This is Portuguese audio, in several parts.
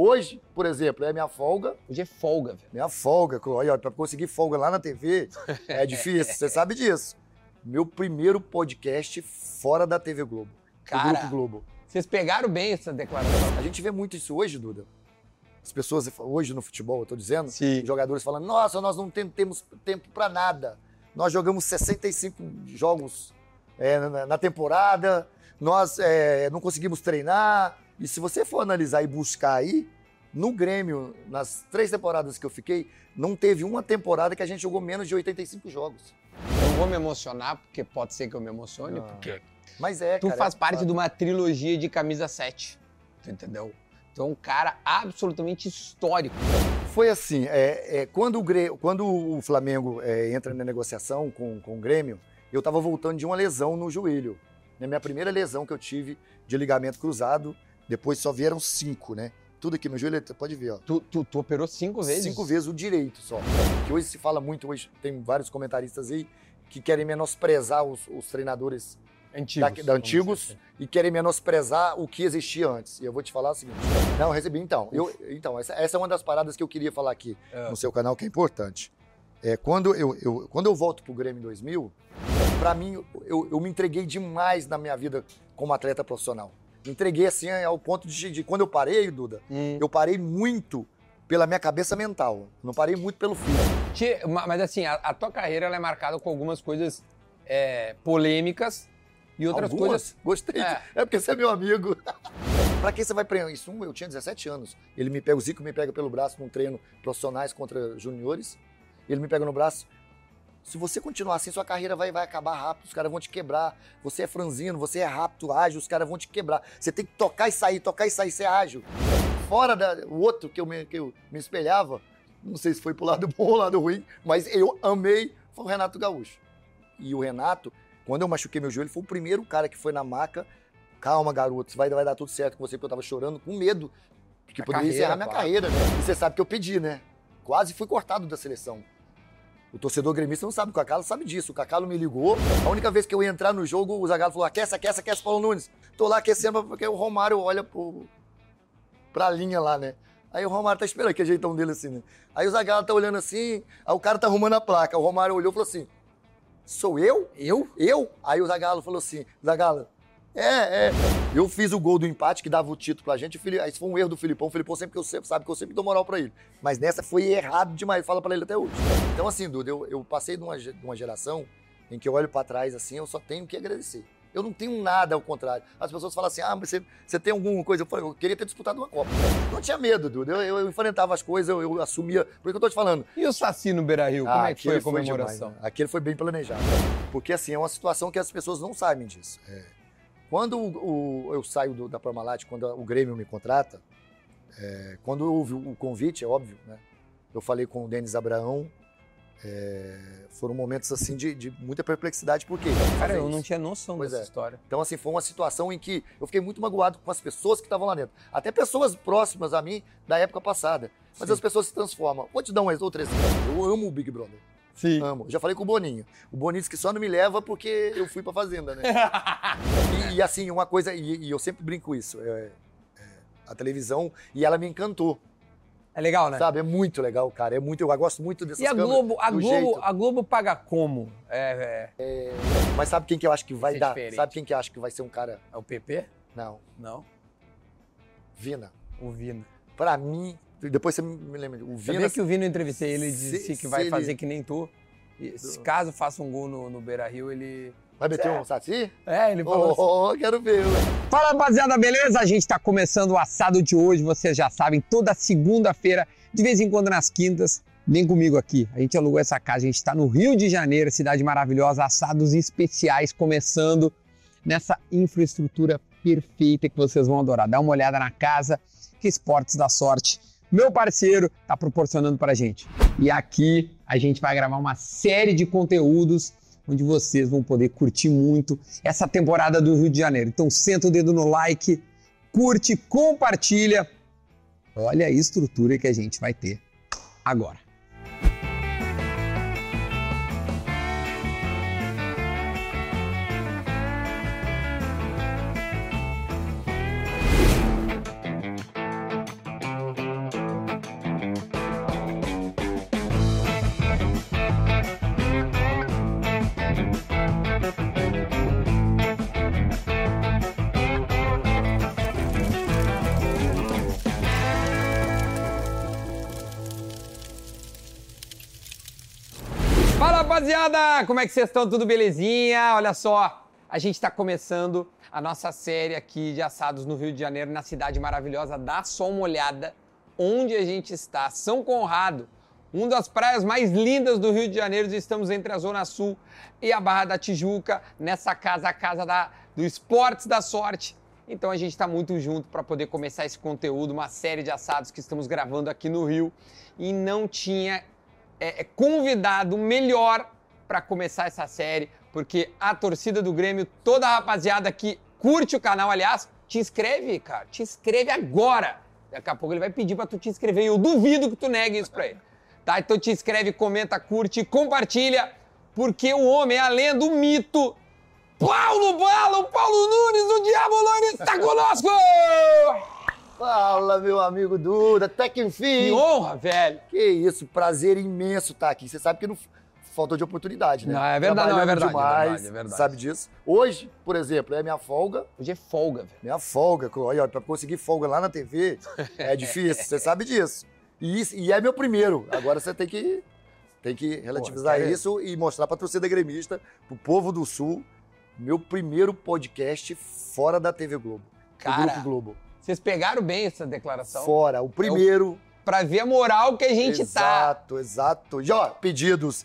Hoje, por exemplo, é minha folga. Hoje é folga, velho. Minha folga. Olha, pra conseguir folga lá na TV é difícil, você sabe disso. Meu primeiro podcast fora da TV Globo. Cara. Do Grupo Globo. Vocês pegaram bem essa declaração. A gente vê muito isso hoje, Duda. As pessoas, hoje no futebol, eu tô dizendo, Sim. jogadores falando, nossa, nós não tem- temos tempo pra nada. Nós jogamos 65 jogos é, na, na temporada, nós é, não conseguimos treinar. E se você for analisar e buscar aí, no Grêmio, nas três temporadas que eu fiquei, não teve uma temporada que a gente jogou menos de 85 jogos. Não vou me emocionar, porque pode ser que eu me emocione, Não. porque Mas é, tu cara, faz é parte de uma trilogia de camisa 7. Tu entendeu? Tu é um cara absolutamente histórico. Foi assim, é, é, quando, o quando o Flamengo é, entra na negociação com, com o Grêmio, eu estava voltando de uma lesão no joelho. Na minha primeira lesão que eu tive de ligamento cruzado, depois só vieram cinco, né? Tudo aqui, meu joelho, pode ver, ó. Tu, tu, tu operou cinco vezes? Cinco vezes o direito só. Que hoje se fala muito, hoje tem vários comentaristas aí que querem menosprezar os, os treinadores Antigos. da, da antigos e querem menosprezar o que existia antes. E eu vou te falar o seguinte. Não, eu recebi então. Eu, então, essa, essa é uma das paradas que eu queria falar aqui É. no seu canal, que é importante. É, quando, eu, eu- quando eu volto pro Grêmio em 2000, pra mim, eu, eu me entreguei demais na minha vida como atleta profissional. Entreguei assim ao ponto de, de quando eu parei, Duda, Hum. eu parei muito pela minha cabeça mental. Não parei muito pelo físico. Mas assim, a, a tua carreira ela é marcada com algumas coisas é, polêmicas e outras Algumas, coisas. Gostei. É. É. porque você é meu amigo. pra que você vai prender isso? Um, eu tinha 17 anos. Ele me pega, o Zico me pega pelo braço num treino profissionais contra juniores. Ele me pega no braço. Se você continuar assim, sua carreira vai, vai acabar rápido, os caras vão te quebrar. Você é franzino, você é rápido, ágil, os caras vão te quebrar. Você tem que tocar e sair, tocar e sair, ser ágil. Fora da, o outro que eu, me, que eu me espelhava, não sei se foi pro lado bom ou lado ruim, mas eu amei, foi o Renato Gaúcho. E o Renato, quando eu machuquei meu joelho, foi o primeiro cara que foi na maca. Calma, garoto, vai, vai dar tudo certo com você, porque eu tava chorando com medo. Que poderia carreira, encerrar minha claro. carreira? E você sabe que eu pedi, né? Quase fui cortado da seleção. O torcedor gremista não sabe, o Cacalo sabe disso. O Cacalo me ligou. A única vez que eu ia entrar no jogo, o Zagallo falou: aquece, aquece, aquece, Paulo Nunes. Tô lá aquecendo porque o Romário olha pro, pra linha lá, né? Aí o Romário tá esperando, que é jeitão dele assim, né? Aí o Zagallo tá olhando assim, aí o cara tá arrumando a placa. O Romário olhou e falou assim: sou eu? Eu? Eu? Aí o Zagallo falou assim: Zagallo, é, é. Eu fiz o gol do empate que dava o título pra gente. Fili- isso foi um erro do Filipão. O Filipão sempre que eu sempre, sabe que eu sempre dou moral pra ele. Mas nessa foi errado demais. Fala pra ele até hoje. Então, assim, Duda, eu, eu passei de uma, de uma geração em que eu olho pra trás assim, eu só tenho que agradecer. Eu não tenho nada ao contrário. As pessoas falam assim: ah, mas você, você tem alguma coisa? Eu, falei, eu queria ter disputado uma Copa. Não tinha medo, Duda. Eu, eu, eu enfrentava as coisas, eu, eu assumia. Por isso que eu tô te falando. E o Saci no Beira Rio? Como Ah, é que foi a foi comemoração? demais, né? Aquele foi bem planejado. Porque, assim, é uma situação que as pessoas não sabem disso. É. Quando o- o- eu saio do- da Parmalat, quando o Grêmio me contrata, é, quando houve o convite, é óbvio, né? Eu falei com o Denis Abraão, é, foram momentos, assim, de, de muita perplexidade. Por quê? Cara, eu não tinha noção Pois dessa é. história. Então, assim, foi uma situação em que eu fiquei muito magoado com as pessoas que estavam lá dentro. Até pessoas próximas a mim da época passada. Mas Sim. as pessoas se transformam. Vou te dar um outro exemplo. Eu amo o Big Brother. Sim. Amo. Já falei com o Boninho. O Boninho disse que só não me leva porque eu fui pra fazenda, né? e, e, assim, uma coisa, e, e eu sempre brinco isso, é, é, a televisão, e ela me encantou, É legal, né? sabe? É muito legal, cara. É muito, eu gosto muito dessas E a Globo, a Globo, jeito. a Globo paga como? É, é, Mas sabe quem que eu acho que vai Isso é dar? diferente. Sabe quem que eu acho que vai ser um cara? é o PP? Não, Não. Vina. O Vino. Pra mim, depois você me lembra, o Sabia Vina... que o Vino eu entrevistei ele Se- disse que se vai ele- fazer que nem tu. E se caso faça um gol no, no Beira Rio, ele. Vai meter um saci? É, ele falou assim. Oh, quero ver. Fala rapaziada, beleza? A gente tá começando o assado de hoje, vocês já sabem, toda segunda-feira, de vez em quando nas quintas. Vem comigo aqui. A gente alugou essa casa, a gente tá no Rio de Janeiro, cidade maravilhosa, assados especiais começando nessa infraestrutura perfeita que vocês vão adorar. Dá uma olhada na casa que Esportes da Sorte, meu parceiro, tá proporcionando pra gente. E aqui a gente vai gravar uma série de conteúdos onde vocês vão poder curtir muito essa temporada do Rio de Janeiro. Então senta o dedo no like, curte, compartilha. Olha a estrutura que a gente vai ter agora. Rapaziada! Como é que vocês estão? Tudo belezinha? Olha só, a gente está começando a nossa série aqui de assados no Rio de Janeiro, na cidade maravilhosa. Dá só uma olhada onde a gente está. São Conrado, uma das praias mais lindas do Rio de Janeiro. Estamos entre a Zona Sul e a Barra da Tijuca, nessa casa, a casa da, do Esportes da Sorte. Então a gente está muito junto para poder começar esse conteúdo, uma série de assados que estamos gravando aqui no Rio. E não tinha é, é convidado melhor para começar essa série, porque a torcida do Grêmio, toda a rapaziada que curte o canal, aliás, te inscreve, cara, te inscreve agora. Daqui a pouco ele vai pedir para tu te inscrever e eu duvido que tu negue isso para ele. Tá? Então te inscreve, comenta, curte, compartilha, porque o homem, além do mito, Paulo Bala, o Paulo Nunes, o Diabo Nunes está conosco! Fala, meu amigo Duda, até que enfim. Que honra, velho. Que isso, prazer imenso estar aqui. Você sabe que não falta de oportunidade, né? Não, é verdade, não, é verdade, demais, é verdade, é verdade. Sabe disso? Hoje, por exemplo, é minha folga. Hoje é folga, velho. Minha folga. Olha, pra conseguir folga lá na TV é difícil, você sabe disso. E, e, é meu primeiro. Agora você tem que, tem que relativizar Pô, isso e mostrar pra torcida gremista, pro povo do Sul, meu primeiro podcast fora da TV Globo. Cara, Grupo Globo. Vocês pegaram bem essa declaração? Fora, o primeiro. É o, pra ver a moral que a gente exato, tá. Exato, exato. E ó, pedidos,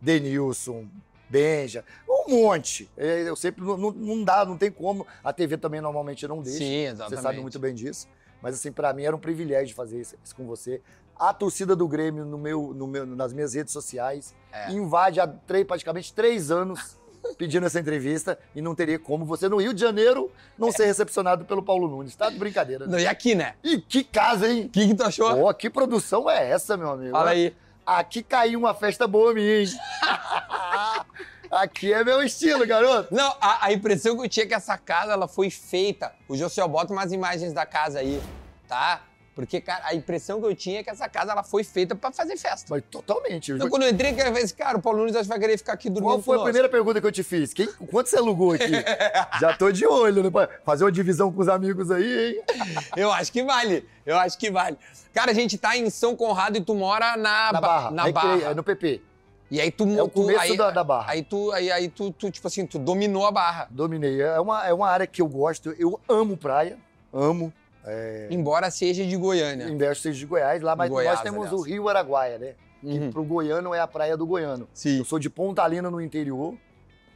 Denilson, Benja, um monte. É, eu sempre, não, não dá, não tem como. A TV também normalmente não deixa. Sim, exatamente. Você sabe muito bem disso. Mas assim, para mim era um privilégio fazer isso, isso, com você. A torcida do Grêmio no meu, no meu, nas minhas redes sociais é. invade há três, praticamente três anos pedindo essa entrevista e não teria como você no Rio de Janeiro não ser recepcionado pelo Paulo Nunes. Tá de brincadeira. Né? E aqui, né? E que casa, hein? O que, que tu achou? Pô, que produção é essa, meu amigo? Fala aí. Aqui caiu uma festa boa minha? Aqui é meu estilo, garoto. Não, a, a, impressão que eu tinha é que essa casa ela foi feita. O José bota umas imagens da casa aí, tá? Porque, cara, a impressão que eu tinha é que essa casa ela foi feita para fazer festa. Mas totalmente. Então, quando eu entrei, eu falei assim, cara, o Paulo Nunes acho que vai querer ficar aqui dormindo Qual foi a primeira pergunta que eu te fiz? Quem, quanto você alugou aqui? Já tô de olho, né? Fazer uma divisão com os amigos aí, hein? eu acho que vale. Eu acho que vale. Cara, a gente tá em São Conrado e tu mora na, na Barra. Na Barra. É no PP. E aí tu... É o começo aí, da, da, Barra. Aí tu, aí, aí tu, tu, tipo assim, tu dominou a Barra. Dominei. É uma, é uma área que eu gosto. Eu amo praia. Amo. É... Embora seja de Goiânia. Embora seja de Goiás, lá, mas Goiás, nós temos aliás. o Rio Araguaia, né? Uhum. Que pro goiano é a praia do goiano. Sim. Eu sou de Pontalina, no interior,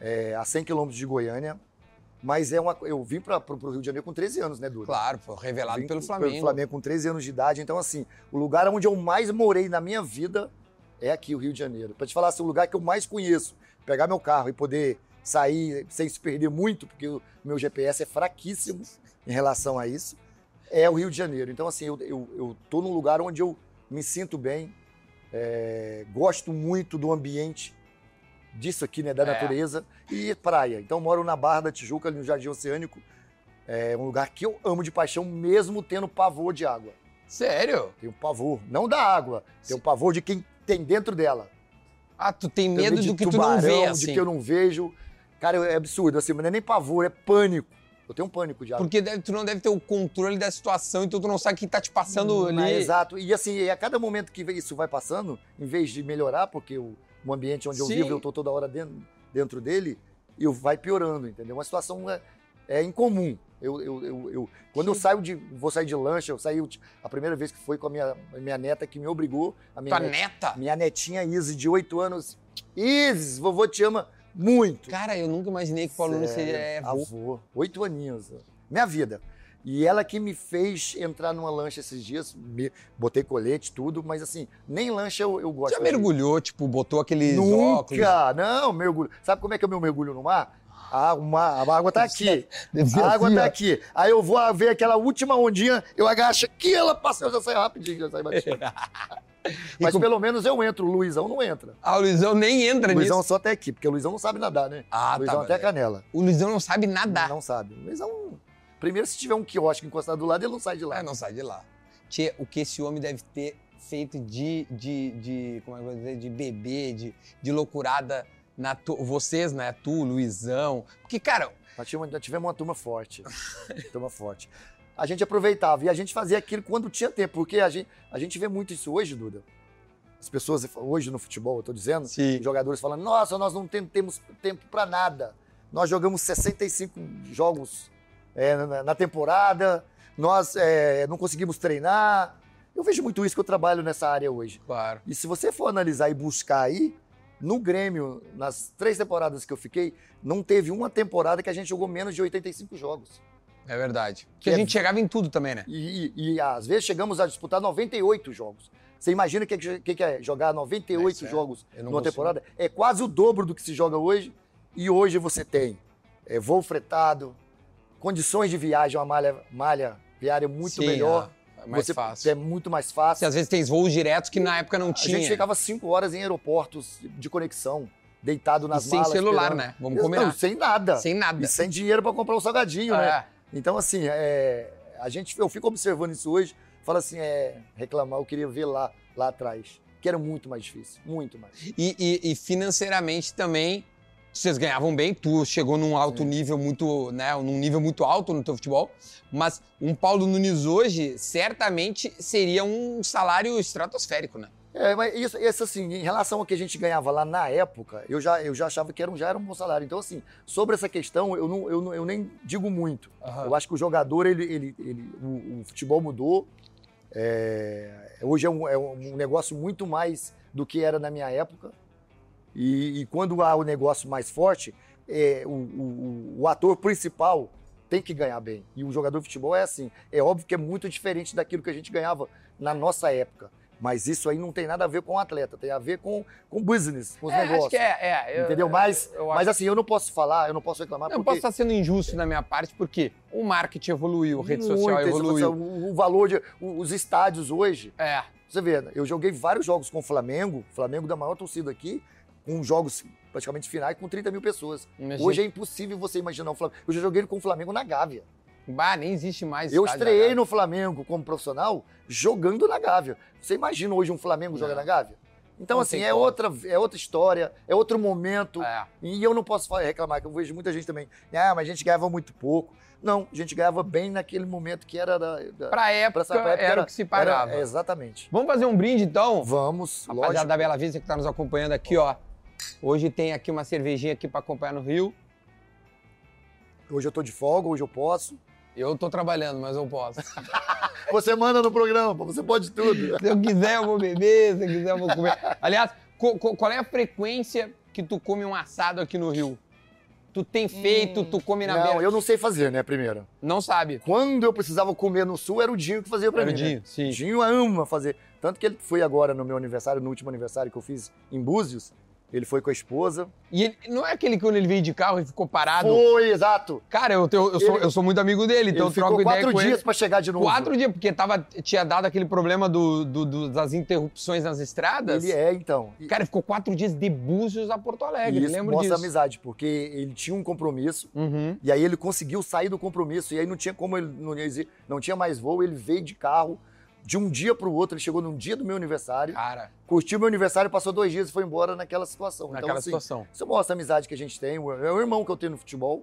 é, a 100 quilômetros de Goiânia. Mas é uma, eu vim para o Rio de Janeiro com 13 anos, né, Duda? Claro, pô, revelado pelo Flamengo. Pelo Flamengo com 13 anos de idade. Então, assim, o lugar onde eu mais morei na minha vida é aqui, o Rio de Janeiro. Para te falar assim, o lugar que eu mais conheço, pegar meu carro e poder sair sem se perder muito, porque o meu GPS é fraquíssimo em relação a isso é o Rio de Janeiro. Então, assim, eu, eu, eu tô num lugar onde eu me sinto bem, é, gosto muito do ambiente disso aqui, né, da é. natureza e praia. Então, moro na Barra da Tijuca, ali no Jardim Oceânico. É um lugar que eu amo de paixão, mesmo tendo pavor de água. Sério? Tenho pavor, não da água, tenho pavor de quem tem dentro dela. Ah, tu tem medo do que tubarão, tu não vê, assim. de que eu não vejo. Cara, é absurdo, assim, mas não é nem pavor, é pânico. Eu tenho um pânico de água. Porque deve, tu não deve ter o controle da situação, então tu não sabe o que tá te passando hum, ali. É, exato. E assim, a cada momento que isso vai passando, em vez de melhorar, porque o, o ambiente onde eu Sim. vivo, eu tô toda hora dentro, dentro dele, eu vai piorando, entendeu? Uma situação é, é incomum. Eu, eu, eu, eu quando eu saio de. Vou sair de lancha, eu saí. A primeira vez que foi com a minha, minha neta que me obrigou. A minha Tua neta? Minha netinha Izzy, de 8 anos. Izzy, vovô te ama muito. Cara, eu nunca imaginei que o Paulo Nunes seria avô. avô. Oito aninhos. Minha vida. E ela que me fez entrar numa lancha esses dias, me, botei colete, tudo, mas assim, nem lancha eu, eu gosto. Já mergulhou, tipo, botou aqueles Nunca, óculos? não, mergulho. Sabe como é que é o meu mergulho no mar? A, uma, a água tá aqui. A água tá aqui. Aí eu vou ver aquela última ondinha, eu agacho aqui, ela passa, eu já saio rapidinho, já saio batendo. Mas com... pelo menos eu entro, o Luizão não entra. Ah, o Luizão nem entra o Luizão nisso? só até aqui, porque o Luizão não sabe nadar, né? Ah, o Luizão tá, até a canela. O Luizão não sabe nadar? Não, não sabe. O Luizão... Primeiro, se tiver um quiosque encostado do lado, ele não sai de lá. É, não sai de lá. Tchê, o que esse homem deve ter feito de, de, de como é que eu vou dizer, de bebê, de, de loucurada na tu... vocês, né? Tu, Luizão. Porque, cara... Nós tivemos uma turma forte. turma forte a gente aproveitava. E a gente fazia aquilo quando tinha tempo, porque a gente, a gente vê muito isso hoje, Duda. As pessoas, hoje no futebol, eu tô dizendo, Sim. jogadores falando, nossa, nós não tem- temos tempo para nada. Nós jogamos 65 jogos é, na, na temporada, nós é, não conseguimos treinar. Eu vejo muito isso que eu trabalho nessa área hoje. Claro. E se você for analisar e buscar aí, no Grêmio, nas três temporadas que eu fiquei, não teve uma temporada que a gente jogou menos de 85 jogos. É verdade. Que Porque a é- gente chegava em tudo também, né? E, e- e, às vezes chegamos a disputar 98 jogos. Você imagina o que, é- que que é jogar 98 Isso é. jogos não numa consigo. temporada? É quase o dobro do que se joga hoje. E hoje você tem é, voo fretado, condições de viagem, uma malha, malha viária muito Sim, melhor. É mais você, fácil. É muito mais fácil. Você, às vezes tem voos diretos que na época não A tinha. gente ficava cinco horas em aeroportos de conexão, deitado nas e sem malas. celular, esperando. né? Vamos Não, combinar. sem nada. Sem nada. E sem dinheiro para comprar um salgadinho, né? É. Então, assim, é, a gente, eu fico observando isso hoje, falo assim, é, reclamar, eu queria ver lá, lá atrás, que era muito mais difícil, muito mais. E, e- e financeiramente também, vocês ganhavam bem, tu chegou num alto Sim. nível muito, né, num nível muito alto no teu futebol, mas um Paulo Nunes hoje certamente seria um salário estratosférico, né? É, mas isso, isso assim, em relação ao que a gente ganhava lá na época, eu já, eu já achava que era um, já era um bom salário. Então, assim, sobre essa questão, eu, não, eu, não, eu nem digo muito. Eu acho que o jogador, ele, ele, ele- o, o futebol mudou. É, hoje é um, é um negócio muito mais do que era na minha época. E, e quando há o negócio mais forte, é, o, o- o ator principal tem que ganhar bem. E o jogador de futebol é assim. É óbvio que é muito diferente daquilo que a gente ganhava na nossa época. Mas isso aí não tem nada a ver com o atleta, tem a ver com, com business, com os É, negócios. acho que é, é. eu- Entendeu? Mas, eu mas acho- assim, eu não posso falar, eu não posso reclamar eu porque... posso estar sendo injusto na minha parte, porque o marketing evoluiu, a rede social Muito, evoluiu. O, o valor de. Os estádios hoje. É, Você vê, eu joguei vários jogos com o Flamengo, Flamengo da maior torcida aqui, com jogos praticamente finais com 30 mil pessoas. imagina- Hoje é impossível você imaginar o Flamengo. Eu já joguei com o Flamengo na Gávea. Bah, nem existe mais Eu estreiei no Flamengo como profissional jogando na Gávea. Você imagina hoje um Flamengo jogando na Gávea? Então, Não assim, é como. outra, é outra história, é outro momento. É. E eu não posso reclamar, que eu vejo muita gente também. Ah, mas a gente ganhava muito pouco. Não, a gente ganhava bem naquele momento que era da. da Pra época, essa época era, o que se era- pagava. é, exatamente. Vamos fazer um brinde então? Vamos, Rapaziada lógico. da Bela Vista que tá nos acompanhando aqui, ó. Hoje tem aqui uma cervejinha aqui pra acompanhar no Rio. Hoje eu tô de folga, hoje eu posso. Eu tô trabalhando, mas eu posso. Você manda no programa, você pode tudo. Se eu quiser, eu vou beber, se eu quiser, eu vou comer. Aliás, co- co- qual é a frequência que tu come um assado aqui no Rio? Tu tem feito, tu come na Hum. Não, beira. eu não sei fazer, né, primeiro. Não sabe. Quando eu precisava comer no sul, era o Dinho que fazia pra Era o mim. Dinho, né? sim. Dinho ama fazer. Tanto que ele foi agora no meu aniversário, no último aniversário que eu fiz em Búzios. Ele foi com a esposa. E ele- não é aquele que quando ele veio de carro e ficou parado? Foi, exato. Cara, eu, tenho- eu sou, Ele- eu sou muito amigo dele, então ele eu troco ficou ideia quatro com dias ele. pra chegar de novo. Quatro dias, porque tava, tinha dado aquele problema do, do- do- das interrupções nas estradas. Ele é, então. Cara, ficou quatro dias de Búzios a Porto Alegre, e isso lembro disso. amizade, porque ele tinha um compromisso. Uhum. E aí ele conseguiu sair do compromisso. E aí não tinha como ele não, não tinha mais voo, ele veio de carro. De um dia pro outro, ele chegou num dia do meu aniversário, Cara, curtiu meu aniversário, passou dois dias e foi embora naquela situação. naquela então, assim, situação. Isso mostra a amizade que a gente tem. É o irmão que eu tenho no futebol.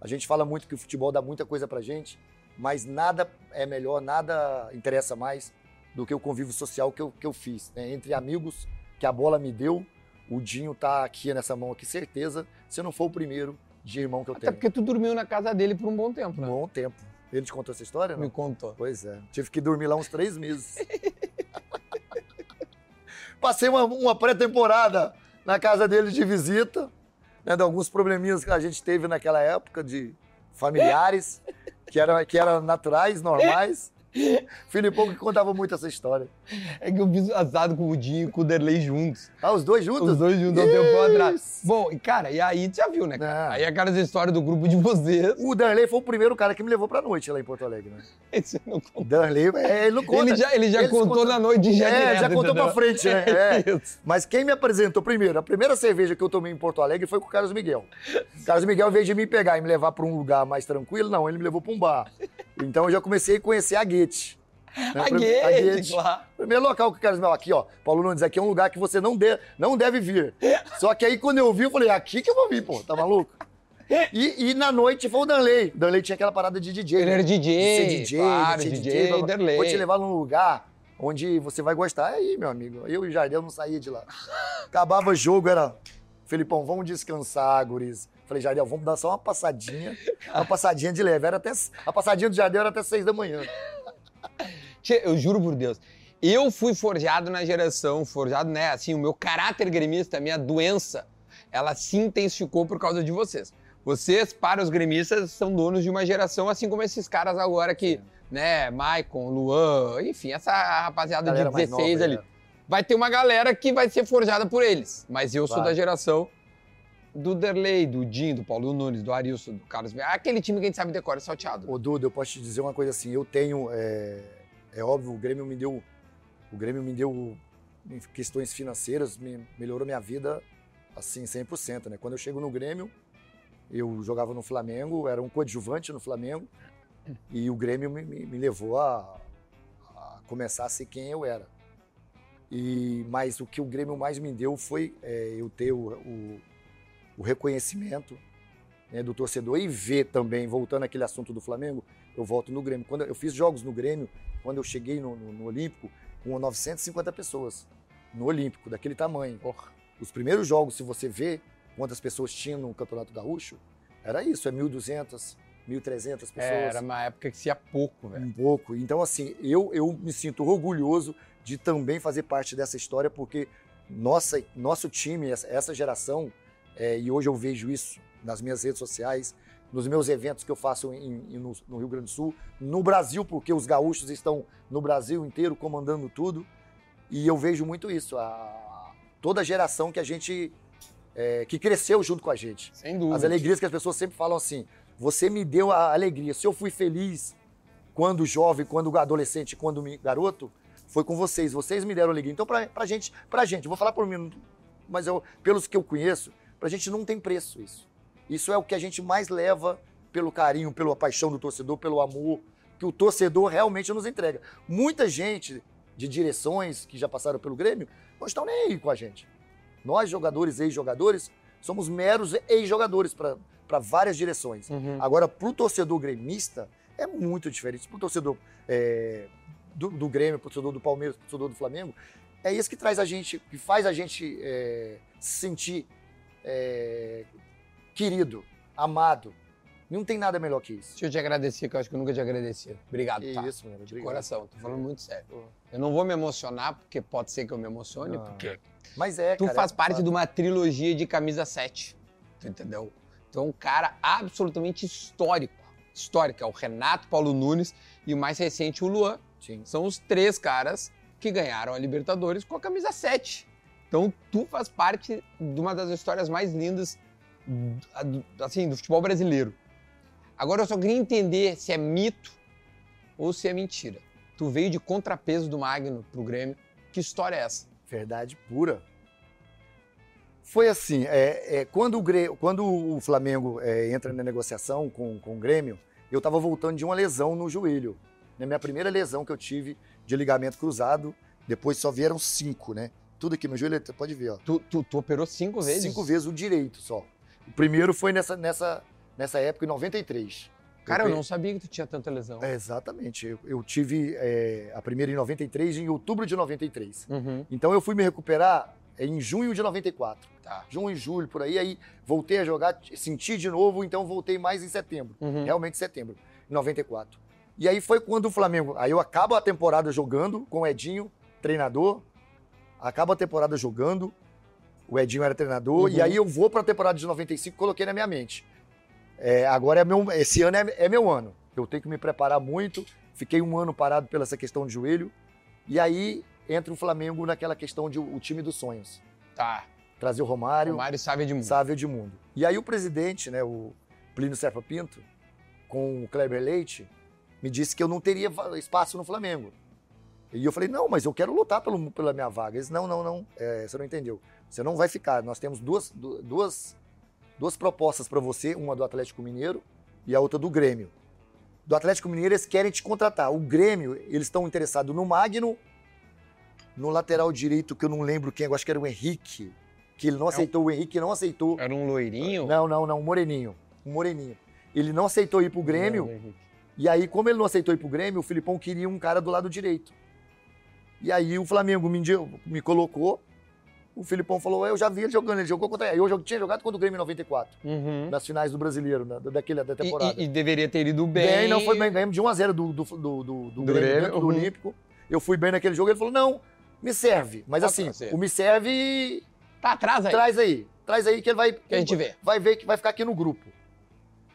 A gente fala muito que o futebol dá muita coisa pra gente, mas nada é melhor, nada interessa mais do que o convívio social que eu, que eu fiz. né? Entre amigos que a bola me deu, o Dinho tá aqui nessa mão aqui, certeza, se não for o primeiro de irmão que eu Até tenho. porque tu dormiu na casa dele por um bom tempo, Um né? bom tempo. Ele te contou essa história, não? Me contou. Pois é. Tive que dormir lá uns três meses. Passei uma, uma pré-temporada na casa dele de visita, né, de alguns probleminhas que a gente teve naquela época de familiares, que eram que eram naturais, normais. Filipão que contava muito essa história. É que eu fiz assado com o Dinho e com o Derlei juntos. Ah, os dois juntos? Os dois juntos há um tempo atrás. Bom, cara, e aí tu já viu, né? cara? Não. Aí aquelas histórias do grupo de vocês. O Darley foi o primeiro cara que me levou pra noite lá em Porto Alegre, né? Esse eu não conto. O é, ele não conta. Ele já, ele já contou na noite já É, direto, já contou entendeu? pra frente, né? É. Isso. Mas quem me apresentou primeiro, a primeira cerveja que eu tomei em Porto Alegre foi com o Carlos Miguel. O Carlos Miguel, ao invés de me pegar e me levar para um lugar mais tranquilo, não, ele me levou para um bar. Então eu já comecei a conhecer a Guete. né? A Prim- Guete, claro. Primeiro local que o Carlos Miguel, aqui ó, Paulo Nunes, aqui é um lugar que você não, de, não deve vir. Só que aí quando eu vi, eu falei, aqui que eu vou vir, pô, tá maluco? E, e na noite foi o Danley. O Danley tinha aquela parada de DJ. Ele né? era DJ, de ser DJ, claro, de ser DJ, DJ. Derlei. Vou te levar num lugar onde você vai gostar. Aí, meu amigo, eu e o Jardel não saía de lá. Acabava o jogo, era. Felipão, vamos descansar, guris. Falei, Jardel, vamos dar só uma passadinha. Uma passadinha de leve. Era até, a passadinha do Jardel era até seis da manhã. Eu juro por Deus. Eu fui forjado na geração, forjado, né? Assim, o meu caráter gremista, a minha doença, ela se intensificou por causa de vocês. Vocês, para os gremistas, são donos de uma geração, assim como esses caras agora que, né, Maicon, Luan, enfim, essa rapaziada de mais 16 nova, ali. é. Vai ter uma galera que vai ser forjada por eles. Mas eu sou Vai. da geração do Derlei, do Dinho, do Paulo Nunes, do Arilson, do Carlos. Aquele time que a gente sabe decorar salteado. Ô, Duda, eu posso te dizer uma coisa assim, eu tenho, é, é óbvio, o Grêmio me deu, o Grêmio me deu em questões financeiras, me melhorou minha vida, assim, 100%, né? Quando eu chego no Grêmio, eu jogava no Flamengo, era um coadjuvante no Flamengo, e o Grêmio me, me- me levou a, a começar a ser quem eu era. E, mas o que o Grêmio mais me deu foi é, eu ter o, o- o reconhecimento né, do torcedor e ver também, voltando àquele assunto do Flamengo, eu volto no Grêmio. Quando eu fiz jogos no Grêmio, quando eu cheguei no, no- no Olímpico, com 950 pessoas no Olímpico, daquele tamanho. Os primeiros jogos, se você vê quantas pessoas tinham no Campeonato Gaúcho, era isso, é 1.200, 1.300 pessoas. É, era uma época que se ia pouco, velho. Um pouco. Então, assim, eu, eu me sinto orgulhoso de também fazer parte dessa história, porque nossa, nosso time, essa, essa geração, é, e hoje eu vejo isso nas minhas redes sociais, nos meus eventos que eu faço em- em- no, no Rio Grande do Sul, no Brasil, porque os gaúchos estão no Brasil inteiro comandando tudo, e eu vejo muito isso, a, toda a geração que a gente, é, que cresceu junto com a gente. Sem dúvida. As alegrias que as pessoas sempre falam assim: você me deu a alegria. Se eu fui feliz quando jovem, quando adolescente, quando garoto, foi com vocês. Vocês me deram alegria. Então, pra, pra gente, pra gente, vou falar por mim, mas eu, pelos que eu conheço, pra gente não tem preço isso. Isso é o que a gente mais leva pelo carinho, pela paixão do torcedor, pelo amor que o torcedor realmente nos entrega. Muita gente de direções que já passaram pelo Grêmio não estão nem aí com a gente. Nós, jogadores, ex-jogadores, somos meros ex-jogadores para várias direções. Uhum. Agora, para o torcedor gremista, é muito diferente. Para o torcedor é, do, do Grêmio, para o torcedor do Palmeiras, para o torcedor do Flamengo, é isso que traz a gente, que faz a gente é, se sentir é, querido, amado. Não tem nada melhor que isso. Deixa eu te agradecer, que eu acho que eu nunca te agradeci. Obrigado, Que tá? isso, mano. De Obrigado. coração, tô falando muito sério. Eu não vou me emocionar, porque pode ser que eu me emocione, Não. porque Mas é, tu cara, faz é parte de uma trilogia de camisa 7. Tu entendeu? Tu é um cara absolutamente histórico. Histórico. É o Renato, Paulo Nunes e o mais recente, o Luan. Sim. São os três caras que ganharam a Libertadores com a camisa 7. Então tu faz parte de uma das histórias mais lindas assim, do futebol brasileiro. Agora eu só queria entender se é mito ou se é mentira. Tu veio de contrapeso do Magno pro Grêmio. Que história é essa? Verdade pura. Foi assim, é, é, quando, o Grê- quando o Flamengo é, entra na negociação com, com o Grêmio, eu estava voltando de uma lesão no joelho. Na minha primeira lesão que eu tive de ligamento cruzado, depois só vieram cinco, né? Tudo aqui no joelho, você pode ver, ó. Tu, tu- tu operou cinco vezes? Cinco vezes o direito só. O primeiro foi nessa, nessa, nessa época, em 93. Cara, eu pe- não sabia que tu tinha tanta lesão. É, exatamente. Eu, eu tive é, a primeira em 93, em outubro de 93. Uhum, Então eu fui me recuperar em junho de 94. tá. junho e julho, por aí, aí voltei a jogar, senti de novo, então voltei mais em setembro, Uhum. realmente setembro, em 94. E aí foi quando o Flamengo, aí eu acabo a temporada jogando com o Edinho, treinador, acabo a temporada jogando, o Edinho era treinador, Uhum. e aí eu vou para a temporada de 95, coloquei na minha mente. É, agora é meu, esse ano é, é meu ano, eu tenho que me preparar muito, fiquei um ano parado pela essa questão de joelho, e aí entra o Flamengo naquela questão de o time dos sonhos. Tá. Trazer o Romário, O Mário sabe de mundo. Sávio Edmundo. E aí o presidente, né, o Plínio Serpa Pinto, com o Kleber Leite, me disse que eu não teria espaço no Flamengo. E eu falei, não, mas eu quero lutar pelo- pela minha vaga. Eles, não, não, não, é, você não entendeu. Você não vai ficar. Nós temos duas, du- duas, duas propostas para você, uma do Atlético Mineiro e a outra do Grêmio. Do Atlético Mineiro, eles querem te contratar. O Grêmio, eles estão interessados no Magno, no lateral direito, que eu não lembro quem, eu acho que era o Henrique, que ele não aceitou, o Henrique não aceitou. Era um loirinho? Não, não, não, um moreninho. Um moreninho. Ele não aceitou ir pro Grêmio, Não, e aí, como ele não aceitou ir pro Grêmio, o Filipão queria um cara do lado direito. E aí o Flamengo me, me colocou. O Filipão falou: Eu já vi ele jogando, ele jogou contra. Eu tinha jogado contra o Grêmio em 94, Uhum. nas finais do brasileiro, na, daquele, da E, temporada. e- e deveria ter ido bem. Bem, não foi bem, ganhamos de 1x0 do, do, do, do, do Grêmio, dentro do uhum. Olímpico. Eu fui bem naquele jogo, ele falou: Não, me serve. Mas assim, trazer. o me serve, Tá atrás aí. traz aí. Traz aí que ele vai. Que a gente vê. Vai ver que vai ficar aqui no grupo.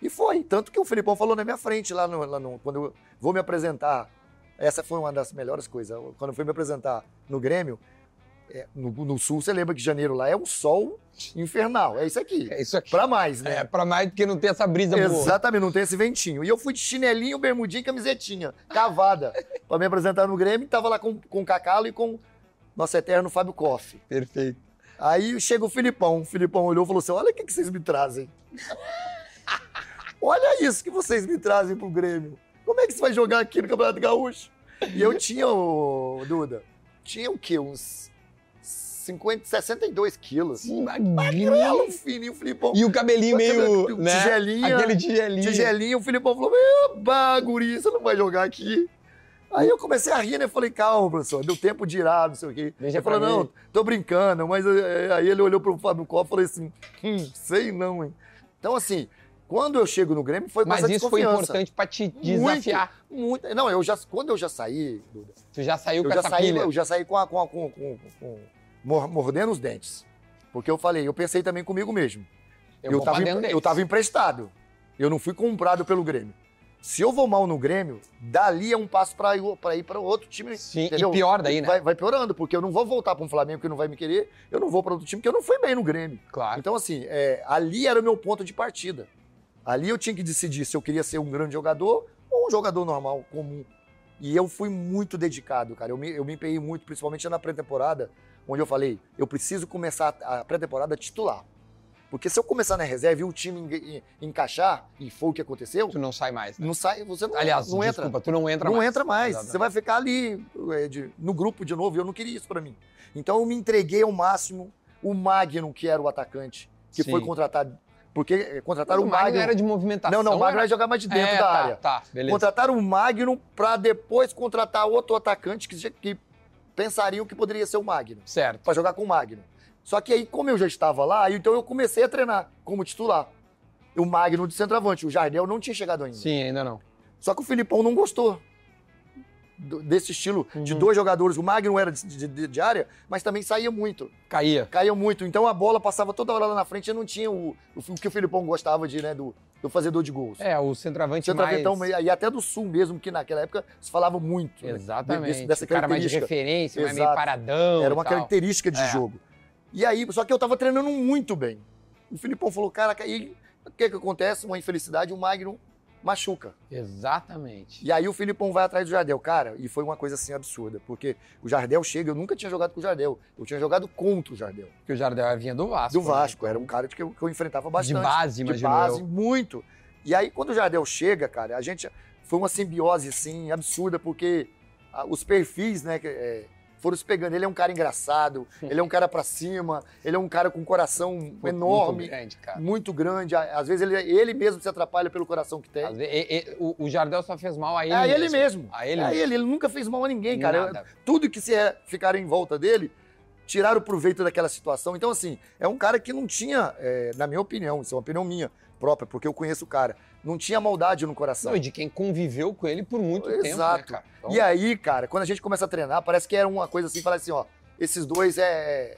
E foi. Tanto que o Filipão falou na minha frente, lá no, lá no- quando eu vou me apresentar. Essa foi uma das melhores coisas. Quando eu fui me apresentar no Grêmio, é, no, no Sul, você lembra que janeiro lá é um sol infernal. É isso aqui. É isso aqui. Pra mais, né? É, pra mais do que não ter essa brisa boa. Exatamente, não tem esse ventinho. E eu fui de chinelinho, bermudinha e camisetinha, cavada, pra me apresentar no Grêmio. Tava lá com, com o Cacalo e com nosso eterno Fábio Koff. Perfeito. Aí chega o Filipão. O Filipão olhou e falou assim: Olha o que, que vocês me trazem. Olha isso que vocês me trazem pro Grêmio. Como é que você vai jogar aqui no Campeonato Gaúcho? E eu tinha, o Duda, tinha o quê? Uns 50, 62 quilos. Magrelo, fininho, o Filipão. E o cabelinho meio. Né? tigelinha. Aquele tigelinho. Tigelinho, o Filipão falou: Meu, baguri, você não vai jogar aqui. Aí eu comecei a rir, né? Falei, calma, professor, deu tempo de irar, não sei o quê. Deixa ele falou, não, tô brincando, mas eh, aí ele olhou pro Fábio Copa e falou assim: hum, sei não, hein? Então, assim, quando eu chego no Grêmio, foi com Mas essa isso foi importante pra te desafiar. Muito. Não, eu já, quando eu já saí, Duda, Tu já saiu eu com já, essa saí, pilha. eu já saí com, a, com, a, com, com, com- mordendo os dentes. Porque eu falei, eu pensei também comigo mesmo. Eu, Eu, vou pra tava, dentro empre- deles. eu tava emprestado. Eu não fui comprado pelo Grêmio. Se eu vou mal no Grêmio, dali é um passo para ir para ir para outro time. Sim, entendeu? e pior daí, né? Vai, vai piorando, porque eu não vou voltar para um Flamengo que não vai me querer, eu não vou para outro time que eu não fui bem no Grêmio. Claro. Então, assim, é, ali era o meu ponto de partida. Ali eu tinha que decidir se eu queria ser um grande jogador ou um jogador normal, comum. E eu fui muito dedicado, cara. Eu me, eu me empenhei muito, principalmente na pré-temporada, onde eu falei, eu preciso começar a pré-temporada titular. Porque se eu começar na reserva e o time encaixar, e foi o que aconteceu, Tu não sai mais. né? não sai, você não, Aliás, não entra. desculpa, tu não entra Não mais. entra mais. Exatamente. Você vai ficar ali é, no grupo de novo. e Eu não queria isso pra mim. Então eu me entreguei ao máximo. O Magnum, que era o atacante, que Sim. foi contratado. Porque é, Mas contrataram o o Magno era de movimentação. Não, não, o Magnum era... vai jogar mais de dentro é, da tá, área. Tá, beleza. Contrataram o Magnum pra depois contratar outro atacante que, que pensariam que poderia ser o Magnum. Certo. Pra jogar com o Magnum. Só que aí, como eu já estava lá, então eu comecei a treinar como titular. O Magnum de centroavante. O Jardel não tinha chegado ainda. Sim, ainda não. Só que o Filipão não gostou desse estilo de Uhum. dois jogadores. O Magno era de, de- de- de área, mas também saía muito. Caía. Caía muito. Então a bola passava toda hora lá na frente e não tinha o, o, o que o Filipão gostava de, né, do, do fazedor de gols. É, o centroavante Centroavantão, mais... e até do Sul mesmo, que naquela época se falava muito. né, Exatamente. desse- dessa o cara mais de referência, mais meio Exato. paradão Era e uma característica de É. jogo. E aí, só que eu tava treinando muito bem. O Filipão falou, cara, aí o que que acontece? Uma infelicidade, o Magno machuca. Exatamente. E aí o Filipão vai atrás do Jardel. Cara, e foi uma coisa assim absurda, porque o Jardel chega, eu nunca tinha jogado com o Jardel, eu tinha jogado contra o Jardel. Porque o Jardel vinha do Vasco. Do Vasco, né? era um cara que eu, que eu enfrentava bastante. De base, De imagino base, eu. muito. E aí quando o Jardel chega, cara, a gente foi uma simbiose assim absurda, porque os perfis, né, é, foram se pegando. Ele é um cara engraçado, ele é um cara pra cima, ele é um cara com um coração Pô, enorme, Muito grande, cara. muito grande. Às vezes ele, ele mesmo se atrapalha pelo coração que tem. Às vezes, e- e- o, o Jardel só fez mal a ele É a mesmo. ele mesmo. A ele é mesmo. ele, ele nunca fez mal a ninguém, cara. Nada. Tudo que se é, ficaram em volta dele, tiraram proveito daquela situação. Então, assim, é um cara que não tinha, é, na minha opinião, isso é uma opinião minha própria, porque eu conheço o cara, não tinha maldade no coração. Não, e de quem conviveu com ele por muito tempo, né, Exato. cara? Então, E aí, cara, quando a gente começa a treinar, parece que era uma coisa assim, parece assim, ó, esses dois é.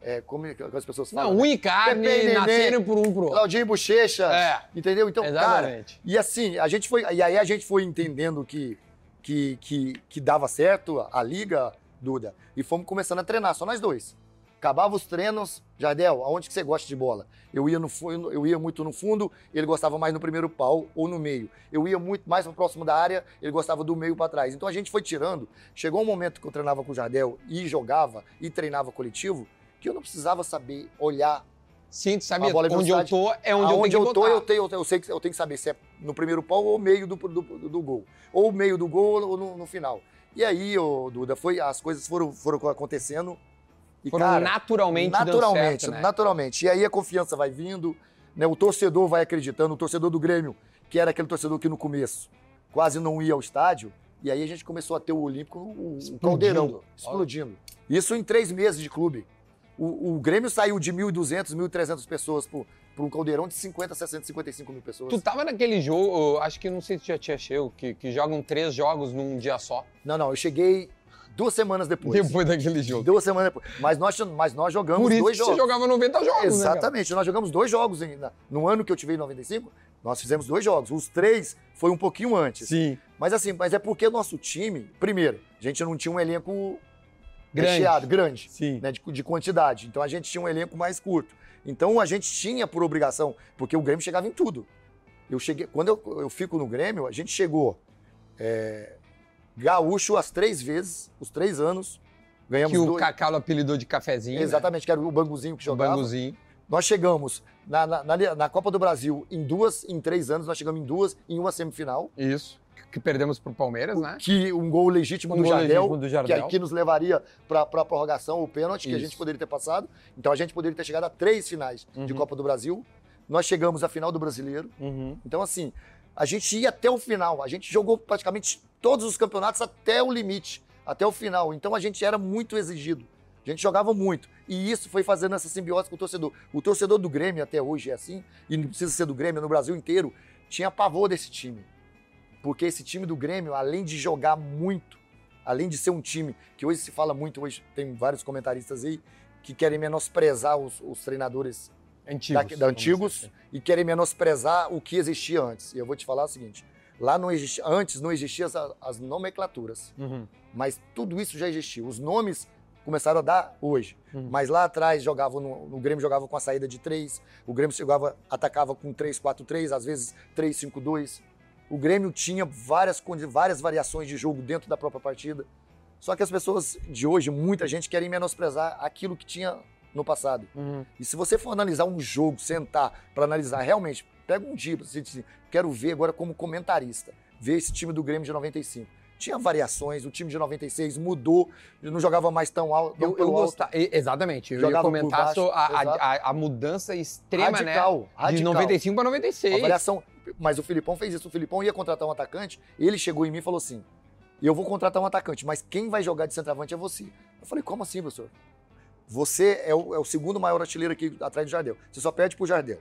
é como é as pessoas falam? Não, um e carne Pepe nasceram por um pro outro. Claudinho e Bochecha. É, Entendeu? Então, cara, exatamente. e assim, a gente foi. E aí a gente foi entendendo que, que, que, que dava certo a, a liga, Duda, e fomos começando a treinar, só nós dois. Acabava os treinos, Jardel, aonde que você gosta de bola? Eu ia, no, eu ia muito no fundo, ele gostava mais no primeiro pau ou no meio. Eu ia muito mais para próximo da área, ele gostava do meio para trás. Então a gente foi tirando. Chegou um momento que eu treinava com o Jardel e jogava e treinava coletivo, que eu não precisava saber olhar Sim, tu sabia, onde eu tô é onde eu Aonde tenho eu, tô, botar. eu, tenho, eu, sei que eu tenho que saber se é no primeiro pau ou meio do, do, do gol. Ou meio do gol ou no, no final. E aí, ô, Duda, foi, as coisas foram, foram acontecendo. E, Foram cara, naturalmente naturalmente, certo, né? naturalmente. E aí a confiança vai vindo, né? O torcedor vai acreditando, o torcedor do Grêmio, que era aquele torcedor que no começo quase não ia ao estádio, E aí a gente começou a ter o Olímpico, o, Explodindo. caldeirão, explodindo. Isso em três meses de clube. O, o Grêmio saiu de 1.200, 1.300 pessoas para um caldeirão de 50, 60, 55 mil pessoas. Tu tava naquele jogo, acho que não sei se já tinha chego, que, que jogam três jogos num dia só. Não, não, eu cheguei duas semanas depois. Depois daquele jogo. Duas semanas depois. Mas nós, mas nós jogamos Por isso dois jogos. você jogava 90 jogos, né? Exatamente, nós jogamos dois jogos ainda. No ano que eu tive em 95, nós fizemos dois jogos. Os três foi um pouquinho antes. Sim. Mas assim, mas é porque o nosso time, primeiro, a gente não tinha um elenco Grande. recheado, grande, Sim. né, de, de quantidade. Então a gente tinha um elenco mais curto. Então a gente tinha por obrigação, porque o Grêmio chegava em tudo. Eu cheguei, quando eu, eu fico no Grêmio, a gente chegou é, gaúcho as três vezes, os três anos, ganhamos Que o dois. Cacalo apelidou de cafezinho. Exatamente, que era o banguzinho que Né? O jogava. banguzinho. Nós chegamos na, na, na- na Copa do Brasil em duas, em três anos, nós chegamos em duas, em uma semifinal, Isso. Que perdemos pro Palmeiras, né? que um gol legítimo Um do gol Jardel, legítimo do que, Jardel. que nos levaria para a prorrogação, o pênalti, que a Isso. gente poderia ter passado. Então a gente poderia ter chegado a três finais de Uhum. Copa do Brasil. Nós chegamos à final do Brasileiro. Uhum. Então, assim, a gente ia até o final. A gente jogou praticamente todos os campeonatos até o limite, até o final. Então a gente era muito exigido. A gente jogava muito. E isso foi fazendo essa simbiose com o torcedor. O torcedor do Grêmio até hoje é assim, e não precisa ser do Grêmio, no Brasil inteiro, tinha pavor desse time. Porque esse time do Grêmio, além de jogar muito, além de ser um time que hoje se fala muito, hoje tem vários comentaristas aí que querem menosprezar os, os treinadores Antigos. da, da antigos dizer e querem menosprezar o que existia antes. E eu vou te falar o seguinte: lá não existia, antes não existiam as, as nomenclaturas. Uhum. mas tudo isso já existia. Os nomes começaram a dar hoje. Uhum. Mas lá atrás jogavam no, no Grêmio jogava com a saída de três, o Grêmio chegava, atacava com 3-4-3, às vezes 3-5-2. O Grêmio tinha várias, várias variações de jogo dentro da própria partida. Só que as pessoas de hoje, muita gente, querem menosprezar aquilo que tinha no passado. Uhum. E se você for analisar um jogo, sentar para analisar realmente, pega um dia, você diz, assim, quero ver agora como comentarista, ver esse time do Grêmio de 95. Tinha variações, o time de 96 mudou, não jogava mais tão alto. tão Eu, eu gostava, exatamente, eu ia Jogava por comentar baixo, a, a- a- a mudança extrema, radical, né? De radical. 95 para 96. A variação, mas o Filipão fez isso. O Filipão ia contratar um atacante, ele chegou em mim e falou assim: eu vou contratar um atacante, mas quem vai jogar de centroavante é você. Eu falei, como assim, professor? Você é o, é o segundo maior artilheiro aqui atrás do Jardel. Você só perde pro Jardel.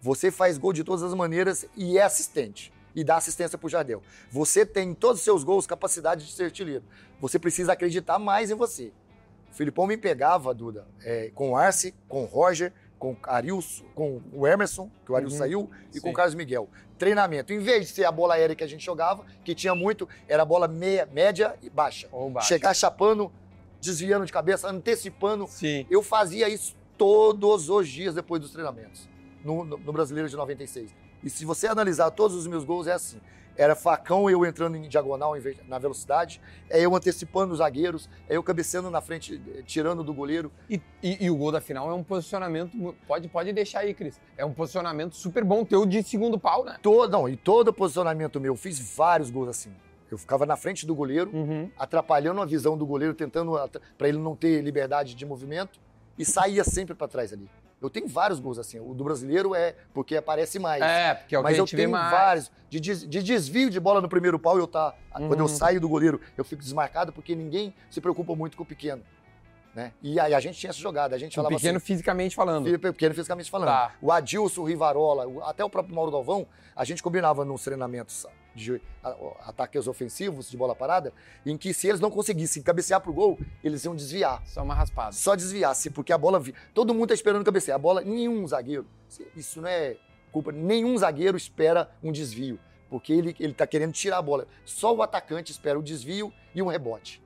Você faz gol de todas as maneiras e é assistente. E dá assistência pro Jardel. Você tem em todos os seus gols capacidade de ser artilheiro. Você precisa acreditar mais em você. O Filipão me pegava, Duda, é, com o Arce, com o Roger, com o Arilson, com o Emerson, que o Arilson Uhum. saiu, e Sim. com o Carlos Miguel. Treinamento. Em vez de ser a bola aérea que a gente jogava, que tinha muito, era bola meia, média e baixa. Ou baixo. Chegar chapando, desviando de cabeça, antecipando. Sim. Eu fazia isso todos os dias depois dos treinamentos, no, no- no Brasileiro de 96. E se você analisar todos os meus gols, é assim. Era facão, eu entrando em diagonal na velocidade, é eu antecipando os zagueiros, é eu cabeceando na frente, eh, tirando do goleiro. E, e- e o gol da final é um posicionamento. Pode, pode deixar aí, Cris. É um posicionamento super bom teu de segundo pau, né? Todo, não, e todo posicionamento meu, eu fiz vários gols assim. Eu ficava na frente do goleiro, Uhum. atrapalhando a visão do goleiro, tentando para ele não ter liberdade de movimento e saía sempre para trás ali. Eu tenho vários gols assim. O do brasileiro é porque aparece mais. É, porque é o que Mas a eu tenho vários. De, de desvio de bola no primeiro pau, eu tá. Quando Uhum. eu saio do goleiro, eu fico desmarcado porque ninguém se preocupa muito com o pequeno. Né? E aí a gente tinha essa jogada. A gente O falava pequeno assim, fisicamente falando. Pequeno fisicamente falando. Tá. O Adilson, o Rivarola, o- até o próprio Mauro Galvão, a gente combinava nos treinamentos de ataques ofensivos de bola parada, em que se eles não conseguissem cabecear pro gol, eles iam desviar. Só uma raspada. Só desviasse, porque a bola. Todo mundo tá esperando cabecear. A bola, nenhum zagueiro. Isso não é culpa. Nenhum zagueiro espera um desvio. Porque ele, ele tá querendo tirar a bola. Só o atacante espera o desvio e um rebote.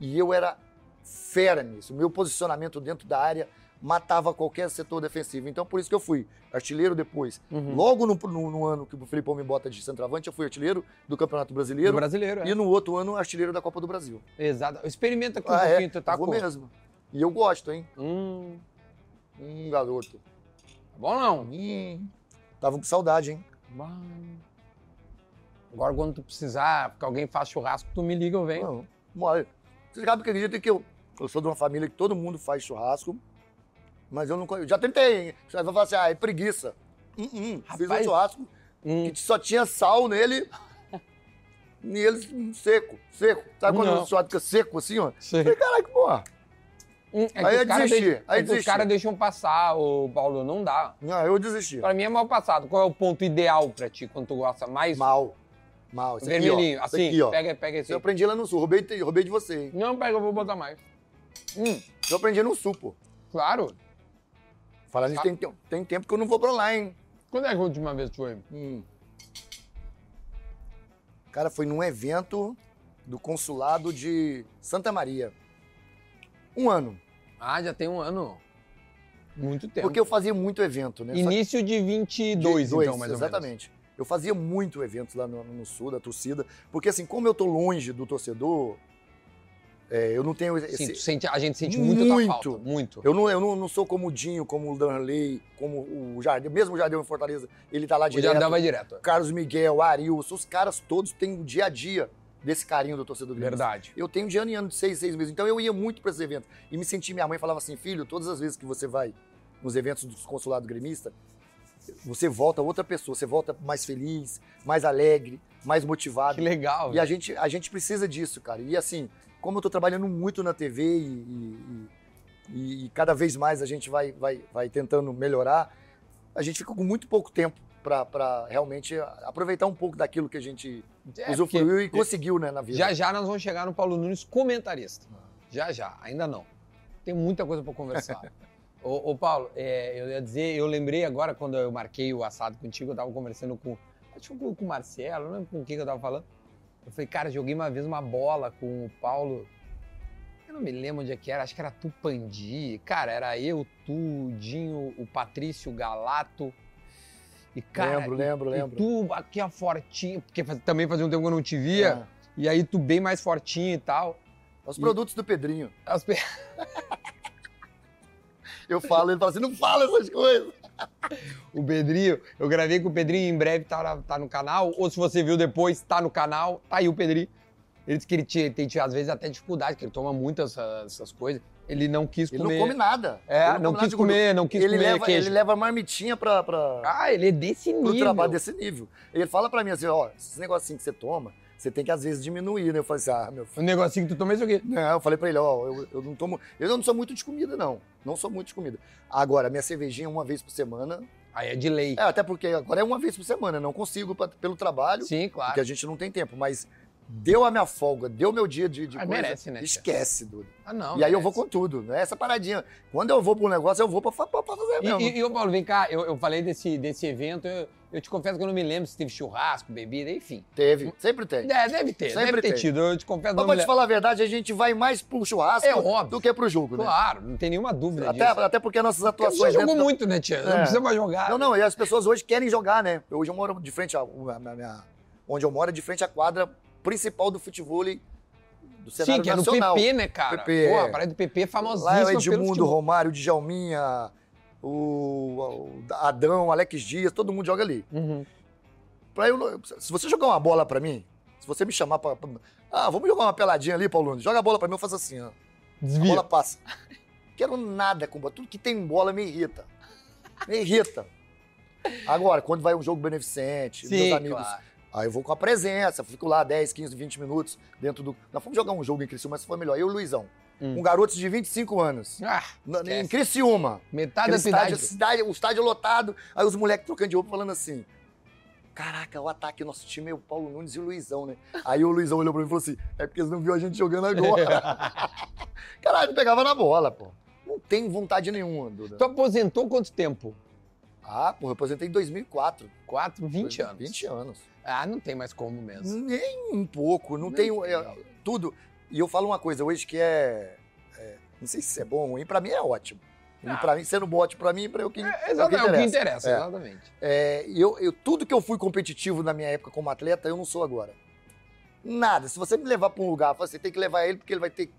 E eu era fera nisso. O meu posicionamento dentro da área matava qualquer setor defensivo. Então, por isso que eu fui artilheiro depois. Uhum. Logo no, no- no ano que o Felipão me bota de centroavante, eu fui artilheiro do Campeonato Do Brasileiro. brasileiro, é. E no outro ano, artilheiro da Copa do Brasil. Exato. Experimenta um Ah, é? pouquinho, tu tá Vou com. mesmo. E eu gosto, hein? Hum, Hum, garoto. tá bom não? Hum, tava com saudade, hein? Bah. Agora, quando tu precisar que alguém faça churrasco, tu me liga, eu venho. Não. Você sabe que acredita que eu, eu sou de uma família que todo mundo faz churrasco, mas eu não conheço. Já tentei, hein? Você vai falar assim, ah, é preguiça. Hum, hum, fiz um Rapaz. churrasco Hum, que só tinha sal nele E hum, seco, seco. Sabe quando Não. o suado fica seco assim, ó? Sei. Falei, que porra. Hum, é Aí eu caras desisti, aí é que os desisti. caras deixam passar, ô Paulo, não dá. Não, eu desisti. Pra mim é mal passado. Qual é o ponto ideal pra ti, quando tu gosta mais? Mal. Mal. Esse aqui, Vermelhinho. Esse assim, aqui, ó. pega, pega esse Eu aprendi lá no sul, roubei, roubei de você, hein? Não, pega, eu vou botar mais. Hum, Eu aprendi no sul, pô. claro. Falando nisso, tem, tem, tem tempo que eu não vou pra lá, hein? Quando é que a última vez foi? Hum. Cara, foi num evento do consulado de Santa Maria. Um ano. Ah, já tem um ano. Muito tempo. Porque eu fazia muito evento, né? Início de 22, Dois, então, mais ou menos. exatamente. Eu fazia muito evento lá no, no sul, da torcida. Porque assim, como eu tô longe do torcedor, é, eu não tenho esse... Sente- a gente sente muito, Muito. falta. Muito. Eu não, eu não, não sou como o Dinho, como o Danley, como o Jardel. Mesmo o Jardel em Fortaleza, ele tá lá O direto. Jardel vai direto. Carlos Miguel, Arilson, os caras todos têm o dia a dia desse carinho do torcedor gremista. Verdade. Eu tenho de ano em ano, de seis, seis meses. Então eu ia muito para esses eventos. E me senti, minha mãe falava assim, filho, todas as vezes que você vai nos eventos do consulado gremista, você volta outra pessoa, você volta mais feliz, mais alegre, mais motivado. Que legal. E a gente, a gente precisa disso, cara. E assim, como eu tô trabalhando muito na TV e, e- e- cada vez mais a gente vai, vai, vai tentando melhorar, a gente fica com muito pouco tempo para realmente aproveitar um pouco daquilo que a gente É, usufruiu e conseguiu né, na vida. Já já nós vamos chegar no Paulo Nunes comentarista. Já já, ainda não. Tem muita coisa para conversar. ô, ô, Paulo, é, eu ia dizer, eu lembrei agora quando eu marquei o assado contigo, eu tava conversando com, acho que com o Marcelo, não lembro com quem que eu tava falando. Eu falei, cara, joguei uma vez uma bola com o Paulo. Eu não me lembro onde é que era, acho que era Tupandi. Cara, era eu, tu, o Dinho, o Patrício, o Galato. E, cara, lembro, lembro, e lembro. tu aqui a fortinho, porque faz- também fazia um tempo que eu não te via. É. E aí tu bem mais fortinho e tal. Os E- produtos do Pedrinho. As Eu falo, ele fala assim, não fala essas coisas. O Pedrinho, eu gravei com o Pedrinho, em breve tá, tá no canal. Ou se você viu depois, tá no canal. Tá aí o Pedrinho. Ele disse que ele tinha, tem às vezes até dificuldade, que ele toma muitas essas, essas coisas. Ele não quis Ele comer. não come nada. É, Ele não, come nada quis comer, não quis Ele comer leva, queijo. ele leva marmitinha pra, pra, Ah, ele é desse pro nível. trabalho desse nível. Ele fala pra mim assim, ó, esses negocinhos que você toma, você tem que às vezes diminuir, né? Eu falei assim, ah, meu filho. O negocinho que tu toma é isso aqui. Não, eu falei pra ele, ó, eu, eu não tomo. Eu não sou muito de comida, não. Não sou muito de comida. Agora, minha cervejinha uma vez por semana. Aí é de lei. É, até porque agora é uma vez por semana, não consigo pra- pelo trabalho, Sim, claro. porque a gente não tem tempo. Mas deu a minha folga, deu meu dia de, de Ah, coisa. merece, né? Esquece, Duda. Ah, não. e aí eu vou merece. com tudo, né? Essa paradinha. Quando eu vou pro negócio, eu vou pra fazer E, mesmo. e, e, Paulo, vem cá, eu, eu falei desse, desse evento, eu, eu te confesso que eu não me lembro se teve churrasco, bebida, enfim. Teve, sempre tem. É, deve ter, Sempre deve ter tem. tido. Eu te confesso, Mas não pra te falar a verdade, a gente vai mais pro churrasco É óbvio. do que pro jogo, né? Claro, não tem nenhuma dúvida Até, disso. até porque nossas Você atuações. jogou dentro da- muito, né, tia? Não É. precisa mais jogar. Não, não, e as pessoas hoje querem jogar, né? Hoje eu moro de frente a. minha- onde eu moro é de frente à quadra principal do futebol do cenário Sim, que é nacional. PP, né, cara? PP, Pô, é. a parada do PP é famosíssima Lá é o Edmundo. Romário, o Djalminha, o, o Adão, Alex Dias, todo mundo joga ali. Uhum. Pra eu, se você jogar uma bola pra mim, se você me chamar pra. pra- ah, vamos jogar uma peladinha ali, Paulo Nunes. Joga a bola pra mim, eu faço assim, ó. A Desvia. bola passa. Quero nada com bola. Tudo que tem bola me irrita. Me irrita. Agora, quando vai um jogo beneficente, Sim, meus amigos, claro. Aí eu vou com a presença, fico lá 10, 15, 20 minutos dentro do. Nós fomos jogar um jogo em Criciúma, mas foi melhor. Eu e o Luizão. Hum. Um garoto de 25 anos. Ah, na- Em. Criciúma. metade da cidade. cidade- o estádio lotado. Aí os moleques trocando de roupa falando assim. Caraca, o ataque, nosso time é o Paulo Nunes e o Luizão, né? Aí o Luizão olhou pra mim e falou assim: é porque eles não viram a gente jogando agora. Caralho, pegava na bola, pô. Não tem vontade nenhuma, Duda. Tu aposentou quanto tempo? Ah, pô, eu aposentei em 2004. 4, 20 anos. 20 anos. Ah, não tem mais como mesmo. Nem um pouco, não tenho. tem. é, tudo. E eu falo uma coisa hoje que é. é, não sei se isso é bom ou ruim, pra mim é ótimo. E Ah. pra mim, sendo bom ótimo pra mim, pra eu que. É, é o que exatamente, é o que interessa. É. exatamente. É, e eu, eu- tudo que eu fui competitivo na minha época como atleta, eu não sou agora. Nada. Se você me levar pra um lugar, você tem que levar ele porque ele vai ter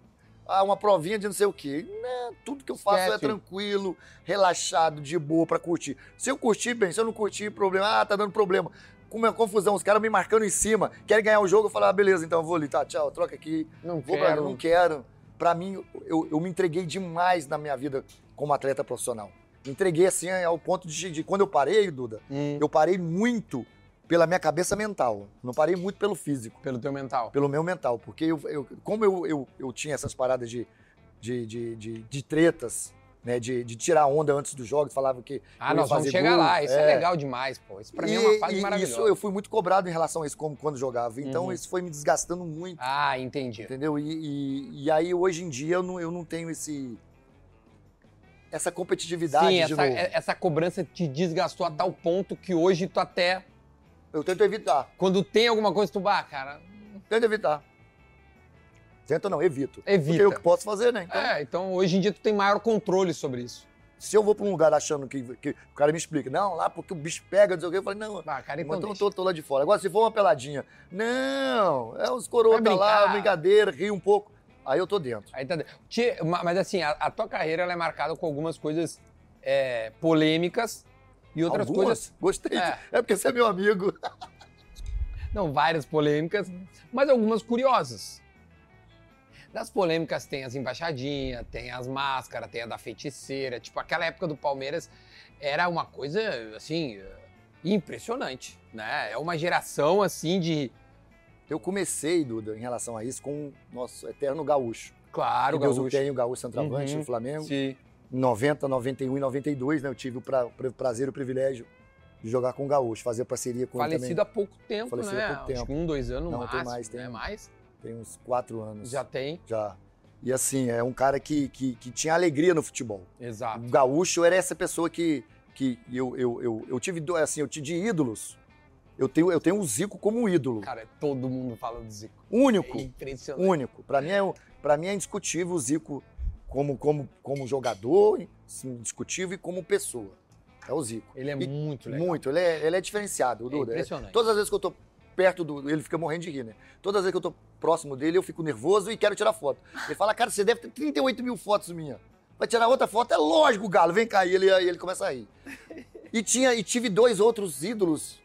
ah, uma provinha de não sei o quê. Né, tudo que eu faço é Esquece. tranquilo, relaxado, de boa pra curtir. Se eu curtir, bem. Se eu não curtir, problema. Ah, tá dando problema. Com uma confusão, os caras me marcando em cima, querem ganhar o jogo, eu falo, ah, beleza, então eu vou ali, tá, tchau, troca aqui. Não Vou pra, quero. não quero. Pra mim, eu, eu me entreguei demais na minha vida como atleta profissional. Me entreguei assim ao ponto de, de quando eu parei, Duda, Hum. eu parei muito pela minha cabeça mental. Não parei muito pelo físico, Pelo teu mental. pelo meu mental. Porque eu, eu- como eu, eu, eu tinha essas paradas de, de, de, de, de tretas, né? De, de tirar onda antes dos jogos, falava que. Ah, nós vamos chegar gol, lá. Isso é. é. legal demais, pô. Isso pra mim é E- uma fase e maravilhosa. Isso eu fui muito cobrado em relação a isso, como quando jogava. Então Uhum. isso foi me desgastando muito. Ah, entendi. Entendeu? E, e, e aí hoje em dia eu não, eu não tenho esse. Essa competitividade Sim, essa, é- essa cobrança te desgastou a tal ponto que hoje tu até. Eu tento evitar. Quando tem alguma coisa, tu, bah, cara, Tento evitar. Tento não, evito. evita. Porque eu que posso fazer, né? Então, É, então hoje em dia tu tem maior controle sobre isso. se eu vou pra um lugar achando que, que o cara me explica, não, lá porque o bicho pega, não sei o quê, eu falei, não, Ah, cara, então, então eu tô, tô lá de fora. Agora, se for uma peladinha, não, é os coroas tá lá, brincadeira, ri um pouco. Aí eu tô dentro. Aí tá... Ma- Mas assim, a, a tua carreira ela é marcada com algumas coisas é, polêmicas e outras Algumas, coisas. Gostei. É. É. porque você é meu amigo. Não, várias polêmicas, mas algumas curiosas. Das polêmicas tem as embaixadinhas, tem as máscaras, tem a da feiticeira. Tipo, aquela época do Palmeiras era uma coisa, assim, impressionante, né? É uma geração, assim, de... Eu comecei, Duda, em relação a isso, com o nosso eterno gaúcho. Claro, Que Deus o gaúcho. tenha, o gaúcho centroavante Uhum. do Flamengo. Sim. 90, 91 e 92, né? Eu tive o pra- pra- prazer e o privilégio de jogar com o gaúcho, fazer parceria com ele Falecido também. há pouco tempo, Falecido né? há pouco Acho tempo. que um, dois anos no Não, tem máximo, mais, tem né? Mais? Tem uns quatro anos. Já tem, Já. E assim, é um cara que, que, que tinha alegria no futebol. exato. O gaúcho era essa pessoa que, que eu, eu, eu, eu tive, assim, eu tive ídolos. Eu tenho, eu tenho o Zico como um ídolo. Cara, todo mundo fala do Zico. Único. É impressionante. único. Para mim, é, o- pra mim é indiscutível o Zico como, como, como jogador, indiscutível e como pessoa. É o Zico. Ele é E- muito legal. Muito. Ele é, ele é diferenciado, É Duda. É- impressionante. todas as vezes que eu tô perto do. Ele fica morrendo de rir, né? Todas as vezes que eu tô próximo dele, eu fico nervoso e quero tirar foto. Ele fala, cara, você deve ter 38 mil fotos minha. Vai tirar outra foto? É lógico, Galo, vem cá. E ele, ele começa a rir. E, tinha, e tive dois outros ídolos,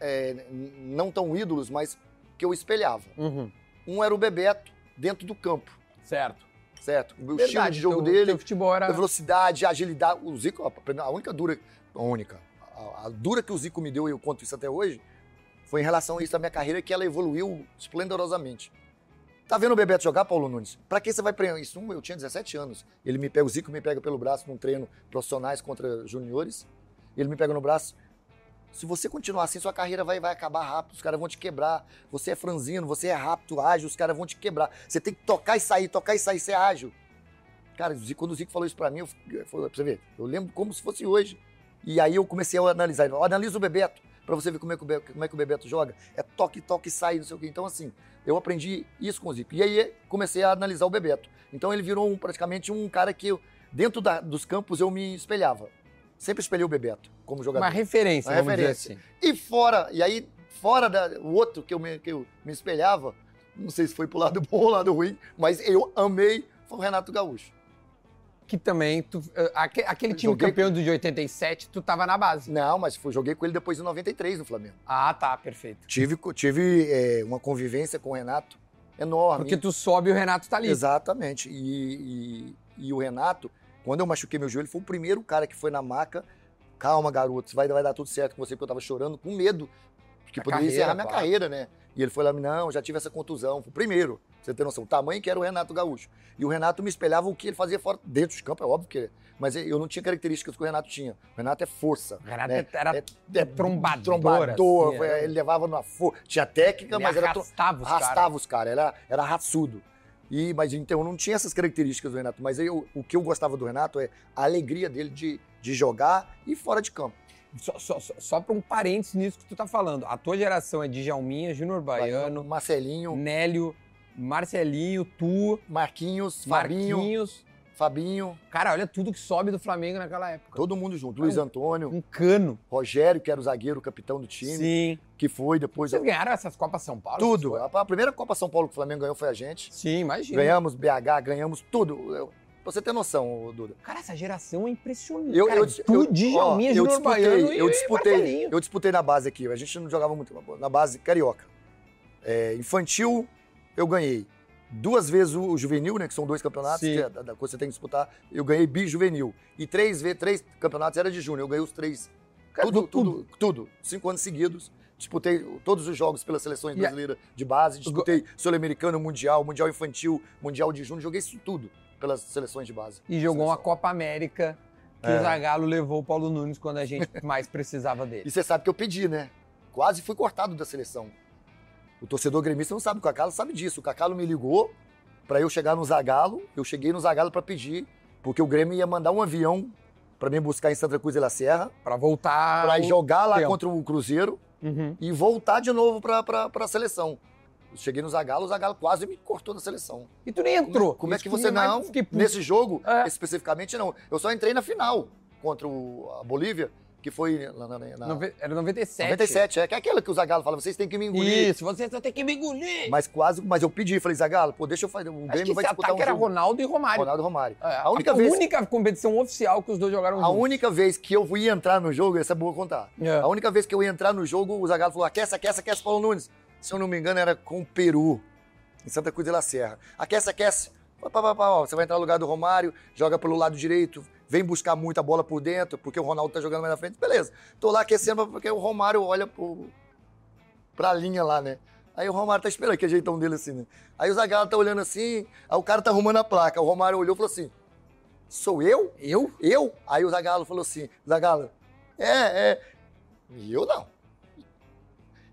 é, não tão ídolos, mas que eu espelhava. Uhum. Um era o Bebeto, dentro do campo, Certo. certo? O estilo Verdade, de jogo teu- dele, Teu futebol era... a velocidade, a agilidade. O Zico, a única dura, a única, a, a dura que o Zico me deu, e eu conto isso até hoje, foi em relação a isso da minha carreira, que ela evoluiu esplendorosamente. Tá vendo o Bebeto jogar, Paulo Nunes? Pra que você vai prender isso? Eu tinha 17 anos. Ele me pega, o Zico me pega pelo braço num treino profissionais contra juniores. Ele me pega no braço. Se você continuar assim, sua carreira vai, vai acabar rápido, os caras vão te quebrar. Você é franzino, você é rápido, ágil, os caras vão te quebrar. Você tem que tocar e sair, tocar e sair, ser ágil. Cara, quando o Zico falou isso pra mim, eu, pra você ver, eu lembro como se fosse hoje. E aí eu comecei a analisar. Analisa o Bebeto, pra você ver como é, que o como é que o Bebeto joga. É toque, toque, sai, não sei o quê. Então, assim, eu aprendi isso com o Zico. E aí comecei a analisar o Bebeto. Então ele virou um- praticamente um cara que, eu, dentro da- dos campos, eu me espelhava. Sempre espelhei o Bebeto como jogador. Uma referência, Uma referência. assim. E fora, e aí, fora da, o outro que eu, me, que eu me espelhava, não sei se foi pro lado bom ou lado ruim, mas eu amei, foi o Renato Gaúcho. Que também, tu, eh, aque- aquele time Joguei- campeão de 87, tu tava na base. Não, mas fui, joguei com ele depois em 93 no Flamengo. Ah, tá, perfeito. Tive, tive é, uma convivência com o Renato enorme. Porque tu sobe e o Renato tá ali. Exatamente. E, e- e o Renato, quando eu machuquei meu joelho, foi o primeiro cara que foi na maca. Calma, garoto, vai, vai dar tudo certo com você, porque eu tava chorando com medo. Que Da poderia carreira, encerrar minha claro. carreira, né? E ele foi lá, não, já tive essa contusão. Foi o primeiro, você ter noção. O tamanho que era o Renato Gaúcho. E o Renato me espelhava o que ele fazia fora, dentro de campo, é óbvio que. Mas eu não tinha características que o Renato tinha. O Renato é força. O Renato né? era É- é trombador, trombador, assim, é. ele levava na força. Tinha técnica, ele mas era arrastava os arrastava caras. os caras, era, era raçudo. E, mas então eu não tinha essas características do Renato, mas eu, o que eu gostava do Renato é a alegria dele de, de jogar e fora de campo. Só, só, só, só pra um parênteses nisso que tu tá falando. A tua geração é Djalminha, Júnior Baiano, Marcelinho, Nélio, Marcelinho, tu, Marquinhos, Fabinho, Marquinhos. Fabinho, Cara, olha tudo que sobe do Flamengo naquela época. todo mundo junto. Luiz um- Antônio, Um cano. Rogério, que era o zagueiro, o capitão do time, Sim. que foi depois. Vocês ganharam essas Copas São Paulo? Tudo. A, primeira Copa São Paulo que o Flamengo ganhou foi a gente. Sim, imagina. Ganhamos BH, ganhamos tudo. Eu- pra você ter noção, Duda. Cara, essa geração é impressionante. Eu, Cara, eu, tu, eu, Djalminha, ó, eu Júnior disputei, eu disputei, eu disputei na base aqui. A gente não jogava muito na base carioca. É, infantil, eu ganhei duas vezes o, juvenil, né? Que são dois campeonatos Sim. que é da, da você tem que disputar. Eu ganhei bi-juvenil. E três vezes, três campeonatos era de júnior. Eu ganhei os três tudo, tudo, tudo. Cinco anos seguidos. Disputei todos os jogos pelas seleções E a- brasileiras de base, disputei Sul-Americano, Mundial, Mundial Infantil, Mundial de Júnior, joguei isso tudo pelas seleções de base. E jogou uma Seleção. Copa América que É. o Zagallo levou o Paulo Nunes quando a gente mais precisava dele. E você sabe que eu pedi, né? Quase fui cortado da seleção. O torcedor gremista não sabe, o Cacalo sabe disso. O Cacalo me ligou pra eu chegar no Zagalo. Eu cheguei no Zagalo pra pedir, porque o Grêmio ia mandar um avião pra me buscar em Santa Cruz de la Serra, Pra voltar. pra o- jogar lá tempo. contra o Cruzeiro Uhum. e voltar de novo pra, pra, pra seleção. Eu cheguei no Zagalo, o Zagalo quase me cortou da seleção. E tu nem entrou. Como é Isso que você não? Nesse jogo, É. especificamente, não. Eu só entrei na final contra o- a Bolívia, que foi na, na, na- Nove- Era 97. 97, é, que é aquela que o Zagalo fala, vocês têm que me engolir. Isso, você só tem que me engolir. Mas quase, mas eu pedi, falei, Zagalo, pô, deixa eu fazer. O Grêmio vai disputar um era jogo. Ronaldo e Romário. Ronaldo e Romário. É, A única vez- única competição oficial que os dois jogaram A juntos. única vez que eu ia entrar no jogo, essa é boa contar. É. A única vez que eu ia entrar no jogo, o Zagalo falou: aquece, aquece, aquece, Paulo Nunes. Se eu não me engano, era com o Peru, em Santa Cruz de la Serra. Aquece, aquece. Pá, pá, pá, Você vai entrar no lugar do Romário, joga pelo lado direito, vem buscar muita bola por dentro, porque o Ronaldo tá jogando mais na frente. Beleza. Tô lá aquecendo porque o Romário olha pro, pra linha lá, né? Aí o Romário tá esperando, que é jeitão dele assim, né? Aí o Zagallo tá olhando assim, aí o cara tá arrumando a placa. O Romário olhou e falou assim: Sou eu? Eu? Eu? Aí o Zagallo falou assim: Zagallo, é, é. E eu não.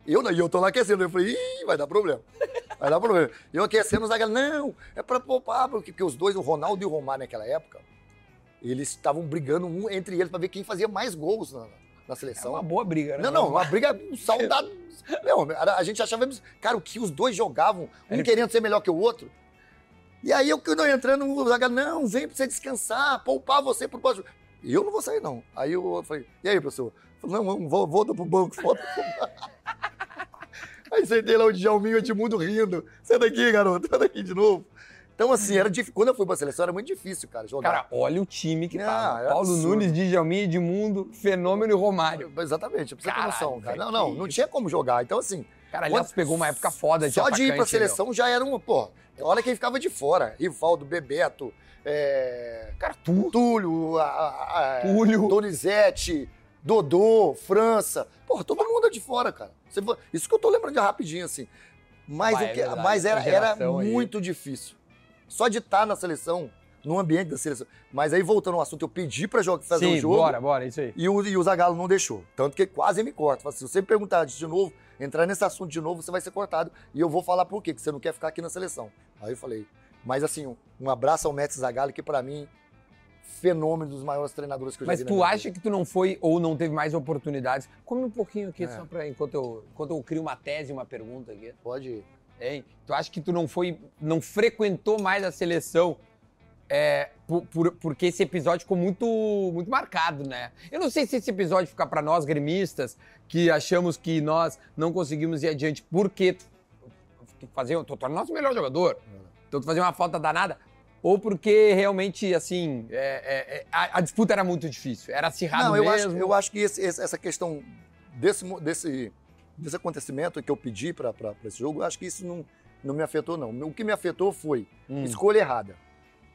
Eu não. E eu tô lá aquecendo. Eu falei: Ih, vai dar problema. Vai dar problema. Eu aquecendo, o Zagallo, não, é pra poupar, porque, porque os dois, o Ronaldo e o Romário naquela época, eles estavam brigando um entre eles pra ver quem fazia mais gols na, na É seleção. uma boa briga, né? Não, não, uma briga saudável. Não, a gente achava, cara, o que os dois jogavam, um Ele- querendo ser melhor que o outro. E aí eu não entrando, o Zagallo, não, vem pra você descansar, poupar você pro próximo. E eu não vou sair, não. Aí eu falei, e aí, professor? Falei, não, vamos, vou, volta pro banco, volta pro banco. Aí sentei lá o Djalminho e o Edmundo rindo. Sai daqui, garoto, sai daqui de novo. Então, assim, era difícil. Quando eu fui pra seleção, era muito difícil, cara, jogar. Cara, olha o time que tava. é Paulo absurdo. Nunes, Djalmin, Edmundo, Fenômeno e Romário. Exatamente, precisa ter Caralho, noção, cara. Não, não, não tinha como jogar. Então, assim, Cara, aliás, Quando- pegou uma época foda de Só de ir pra seleção já era um, pô, olha quem ficava de fora. Rivaldo, Bebeto, é. Cara, tu, Túlio, a, a, a, Túlio. Donizete, Dodô, França. Porra, todo mundo é de fora, cara. Você Isso que eu tô lembrando de rapidinho, assim. Mas, o é que- mas era, era aí. muito difícil. Só de estar na seleção, no ambiente da seleção. Mas aí, voltando ao assunto, eu pedi pra jogar, fazer Sim, um jogo. bora, bora, isso aí. E o, e o Zagallo não deixou. Tanto que quase me corta. Fala assim, se você me perguntar de novo, entrar nesse assunto de novo, você vai ser cortado. E eu vou falar por quê, que você não quer ficar aqui na seleção. Aí eu falei. Mas assim, um, abraço ao Mestre Zagallo, que pra mim, fenômeno dos maiores treinadores que eu já Mas vi na tu acha que tu não foi ou não teve mais oportunidades? Come um pouquinho aqui, É. só pra, enquanto eu, enquanto eu crio uma tese, uma pergunta aqui. vida. Pode ir. Hein? Tu acha que tu não foi, não frequentou mais a seleção é, por- por- porque esse episódio ficou muito, muito marcado, né? Eu não sei se esse episódio fica pra nós gremistas que achamos que nós não conseguimos ir adiante porque tu fazer, tu torna o nosso melhor jogador, então tu uma falta danada, ou porque realmente assim é, é, é, a, a disputa era muito difícil, era acirrado Não, eu acho, mesmo. eu acho que esse- essa questão desse, desse, desse acontecimento que eu pedi pra esse jogo, eu acho que isso não, não me afetou, não. O que me afetou foi Hum. escolha errada.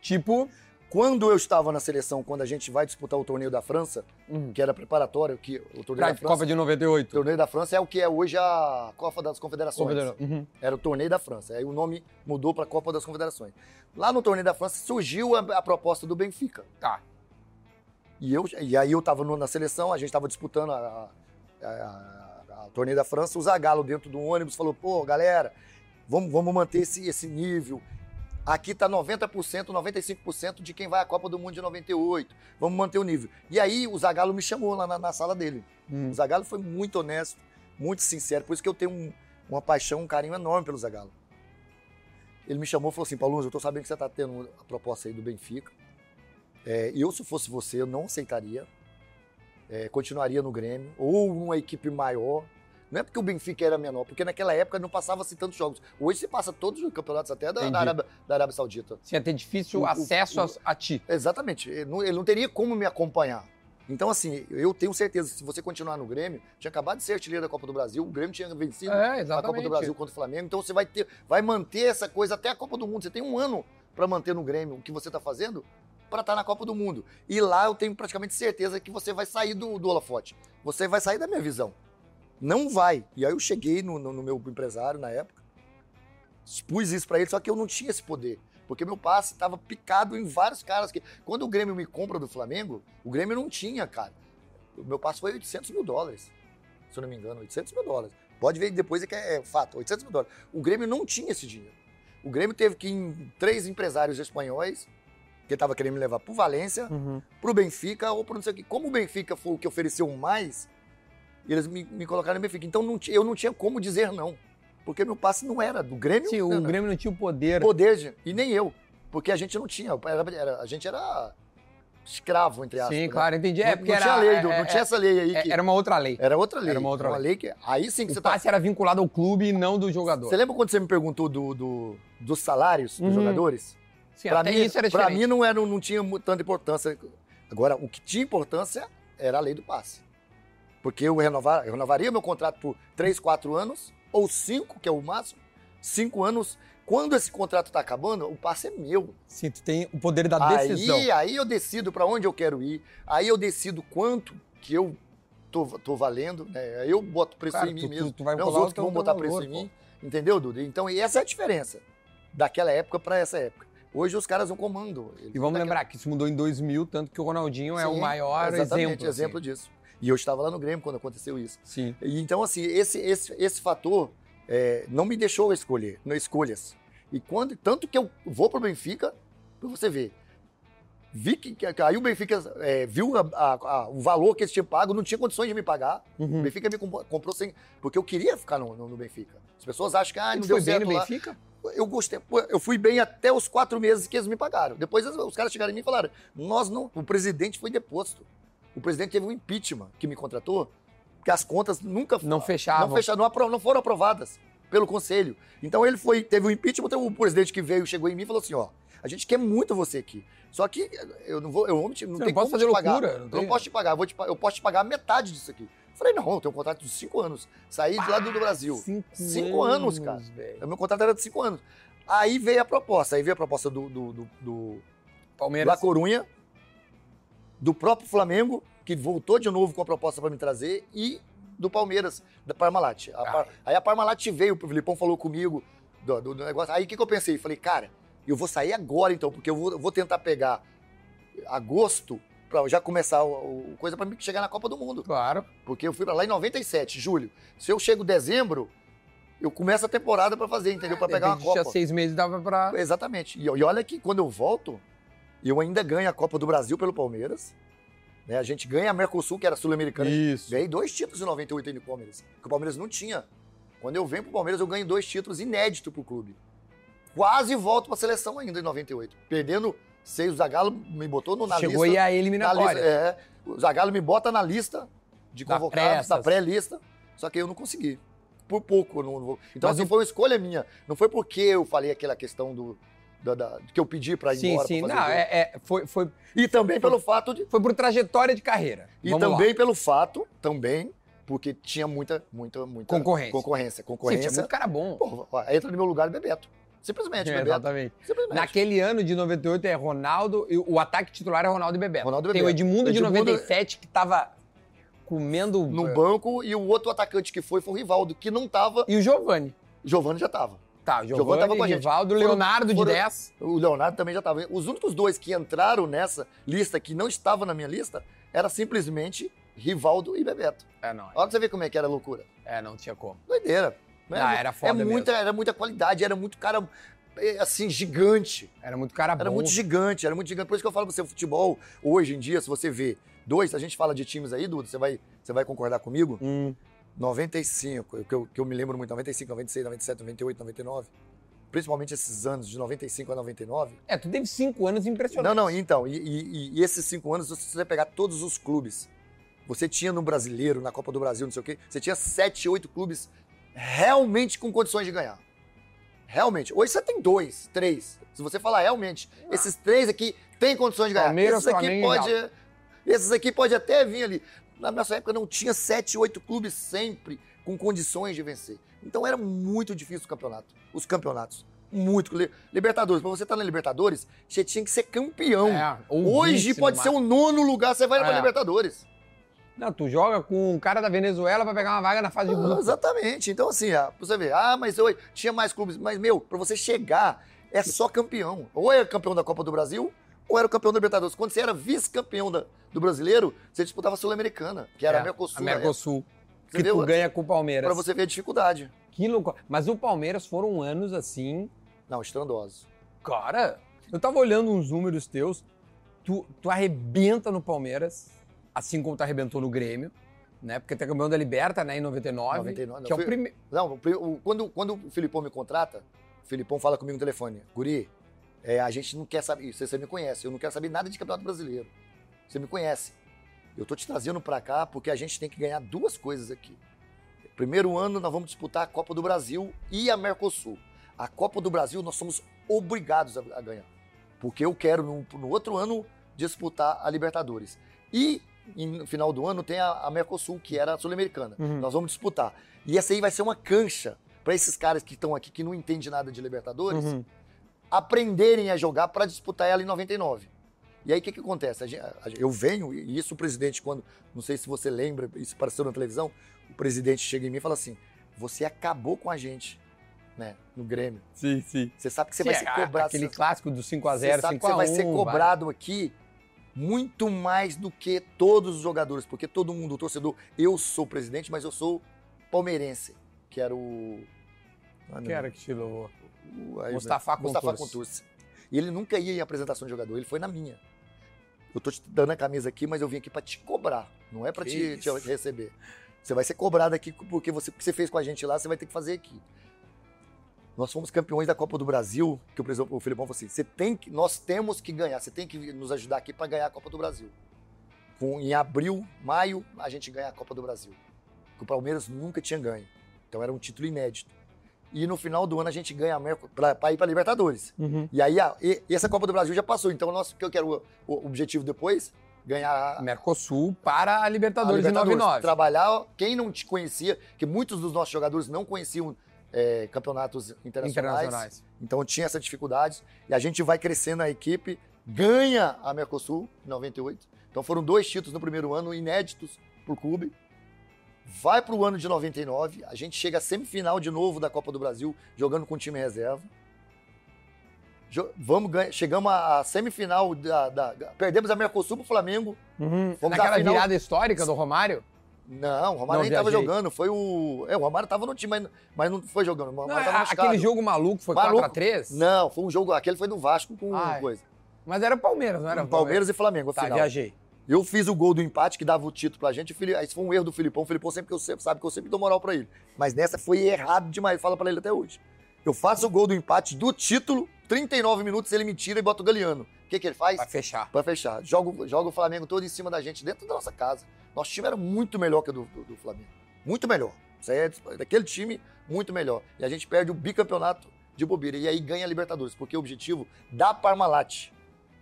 Tipo, Quando eu estava na seleção, quando a gente vai disputar o torneio da França, hum, que era preparatório, que o torneio pra da França, Copa de o 98. torneio da França é o que é hoje a Copa das Confederações. Uhum. Era o torneio da França. Aí o nome mudou para Copa das Confederações. Lá no torneio da França surgiu a, a proposta do Benfica. Tá. E, eu, e aí eu estava na seleção, a gente estava disputando a- a- a torneio da França. O Zagallo dentro do ônibus falou: pô, galera, vamos, vamos manter esse, esse nível. Aqui tá 90%, 95% de quem vai à Copa do Mundo de 98. Vamos manter o nível. E aí o Zagallo me chamou lá na, na sala dele. Hum. O Zagallo foi muito honesto, muito sincero. Por isso que eu tenho um- uma paixão, um carinho enorme pelo Zagallo. Ele me chamou e falou assim, Paulo, eu tô sabendo que você tá tendo a proposta aí do Benfica. É, eu, se fosse você, eu não aceitaria. É, continuaria no Grêmio. Ou numa equipe maior. Não é porque o Benfica era menor, porque naquela época não passava-se tantos jogos. Hoje você passa todos os campeonatos, até da, da Arábia, da Arábia Saudita. Você ia ter difícil O- o- acesso o- a, a ti. Exatamente. Ele não, ele não teria como me acompanhar. Então, assim, eu tenho certeza, se você continuar no Grêmio, tinha acabado de ser artilheiro da Copa do Brasil, o Grêmio tinha vencido É, a Copa do Brasil contra o Flamengo, então você vai ter, vai manter essa coisa até a Copa do Mundo. Você tem um ano para manter no Grêmio o que você está fazendo. para estar na Copa do Mundo. E lá eu tenho praticamente certeza que você vai sair do, do holofote. Você vai sair da minha visão. Não vai. E aí eu cheguei no, no, no meu empresário na época, expus isso para ele, só que eu não tinha esse poder. Porque meu passe estava picado em vários caras. que Quando o Grêmio me compra do Flamengo, o Grêmio não tinha, cara. O meu passe foi 800 mil dólares, se eu não me engano, 800 mil dólares. Pode ver depois é que é fato, 800 mil dólares. O Grêmio não tinha esse dinheiro. O Grêmio teve que ir em três empresários espanhóis, que estava querendo me levar para o Valência, Uhum. para o Benfica ou para não sei o quê. Como o Benfica foi o que ofereceu mais, eles me, me colocaram no Benfica. Então não ti- eu não tinha como dizer não. Porque meu passe não era do Grêmio. Sim, o não, não. Grêmio não tinha o poder. poder, de- e nem eu. Porque a gente não tinha. era- era- a gente era escravo, entre aspas. Sim, né? claro, entendi. Não, É, porque não era, tinha lei, do- é, não tinha é, essa lei aí. é, Que, Era uma outra lei. era outra lei. era uma outra lei. que. Aí sim que O você tá. passe era vinculado ao clube e não do jogador. Você lembra quando você me perguntou do, do- dos salários dos Uhum. jogadores? Sim, Pra mim, isso era pra mim não, era, não tinha tanta importância. Agora, o que tinha importância era a lei do passe. Porque eu, renovar, eu renovaria meu contrato por 3, 4 anos, ou 5, que é o máximo. 5 anos. Quando esse contrato está acabando, o passe é meu. Sim, tu tem o poder da decisão. Aí, aí eu decido para onde eu quero ir. Aí eu decido quanto que eu tô, tô valendo. Né? Aí eu boto preço Claro, em mim tu- tu- mesmo. tu vai não os outros que vão botar valor, preço em pô. mim. Entendeu, Dudu? Então, e essa é a diferença daquela época para essa época. Hoje os caras não comandam. Eles E vamos daquela- lembrar que isso mudou em 2000, tanto que o Ronaldinho é o Sim, maior exatamente, exemplo. exemplo assim. disso. E eu estava lá no Grêmio quando aconteceu isso. Sim. E, então, assim, esse, esse, esse fator é, não me deixou escolher, não escolhas. E quando, tanto que eu vou pro Benfica, pra você ver. Vi que, que aí o Benfica é, viu a- a- a- o valor que eles tinham pago, não tinha condições de me pagar. O Uhum. Benfica me comprou, comprou sem. Porque eu queria ficar no, no- no Benfica. As pessoas acham que ah, não deu foi bem certo no lá. Benfica? Eu gostei. Eu fui bem até os quatro meses que eles me pagaram. Depois os- os caras chegaram em mim e falaram: nós não. O presidente foi deposto. O presidente teve um impeachment que me contratou, porque as contas nunca Não fechavam. não, fecharam, não, não foram aprovadas pelo conselho. Então ele foi, teve um impeachment, então o presidente que veio, chegou em mim e falou assim: ó, a gente quer muito você aqui. Só que eu não vou, eu não, te- não tem não pode como fazer te pagar. loucura, não eu não posso te pagar, eu, te eu posso te pagar metade disso aqui. Eu falei, não, eu tenho um contrato de cinco anos. Saí de lá do, do Brasil. Cinco, Cinco anos, cara. velho. O meu contrato era de cinco anos. Aí veio a proposta, aí veio a proposta do, do, do, do Palmeiras. La Corunha, do próprio Flamengo, que voltou de novo com a proposta para me trazer, e do Palmeiras, da Parmalat. A Par- Aí a Parmalat veio, o Filipão falou comigo do, do- do negócio. Aí o que, que eu pensei? Falei, cara, eu vou sair agora então, porque eu vou, eu vou tentar pegar agosto para já começar o, o coisa para chegar na Copa do Mundo. Claro. Porque eu fui para lá em 97, julho. Se eu chego dezembro, eu começo a temporada para fazer, entendeu? Para De pegar uma tinha Copa. seis meses dava pra. Exatamente. E, e olha que quando eu volto, eu ainda ganho a Copa do Brasil pelo Palmeiras. Né? A gente ganha a Mercosul, que era sul-americana. Isso. Ganhei dois títulos em 98 aí no Palmeiras, que o Palmeiras não tinha. Quando eu venho pro Palmeiras, eu ganho dois títulos inéditos pro clube. Quase volto pra seleção ainda em 98. Perdendo seis, o Zagallo me botou no, na Chegou lista. aí a na eliminatória. lista é, o Zagallo me bota na lista de convocados, da pré-lista, só que eu não consegui. Por pouco. Não, não- então, Mas assim, foi uma escolha minha. Não foi porque eu falei aquela questão do, da, da- que eu pedi pra ir Sim, embora. sim. pra Não, é, é- foi, foi, E também pelo fato de. foi por trajetória de carreira. E Vamos lá. também pelo fato, também, porque tinha muita, muita, muita Concorrência. Concorrência. Sim, Concorrência. tinha muito cara bom. Pô, ó, entra no meu lugar Bebeto. Simplesmente, É, Bebeto. exatamente. Simplesmente. Naquele ano de 98 é Ronaldo, o ataque titular é Ronaldo e Bebeto. Ronaldo e Tem o Bebeto. Edmundo, de Edmundo- 97 que tava comendo. No banco, e o outro atacante que foi foi o Rivaldo, que não tava. E o Giovani. Giovanni já tava. Tá, o Giovani Giovani, tava com a gente. Rivaldo, Leonardo foram- de 10. O Leonardo também já tava. Os únicos dois que entraram nessa lista, que não estava na minha lista, era simplesmente Rivaldo e Bebeto. É, não. Olha pra você ver como é que era a loucura. É, não tinha como. Doideira. né? Ah, era foda é muita, Era muita qualidade, era muito cara, é, assim, gigante. Era muito cara bom. Era muito gigante, era muito gigante. Por isso que eu falo pra você, o futebol, hoje em dia, se você vê dois, a gente fala de times aí, Duda, você vai, você vai concordar comigo? Hum, 95, que eu, que eu me lembro muito, 95, 96, 97, 98, 99. Principalmente esses anos de 95 a 99. É, tu teve cinco anos impressionantes. Não, não, então, e, e- e esses cinco anos, se você pegar todos os clubes, você tinha no Brasileiro, na Copa do Brasil, não sei o quê, você tinha sete, oito clubes realmente com condições de ganhar. Realmente. Hoje você tem dois, três. Se você falar realmente, esses três aqui têm condições de ganhar. Palmeiras, esses aqui Flamengo pode, esses aqui pode até vir ali. Na nossa época não tinha sete, oito clubes sempre com condições de vencer. Então era muito difícil o campeonato, os campeonatos. muito. Li- Libertadores, pra você estar na Libertadores, você tinha que ser campeão. É, Hoje pode ser o nono lugar, você vai pra É. Libertadores. Não, tu joga com um cara da Venezuela pra pegar uma vaga na fase de Ah, grupo. Exatamente. Então, assim, ah, pra você ver, ah, mas eu tinha mais clubes. Mas, meu, pra você chegar, é só campeão. Ou é campeão da Copa do Brasil, ou era o campeão da Libertadores. Quando você era vice-campeão do brasileiro, você disputava a Sul-Americana, que era É, a Mercosul. A. Mercosul. Que Entendeu? tu ganha com o Palmeiras. Pra você ver a dificuldade. Que louco. Mas o Palmeiras foram anos assim. Não, estrondoso. Cara, eu tava olhando uns números teus. Tu, tu arrebenta no Palmeiras, assim como tu arrebentou no Grêmio, né? Porque tu é campeão da Liberta, né, em 99. 99, não, que é o primeiro. Não, quando, quando o Filipão me contrata, o Filipão fala comigo no telefone, Guri, é, a gente não quer saber, você, você me conhece, eu não quero saber nada de campeonato brasileiro. Você me conhece. Eu tô te trazendo pra cá porque a gente tem que ganhar duas coisas aqui. Primeiro ano nós vamos disputar a Copa do Brasil e a Mercosul. A Copa do Brasil nós somos obrigados a, a ganhar. Porque eu quero no, no outro ano disputar a Libertadores. E e no final do ano tem a, a Mercosul, que era a Sul-Americana. Uhum. Nós vamos disputar. E essa aí vai ser uma cancha para esses caras que estão aqui, que não entendem nada de Libertadores, Uhum. Aprenderem a jogar para disputar ela em 99. E aí o que, que acontece? A a eu venho, e isso o presidente, quando. Não sei se você lembra, isso apareceu na televisão, o presidente chega em mim e fala assim: você acabou com a gente, né? No Grêmio. Sim, sim. Você sabe que você Sim, vai ser a- cobrado. Aquele você- clássico do 5x0, você sabe 5x1. que você vai ser vai. cobrado aqui muito mais do que todos os jogadores, porque todo mundo, o torcedor, eu sou presidente, mas eu sou palmeirense, que era o. Ah, era que te louvou? Aí, Mustafa Mustafa Contursi. E ele nunca ia em apresentação de jogador, ele foi na minha. Eu tô te dando a camisa aqui, mas eu vim aqui pra te cobrar, não é pra Que te, te receber. Você vai ser cobrado aqui porque você, o que você fez com a gente lá, você vai ter que fazer aqui. Nós fomos campeões da Copa do Brasil, que o, presidente, o Filipão falou assim: você tem que, nós temos que ganhar, você tem que nos ajudar aqui para ganhar a Copa do Brasil. Com, em abril, maio, a gente ganha a Copa do Brasil. Que o Palmeiras nunca tinha ganho. Então era um título inédito. E no final do ano a gente ganha a Merco para ir para Libertadores. Uhum. E aí a, e, essa Copa do Brasil já passou. Então o nosso que eu quero o, o objetivo depois ganhar a, Mercosul para a a Libertadores, Libertadores. em 99. Trabalhar quem não te conhecia, que muitos dos nossos jogadores não conheciam é, campeonatos internacionais. Internacionais. Então tinha essa dificuldade. E a gente vai crescendo a equipe, ganha a Mercosul em 98. Então foram dois títulos no primeiro ano, inéditos para o clube. Vai para o ano de 99, a gente chega à semifinal de novo da Copa do Brasil, jogando com o time reserva. Vamos ganhar, chegamos à semifinal da, da- Perdemos a Mercosul pro Flamengo. Uhum. Naquela final- virada histórica do Romário? Não, o Romário Não, nem tava viajei. jogando. Foi o. É, o Romário tava no time, mas, mas não foi jogando. Não, aquele jogo maluco foi Maluco. 4x3? Não, foi um jogo. Aquele foi do Vasco com Ai, coisa. Mas era Palmeiras, não era? Palmeiras e Flamengo, Tá, afinal. viajei. Eu fiz o gol do empate que dava o título pra gente. Fili- Isso foi um erro do Filipão. O Filipão sempre que eu sempre sabe que eu sempre dou moral pra ele. Mas nessa foi errado demais. Fala pra ele até hoje. Eu faço o gol do empate do título, 39 minutos ele me tira e bota o Galeano. O que, que ele faz? Vai fechar. Pra fechar. Joga, joga o Flamengo todo em cima da gente, dentro da nossa casa. Nosso time era muito melhor que o do, do- do Flamengo. Muito melhor. Isso aí é daquele time, muito melhor. E a gente perde o bicampeonato de bobeira. E aí ganha a Libertadores, porque o objetivo da Parmalat,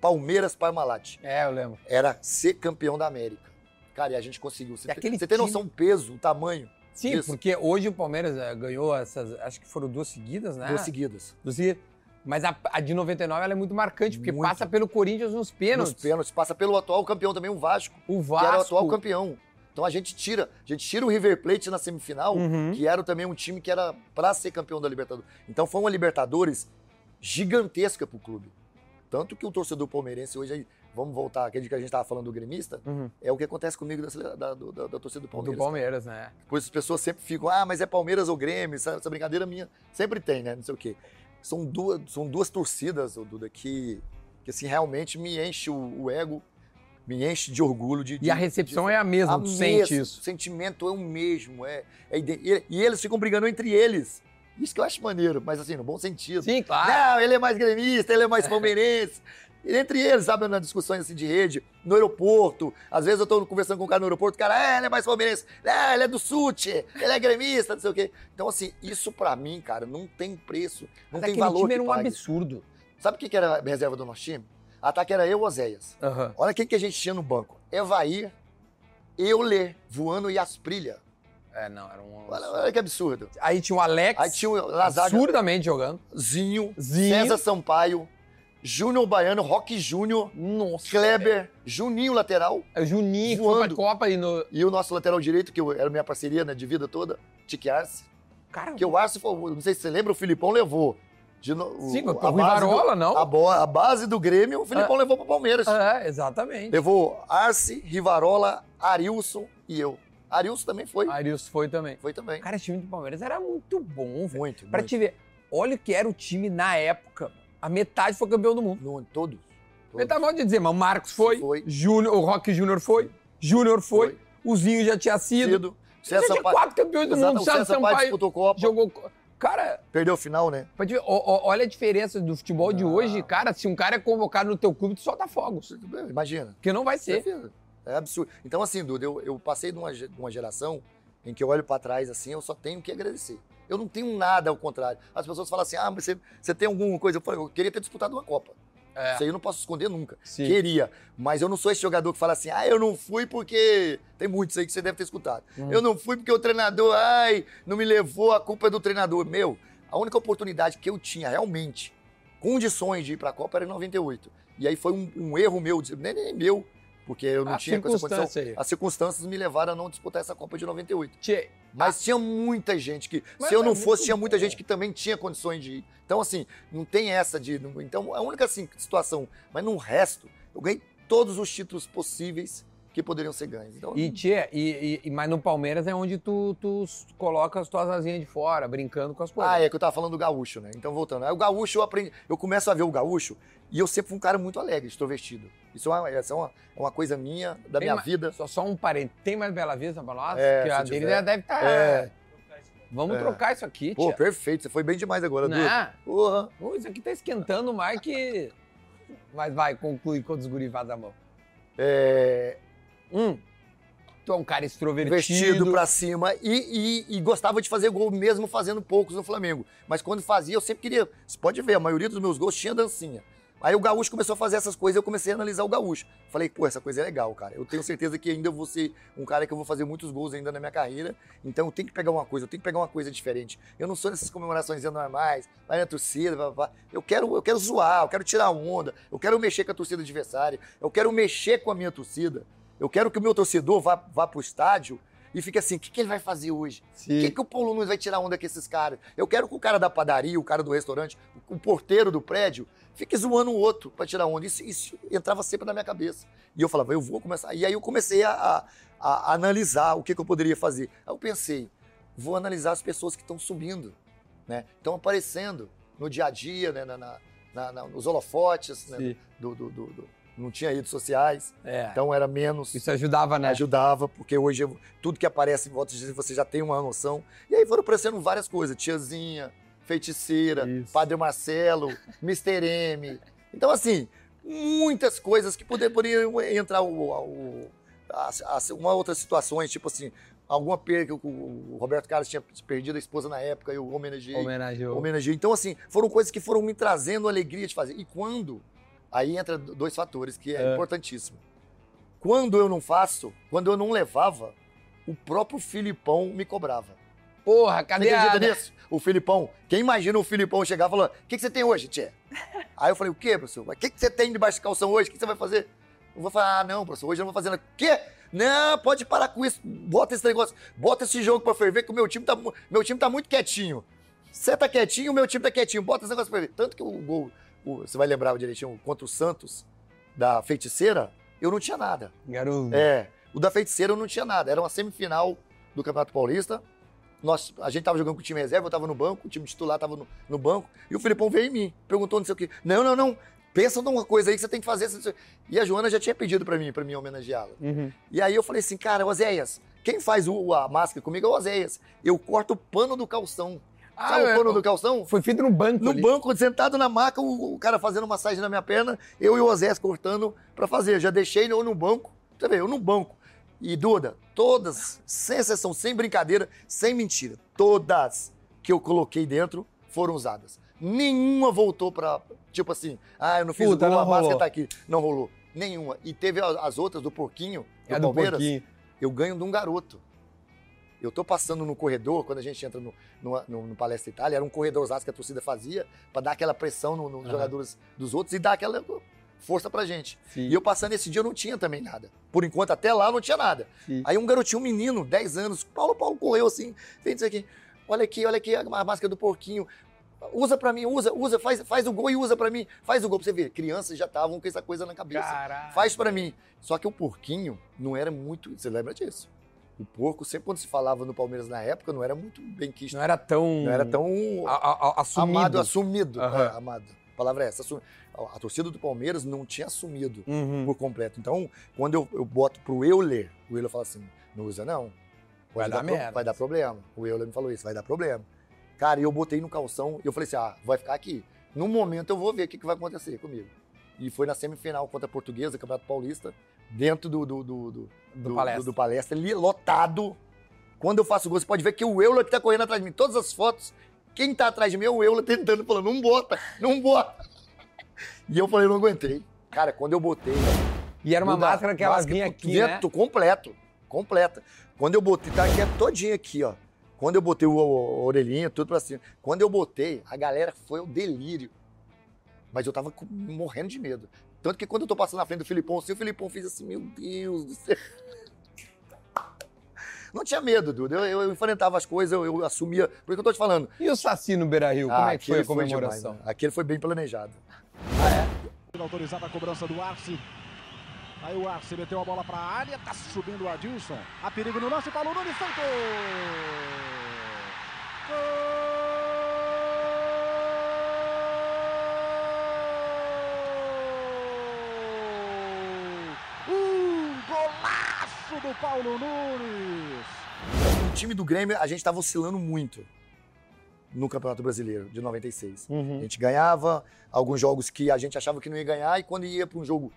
Palmeiras Parmalat, É, eu lembro. era ser campeão da América. Cara, e a gente conseguiu. Você, tem- você tem noção do peso, o tamanho? Sim, Isso. porque hoje o Palmeiras eh, ganhou essas, acho que foram duas seguidas, né? Duas seguidas. Duas seguidas. Mas a, a de 99 ela é muito marcante, porque Muito. passa pelo Corinthians nos pênaltis. Nos pênaltis. Passa pelo atual campeão também, o Vasco, O que era o Vasco. atual campeão. Então a gente tira, a gente tira o River Plate na semifinal, Uhum. que era também um time que era pra ser campeão da Libertadores. Então foi uma Libertadores gigantesca pro clube. Tanto que o torcedor palmeirense hoje, vamos voltar, aquele que a gente tava falando do gremista, Uhum. é o que acontece comigo da, da, do- da- da torcida do Do Palmeiras. Palmeiras, né? Pois as pessoas sempre ficam, ah, mas é Palmeiras ou Grêmio, essa, essa brincadeira minha sempre tem, né? Não sei o quê. São duas, são duas torcidas, Duda, que, que assim, realmente me enche o, o ego, me enche de orgulho de. E a recepção é a mesma, a tu mesmo, sente isso. O sentimento é o mesmo. É, é e, e eles ficam brigando entre eles. Isso que eu acho maneiro, mas assim, no bom sentido. Sim, claro. Não, ele é mais gremista, ele é mais palmeirense. Entre eles, sabe, nas discussões assim de rede, no aeroporto. Às vezes eu tô conversando com um cara no aeroporto, o cara, é, ele é mais palmeirense. É, ele é do SUT, ele é gremista, não sei o quê. Então, assim, isso pra mim, cara, não tem preço, não Mas tem valor time era um pague. absurdo. Sabe o que era a reserva do nosso time? Ataque era eu, Oséias. Aham. Olha quem que a gente tinha no banco. Evair, Euler, voando e Asprilha. É, não, era um. Olha, olha que absurdo. Aí tinha o Alex. Aí tinha o Lazaga, absurdamente jogando. Zinho, Zinho. César Sampaio, Júnior Baiano, Roque Júnior, Nossa. Kleber, Juninho lateral É o Juninho que foi pra Copa aí no. e o nosso lateral direito, que era minha parceria né, de vida toda, Tique Arce. Cara, Que o Arce, foi, não sei se você lembra, o Filipão levou. De o- Sim, a o Rivarola, não? A, bo- a base do Grêmio, o Filipão levou pro Palmeiras. É, exatamente. Levou Arce, Rivarola, Arilson e eu. Arilson também foi. Arilson foi também. Foi também. Cara, esse time do Palmeiras era muito bom, velho. Muito, Pra muito. te ver, olha o que era o time na época. A metade foi campeão do mundo. No- todos. todos. Metade pode dizer, mas o Marcos foi, Foi. Júnior, o Rock Júnior foi, Júnior foi, Foi. o Zinho já tinha sido. Cedo. Já tinha Sampaio- quatro campeões do Exato, mundo. o César Sampaio disputou Copa. jogou. Cara, Perdeu o final, né? pra te ver, ó- ó- olha a diferença do futebol de Não. hoje, cara. Se um cara é convocado no teu clube, tu solta fogos. Imagina. Porque não vai ser. É absurdo. Então, assim, Duda, eu, eu passei de uma, ge- de uma geração em que eu olho pra trás assim, eu só tenho que agradecer. Eu não tenho nada ao contrário. As pessoas falam assim: ah, mas você, você tem alguma coisa? Eu falei, eu queria ter disputado uma Copa. É. Isso aí eu não posso esconder nunca. Sim. Queria. Mas eu não sou esse jogador que fala assim: ah, eu não fui porque. Tem muitos aí que você deve ter escutado. Hum. Eu não fui porque o treinador, ai, não me levou, a culpa é do treinador. Meu, a única oportunidade que eu tinha realmente condições de ir pra Copa era em 98. E aí foi um, um erro meu, nem, nem meu, porque eu não A tinha essa condição. aí. As circunstâncias me levaram a não disputar essa Copa de 98. Tchê, Mas tinha muita gente que, Mas se eu é não muito fosse, tinha muita gente que também tinha condições de ir. Então, assim, não tem essa de. Então, a única assim, situação. Mas no resto, eu ganhei todos os títulos possíveis que poderiam ser ganhos. Então, E, tchê, e, e- mas no Palmeiras é onde tu, tu coloca as tuas asinhas de fora, brincando com as coisas. Ah, é que eu tava falando do gaúcho, né? Então, voltando. Aí o gaúcho eu aprendi. Eu começo a ver o gaúcho e eu sempre fui um cara muito alegre, extrovertido. Isso é uma, é uma, é uma coisa minha, da Tem minha vida. Só, só um parente. Tem mais Bela Vista pra nós? É, Porque a dele já deve estar. É. Vamos É. trocar isso aqui, Pô, tia. perfeito. Você foi bem demais agora, Duda. Né? Porra. Pô, isso aqui tá esquentando mais que. Mas vai, conclui quando os guri fazem a mão. É, Hum. Tu é um cara extrovertido. vestido pra cima e, e- e gostava de fazer gol mesmo fazendo poucos no Flamengo. Mas quando fazia, eu sempre queria. Você pode ver, a maioria dos meus gols tinha dancinha. Aí o gaúcho começou a fazer essas coisas e eu comecei a analisar o gaúcho. Falei, pô, essa coisa é legal, cara. Eu tenho certeza que ainda vou ser um cara que eu vou fazer muitos gols ainda na minha carreira. Então eu tenho que pegar uma coisa, eu tenho que pegar uma coisa diferente. Eu não sou nessas comemorações normais, vai na torcida, blá, blá, blá. Eu quero, eu quero zoar, eu quero tirar onda, eu quero mexer com a torcida adversária, eu quero mexer com a minha torcida. Eu quero que o meu torcedor vá, vá pro estádio e fique assim, o que, que ele vai fazer hoje? O que, que o Paulo Nunes vai tirar onda com esses caras? Eu quero que o cara da padaria, o cara do restaurante, o, porteiro do prédio, fique zoando o outro pra tirar onda. Isso, isso entrava sempre na minha cabeça. E eu falava, eu vou começar. E aí eu comecei a, a- a analisar o que, que eu poderia fazer. Aí eu pensei, vou analisar as pessoas que estão subindo, né? Estão aparecendo no dia a dia, né? na, na- na- nos holofotes, né? Do, do- do- do- não tinha redes sociais, É. então era menos Isso ajudava, né? ajudava, porque hoje eu- tudo que aparece em volta de você já tem uma noção. E aí foram aparecendo várias coisas, tiazinha, feiticeira, Isso. Padre Marcelo, Mr. M. Então, assim, muitas coisas que poder- poderiam entrar o, o- as- as- uma outras situações, tipo assim, alguma perda, o, o Roberto Carlos tinha perdido a esposa na época, eu homenageei Homenageou. homenageei. Então, assim, foram coisas que foram me trazendo alegria de fazer. E quando? Aí entra dois fatores que é, É. importantíssimo. Quando eu não faço, quando eu não levava, o próprio Filipão me cobrava. Porra, Você cadê a... acredita nisso? O Filipão. Quem imagina o Filipão chegar e falar: O que, que você tem hoje, Tchê? Aí eu falei: O quê, professor? O que, que você tem debaixo de calção hoje? O que você vai fazer? Eu vou falar: Ah, não, professor, hoje eu não vou fazer nada. O quê? Não, pode parar com isso. Bota esse negócio, bota esse jogo pra ferver, que o meu time tá, meu time tá muito quietinho. Você tá quietinho, o meu time tá quietinho. Bota esse negócio pra ferver. Tanto que o gol, o- você vai lembrar direitinho, contra o Santos, da feiticeira, eu não tinha nada. Garoto. É, o da feiticeira eu não tinha nada. Era uma semifinal do Campeonato Paulista. Nós, a gente tava jogando com o time reserva, eu tava no banco, o time titular tava no, no banco, e o Filipão veio em mim, perguntou não sei o quê. Não, não, não. Pensa numa coisa aí que você tem que fazer. E a Joana já tinha pedido pra mim, pra mim homenageá-la. Uhum. E aí eu falei assim, cara, Oséias, quem faz o- a máscara comigo é o Oséias. Eu corto o pano do calção. Ah, Sabe é, o pano do calção? Foi feito no banco No ali. banco, sentado na maca, o, o cara fazendo massagem na minha perna, eu e o Osés cortando pra fazer. Eu já deixei eu no banco, você vê, eu no banco. E Duda, todas, sem exceção, sem brincadeira, sem mentira, todas que eu coloquei dentro foram usadas. Nenhuma voltou pra, tipo assim, ah, eu não fiz Puta, gol, não a máscara rolou. tá aqui. Não rolou. Nenhuma. E teve as outras do porquinho, do É do Palmeiras, porquinho. eu ganho de um garoto. Eu tô passando no corredor, quando a gente entra no, no, no, no Palestra Itália, era um corredorzaço que a torcida fazia para dar aquela pressão nos no, Aham. jogadores dos outros e dar aquela força pra gente. Sim, E eu passando esse dia eu não tinha também nada. Por enquanto, até lá não tinha nada. sim. Aí um garotinho, um menino, 10 anos, Paulo, Paulo correu assim, fez isso aqui. Olha aqui, olha aqui a máscara do porquinho. Usa pra mim, usa, usa, faz, faz o gol e usa pra mim. Faz o gol pra você ver. Crianças já estavam com essa coisa na cabeça. Caralho. Faz pra mim. Só que o porquinho não era muito. Você lembra disso? O porco, sempre quando se falava no Palmeiras na época, não era muito bem quisto. Não era tão. Não era tão a- a- assumido. amado, assumido. Aham. É, amado. A palavra é essa. assu- A, a torcida do Palmeiras não tinha assumido Uhum. por completo. Então, quando eu, eu boto pro Euler, o Euler fala assim: não usa não. Vai dar pro- merda. Vai dar problema. O Euler me falou isso, vai dar problema. Cara, e eu botei no calção e eu falei assim: ah, vai ficar aqui. No momento eu vou ver o que, que vai acontecer comigo. E foi na semifinal contra a Portuguesa, Campeonato Paulista, dentro do, do, do, do, Do palestra. do- palestra, ali, lotado. Quando eu faço gol, você pode ver que o Euler que tá correndo atrás de mim. Todas as fotos, quem tá atrás de mim é o Euler tentando, falando, não bota, não bota. E eu falei, não aguentei. Cara, quando eu botei. E era uma máscara que ela vinha aqui, né? dentro, completo, completa. Quando eu botei, tá aqui é todinha aqui, ó. Quando eu botei o, o- a orelhinha, tudo pra cima. Quando eu botei, a galera foi o delírio. Mas eu tava morrendo de medo. Tanto que quando eu tô passando na frente do Filipão, assim, o Filipão fez assim, meu Deus do céu. Não tinha medo, Duda. Eu, eu enfrentava as coisas, eu, eu assumia. Por isso que eu tô te falando. E o Saci no Beira Rio? Como Ah, é que foi a aquele demais, comemoração? né? Aquele foi bem planejado. Autorizada a cobrança do Arce. Aí o Arce meteu a bola para a área, tá subindo o Adilson. Há perigo no lance, Paulo Nunes, Santos! Gol! Um golaço do Paulo Nunes! O time do Grêmio, a gente tava oscilando muito no Campeonato Brasileiro de 96. A Uhum. gente ganhava alguns jogos que a gente achava que não ia ganhar, e quando ia para um jogo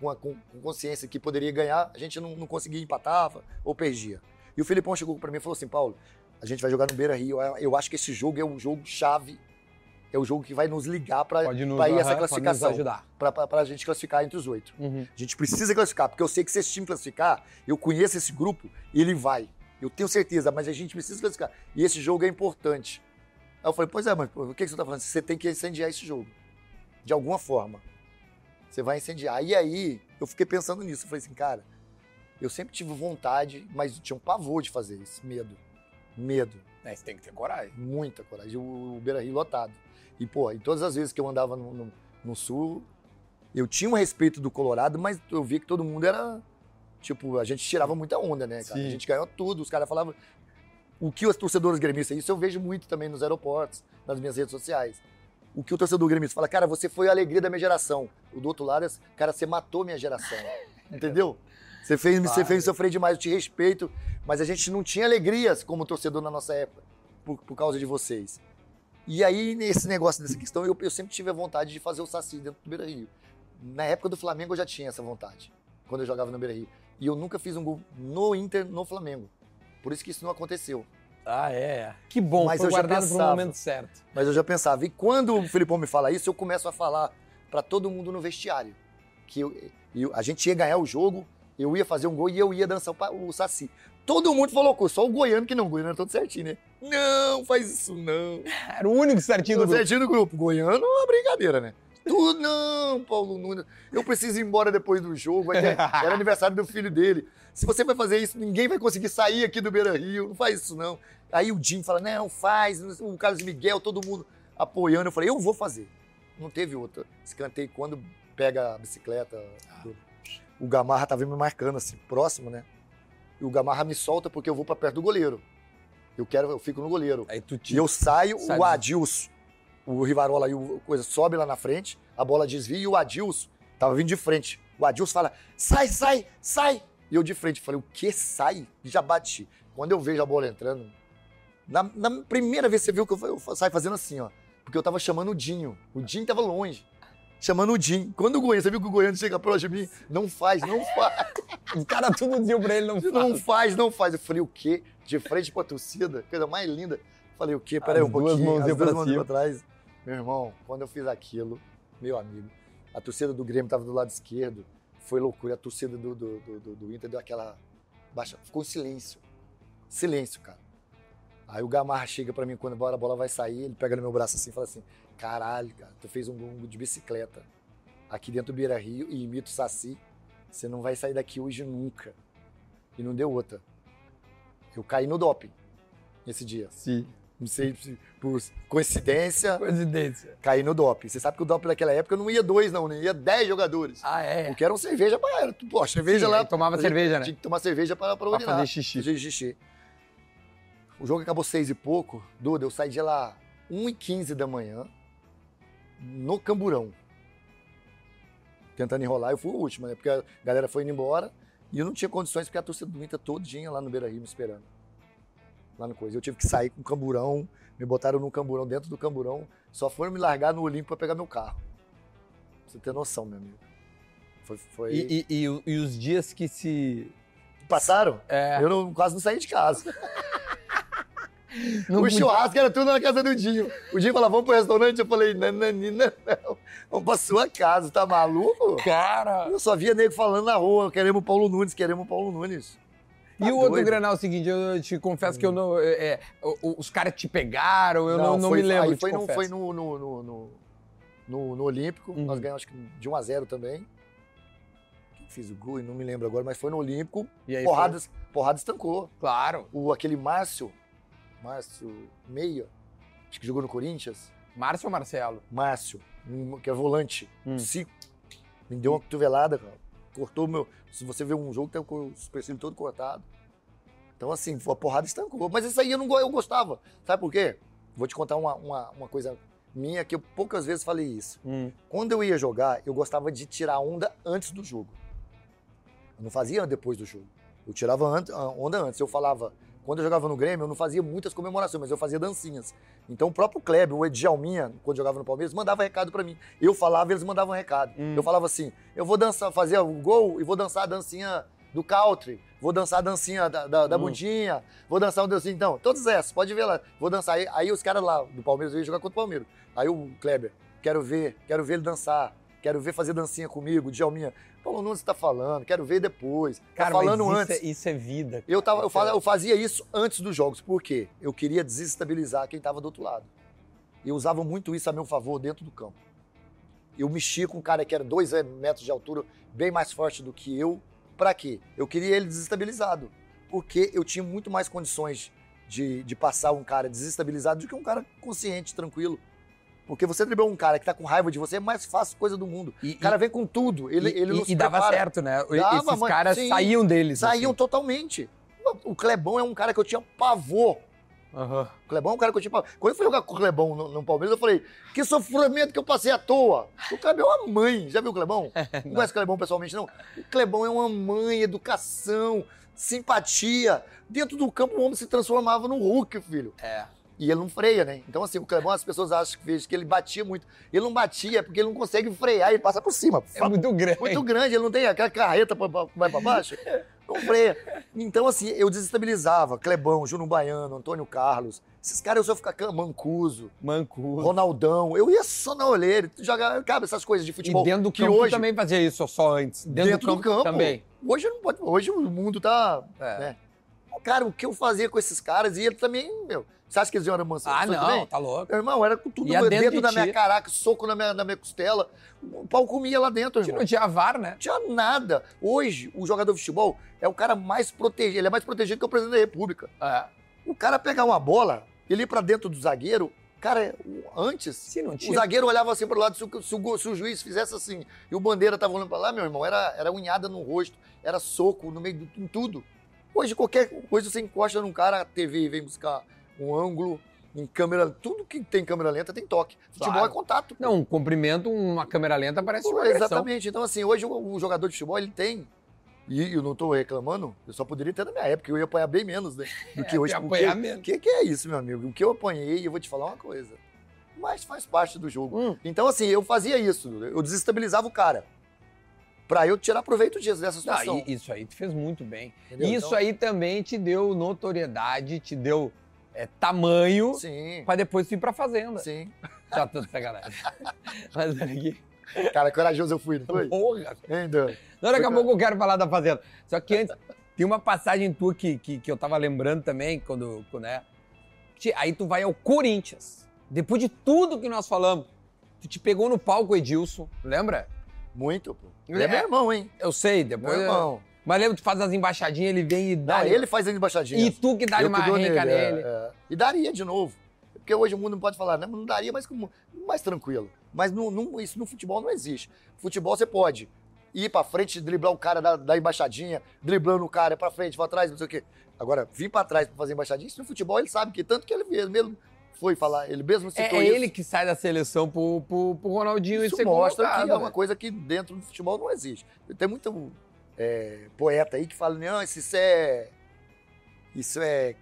com, a- com- consciência que poderia ganhar, a gente não, não conseguia, empatava ou perdia. E o Felipão chegou para mim e falou assim: Paulo, a gente vai jogar no Beira Rio. Eu- Eu acho que esse jogo é um jogo chave, é o jogo que vai nos ligar para ir essa classificação, para a gente classificar entre os oito. Uhum. A gente precisa classificar, porque eu sei que se esse time classificar, eu conheço esse grupo e ele vai. Eu tenho certeza, mas a gente precisa classificar. E esse jogo é importante. Aí eu falei, pois é, mas o que que você tá falando? Você tem que incendiar esse jogo. De alguma forma. Você vai incendiar. E aí, eu fiquei pensando nisso. Eu falei assim, cara, eu sempre tive vontade, mas tinha um pavor de fazer isso. Medo. Medo. É, você tem que ter coragem. Muita coragem. O, o Beira Rio lotado. E, pô, e todas as vezes que eu andava no, no- no sul, eu tinha um respeito do Colorado, mas eu via que todo mundo era. Tipo, a gente tirava muita onda, né, cara? Sim. A gente ganhou tudo. Os caras falavam. O que os torcedores gremistas, isso eu vejo muito também nos aeroportos, nas minhas redes sociais. O que o torcedor gremista fala, cara, você foi a alegria da minha geração. O do outro lado, é, cara, você matou minha geração. Entendeu? Você fez, você Claro. fez sofrer demais, eu te respeito, mas a gente não tinha alegrias como torcedor na nossa época, por, por causa de vocês. E aí, nesse negócio dessa questão, eu, eu sempre tive a vontade de fazer o Saci dentro do Beira Rio. Na época do Flamengo eu já tinha essa vontade, quando eu jogava no Beira Rio. E eu nunca fiz um gol no Inter, no Flamengo. Por isso que isso não aconteceu. Ah, é. Que bom, Mas foi eu já para pensava. momento certo. Mas eu já pensava. E quando o Filipão me fala isso, eu começo a falar pra todo mundo no vestiário. Que eu- eu- a gente ia ganhar o jogo, eu ia fazer um gol e eu ia dançar o, o Saci. Todo mundo falou, "Pô, só o goiano que não, o goiano era todo certinho, né? Não, faz isso não. Era o único certinho do grupo. certinho do grupo. Goiano é uma brincadeira, né? Tu não, Paulo Nunes. Eu preciso ir embora depois do jogo. vai ter- Era aniversário do filho dele. Se você vai fazer isso, ninguém vai conseguir sair aqui do Beira Rio. Não faz isso, não. Aí o Jim fala: não, faz. O Carlos Miguel, todo mundo apoiando. Eu falei: eu vou fazer. Não teve outra. Escantei quando pega a bicicleta. do- O Gamarra tava me marcando assim, próximo, né? E o Gamarra me solta porque eu vou pra perto do goleiro. Eu quero, eu fico no goleiro. Aí tu E tira. eu saio, Sai o Adilson, o Rivarola e o coisa sobe lá na frente, a bola desvia e o Adilson tava vindo de frente. O Adilson fala: sai, sai, sai! E eu de frente falei: o que sai? E já bati. Quando eu vejo a bola entrando, na, na primeira vez que você viu que eu, eu saio fazendo assim, ó, porque eu tava chamando o Dinho. O Dinho tava longe. Chamando o Dinho. Quando o Goiano, você viu que o Goiano chega próximo de mim? Não faz, não faz. Os caras tudo diziam pra ele não Não faz. faz, não faz. Eu falei, o quê? De frente pra torcida, coisa mais linda. Falei, o quê? Peraí um duas pouquinho. mãozinhas As duas cima. pra trás. Meu irmão, quando eu fiz aquilo, meu amigo, a torcida do Grêmio tava do lado esquerdo. Foi loucura. A torcida do, do, do, do- Inter deu aquela baixa. Ficou silêncio. Silêncio, cara. Aí o Gamarra chega pra mim quando a bola vai sair, ele pega no meu braço assim e fala assim: caralho, cara, tu fez um gongo de bicicleta aqui dentro do Beira Rio e imita o Saci. Você não vai sair daqui hoje nunca. E não deu outra. Eu caí no doping esse dia. Sim. Não sei se por coincidência, Coincidência. caí no doping. Você sabe que o doping naquela época não ia dois, não, né? ia dez jogadores. Ah, é? Porque era uma cerveja pra. Era, pô, cerveja Sim, lá. tomava gente cerveja, né? Tinha que tomar cerveja pra, pra Pra urinar. fazer xixi. Fazer xixi. O jogo acabou seis e pouco. Duda, eu saí de lá 1 e 15 da manhã, no Camburão. Tentando enrolar, eu fui o último, né? Porque a galera foi indo embora e eu não tinha condições, porque a torcida do Inter todinha lá no Beira Rio me esperando. Lá no coisa. Eu tive que sair com o camburão, me botaram no camburão, dentro do camburão, só foram me largar no Olímpico pra pegar meu carro. Pra você ter noção, meu amigo. Foi. foi... E, e- e e os dias que se. Passaram? É, Eu não- quase não saí de casa. não o podia- churrasco era tudo na casa do Dinho. O Dinho falava, vamos pro restaurante? Eu falei, nananina, não. Vamos pra sua casa, tá maluco? Cara! Eu só via nego falando na rua, queremos o Paulo Nunes, queremos o Paulo Nunes. Tá e o outro? Granal é o seguinte, eu te confesso que eu não. é, é, os caras te pegaram, eu não, não, foi, me lembro. Aí te foi, no, foi no, no, no, no, no- no Olímpico, Uhum. nós ganhamos acho que de 1 a 0 também. Fiz o gol e não me lembro agora, mas foi no Olímpico. E aí Porradas, porradas estancou. Claro. O, aquele Márcio, Márcio Meia, acho que jogou no Corinthians. Márcio ou Marcelo? Márcio, um- que é volante, Hum. Cico, me deu uma cotovelada, cara. Cortou o meu. Se você ver um jogo, tem o supercílio todo cortado. Então, assim, a porrada estancou. Mas isso aí eu não eu gostava. Sabe por quê? Vou te contar uma, uma, uma coisa minha que eu poucas vezes falei isso. Hum. Quando eu ia jogar, eu gostava de tirar onda antes do jogo. Eu não fazia depois do jogo. Eu tirava onda antes. Eu falava, quando eu jogava no Grêmio, eu não fazia muitas comemorações, mas eu fazia dancinhas. Então o próprio Kleber, o Edjalminha, quando jogava no Palmeiras, mandava recado pra mim. Eu falava, eles mandavam recado. Hum. Eu falava assim: eu vou dançar, fazer o gol e vou dançar a dancinha do country, vou dançar a dancinha da, da, da Hum. bundinha, vou dançar um dancinho. Então, todas essas, pode ver lá. Vou dançar. Aí, aí os caras lá do Palmeiras, eu ia jogar contra o Palmeiras. Aí o Kleber, quero ver, quero ver ele dançar, quero ver fazer dancinha comigo, Djalminha. Paulo Nunes tá falando, quero ver depois. Tá Cara, falando mas antes. Isso é, isso é vida. Eu, tava, eu, cara. fa- eu fazia isso antes dos jogos. Por quê? Eu queria desestabilizar quem estava do outro lado. Eu usava muito isso a meu favor dentro do campo. Eu mexia com um cara que era dois eh, metros de altura, bem mais forte do que eu. Pra quê? Eu queria ele desestabilizado. Porque eu tinha muito mais condições de, de passar um cara desestabilizado do que um cara consciente, tranquilo. Porque você driblou um cara que tá com raiva de você, é mais fácil coisa do mundo. E, O cara vem com tudo, ele, e, ele não e- se e dava certo, né? Dava, Esses mas- caras sim. saíam deles. Saíam assim. totalmente. O Clebão é um cara que eu tinha pavor. Aham. O Clebão é um cara que eu tinha pavor. Quando eu fui jogar com o Clebão no, no Palmeiras, eu falei, que sofrimento que eu passei à toa. O Clebão é uma mãe. Já viu o Clebão? Não conhece o Clebão pessoalmente, não? O Clebão é uma mãe, educação, simpatia. Dentro do campo, o homem se transformava no Hulk, filho. É. E ele não freia, né? Então, assim, o Clebão, as pessoas acham que, fez, que ele batia muito. Ele não batia, porque ele não consegue frear, ele passa por cima. É muito grande. Muito grande, ele não tem aquela carreta pra, vai pra baixo. Não freia. Então, assim, eu desestabilizava. Clebão, Júnior Baiano, Antônio Carlos. Esses caras eu só ficar can- Mancuso, Manco. Ronaldão. Eu ia só na olheira, jogar, cara, essas coisas de E futebol. dentro do que campo hoje, também fazia isso, só antes. Dentro, Dentro do campo. também. Hoje não pode. Hoje o mundo tá. É. né? Cara, o que eu fazia com esses caras? E ele também, meu. Você acha que eles iam mansão? Ah, não, Também? tá louco. Meu irmão, era com tudo dentro, dentro de da minha caraca, soco na minha, na minha costela. O pau comia lá dentro, irmão. não tinha VAR, né? Não tinha nada. Hoje, o jogador de futebol é o cara mais protegido. Ele é mais protegido que o presidente da República. É. O cara pegar uma bola, ele ir pra dentro do zagueiro, cara, antes. Não O zagueiro olhava assim pro lado, se o, se o se o juiz fizesse assim e o bandeira tava olhando pra lá, meu irmão, era, era unhada no rosto, era soco no meio de tudo. Hoje, qualquer coisa você encosta num cara, a TV vem buscar um ângulo, em câmera, tudo que tem câmera lenta tem toque. Futebol Claro. é contato. pô. Não, um cumprimento, uma câmera lenta parece uma agressão. Exatamente. Então, assim, hoje o, jogador de futebol, ele tem. E eu não tô reclamando, eu só poderia ter na minha época, eu ia apanhar bem menos, né? Do que É, hoje. O que, que é isso, meu amigo? O que eu apanhei, eu vou te falar uma coisa. Mas faz parte do jogo. Hum. Então, assim, eu fazia isso. Eu desestabilizava o cara. Pra eu tirar proveito disso, dessa situação. isso aí tu fez muito bem. entendeu? Isso Então, aí também te deu notoriedade, te deu é, tamanho pra depois ir pra fazenda. Sim. Sacanagem. Mas olha aqui. Cara, corajoso eu fui, não foi? Porra. Ainda. Não, daqui a pouco eu quero falar da fazenda. Só que antes, Tem uma passagem tua que, que, que eu tava lembrando também, quando, quando é. Aí tu vai ao Corinthians. Depois de tudo que nós falamos, tu te pegou no palco, Edilson, lembra? Muito, pô. Ele Ele é é- meu irmão, hein? Eu sei, depois. Meu irmão. Mas lembra, tu faz as embaixadinhas, ele vem e dá. Não, ele faz as embaixadinhas. E tu que dá uma dou renca é, nele. é. E daria de novo. Porque hoje o mundo não pode falar, não, não daria, mas como, mais tranquilo. Mas no, no- isso no futebol não existe. Futebol você pode ir pra frente, driblar o cara da, da embaixadinha, driblando o cara pra frente, pra trás, não sei o quê. Agora, vir pra trás pra fazer embaixadinha, isso no futebol ele sabe que tanto que ele mesmo, foi falar, ele mesmo É, citou é isso. ele que sai da seleção pro, pro, pro Ronaldinho e Isso ser mostra convocado, que é uma né? coisa que dentro do futebol não existe. Tem muito é, poeta aí que fala, não, isso é. Isso é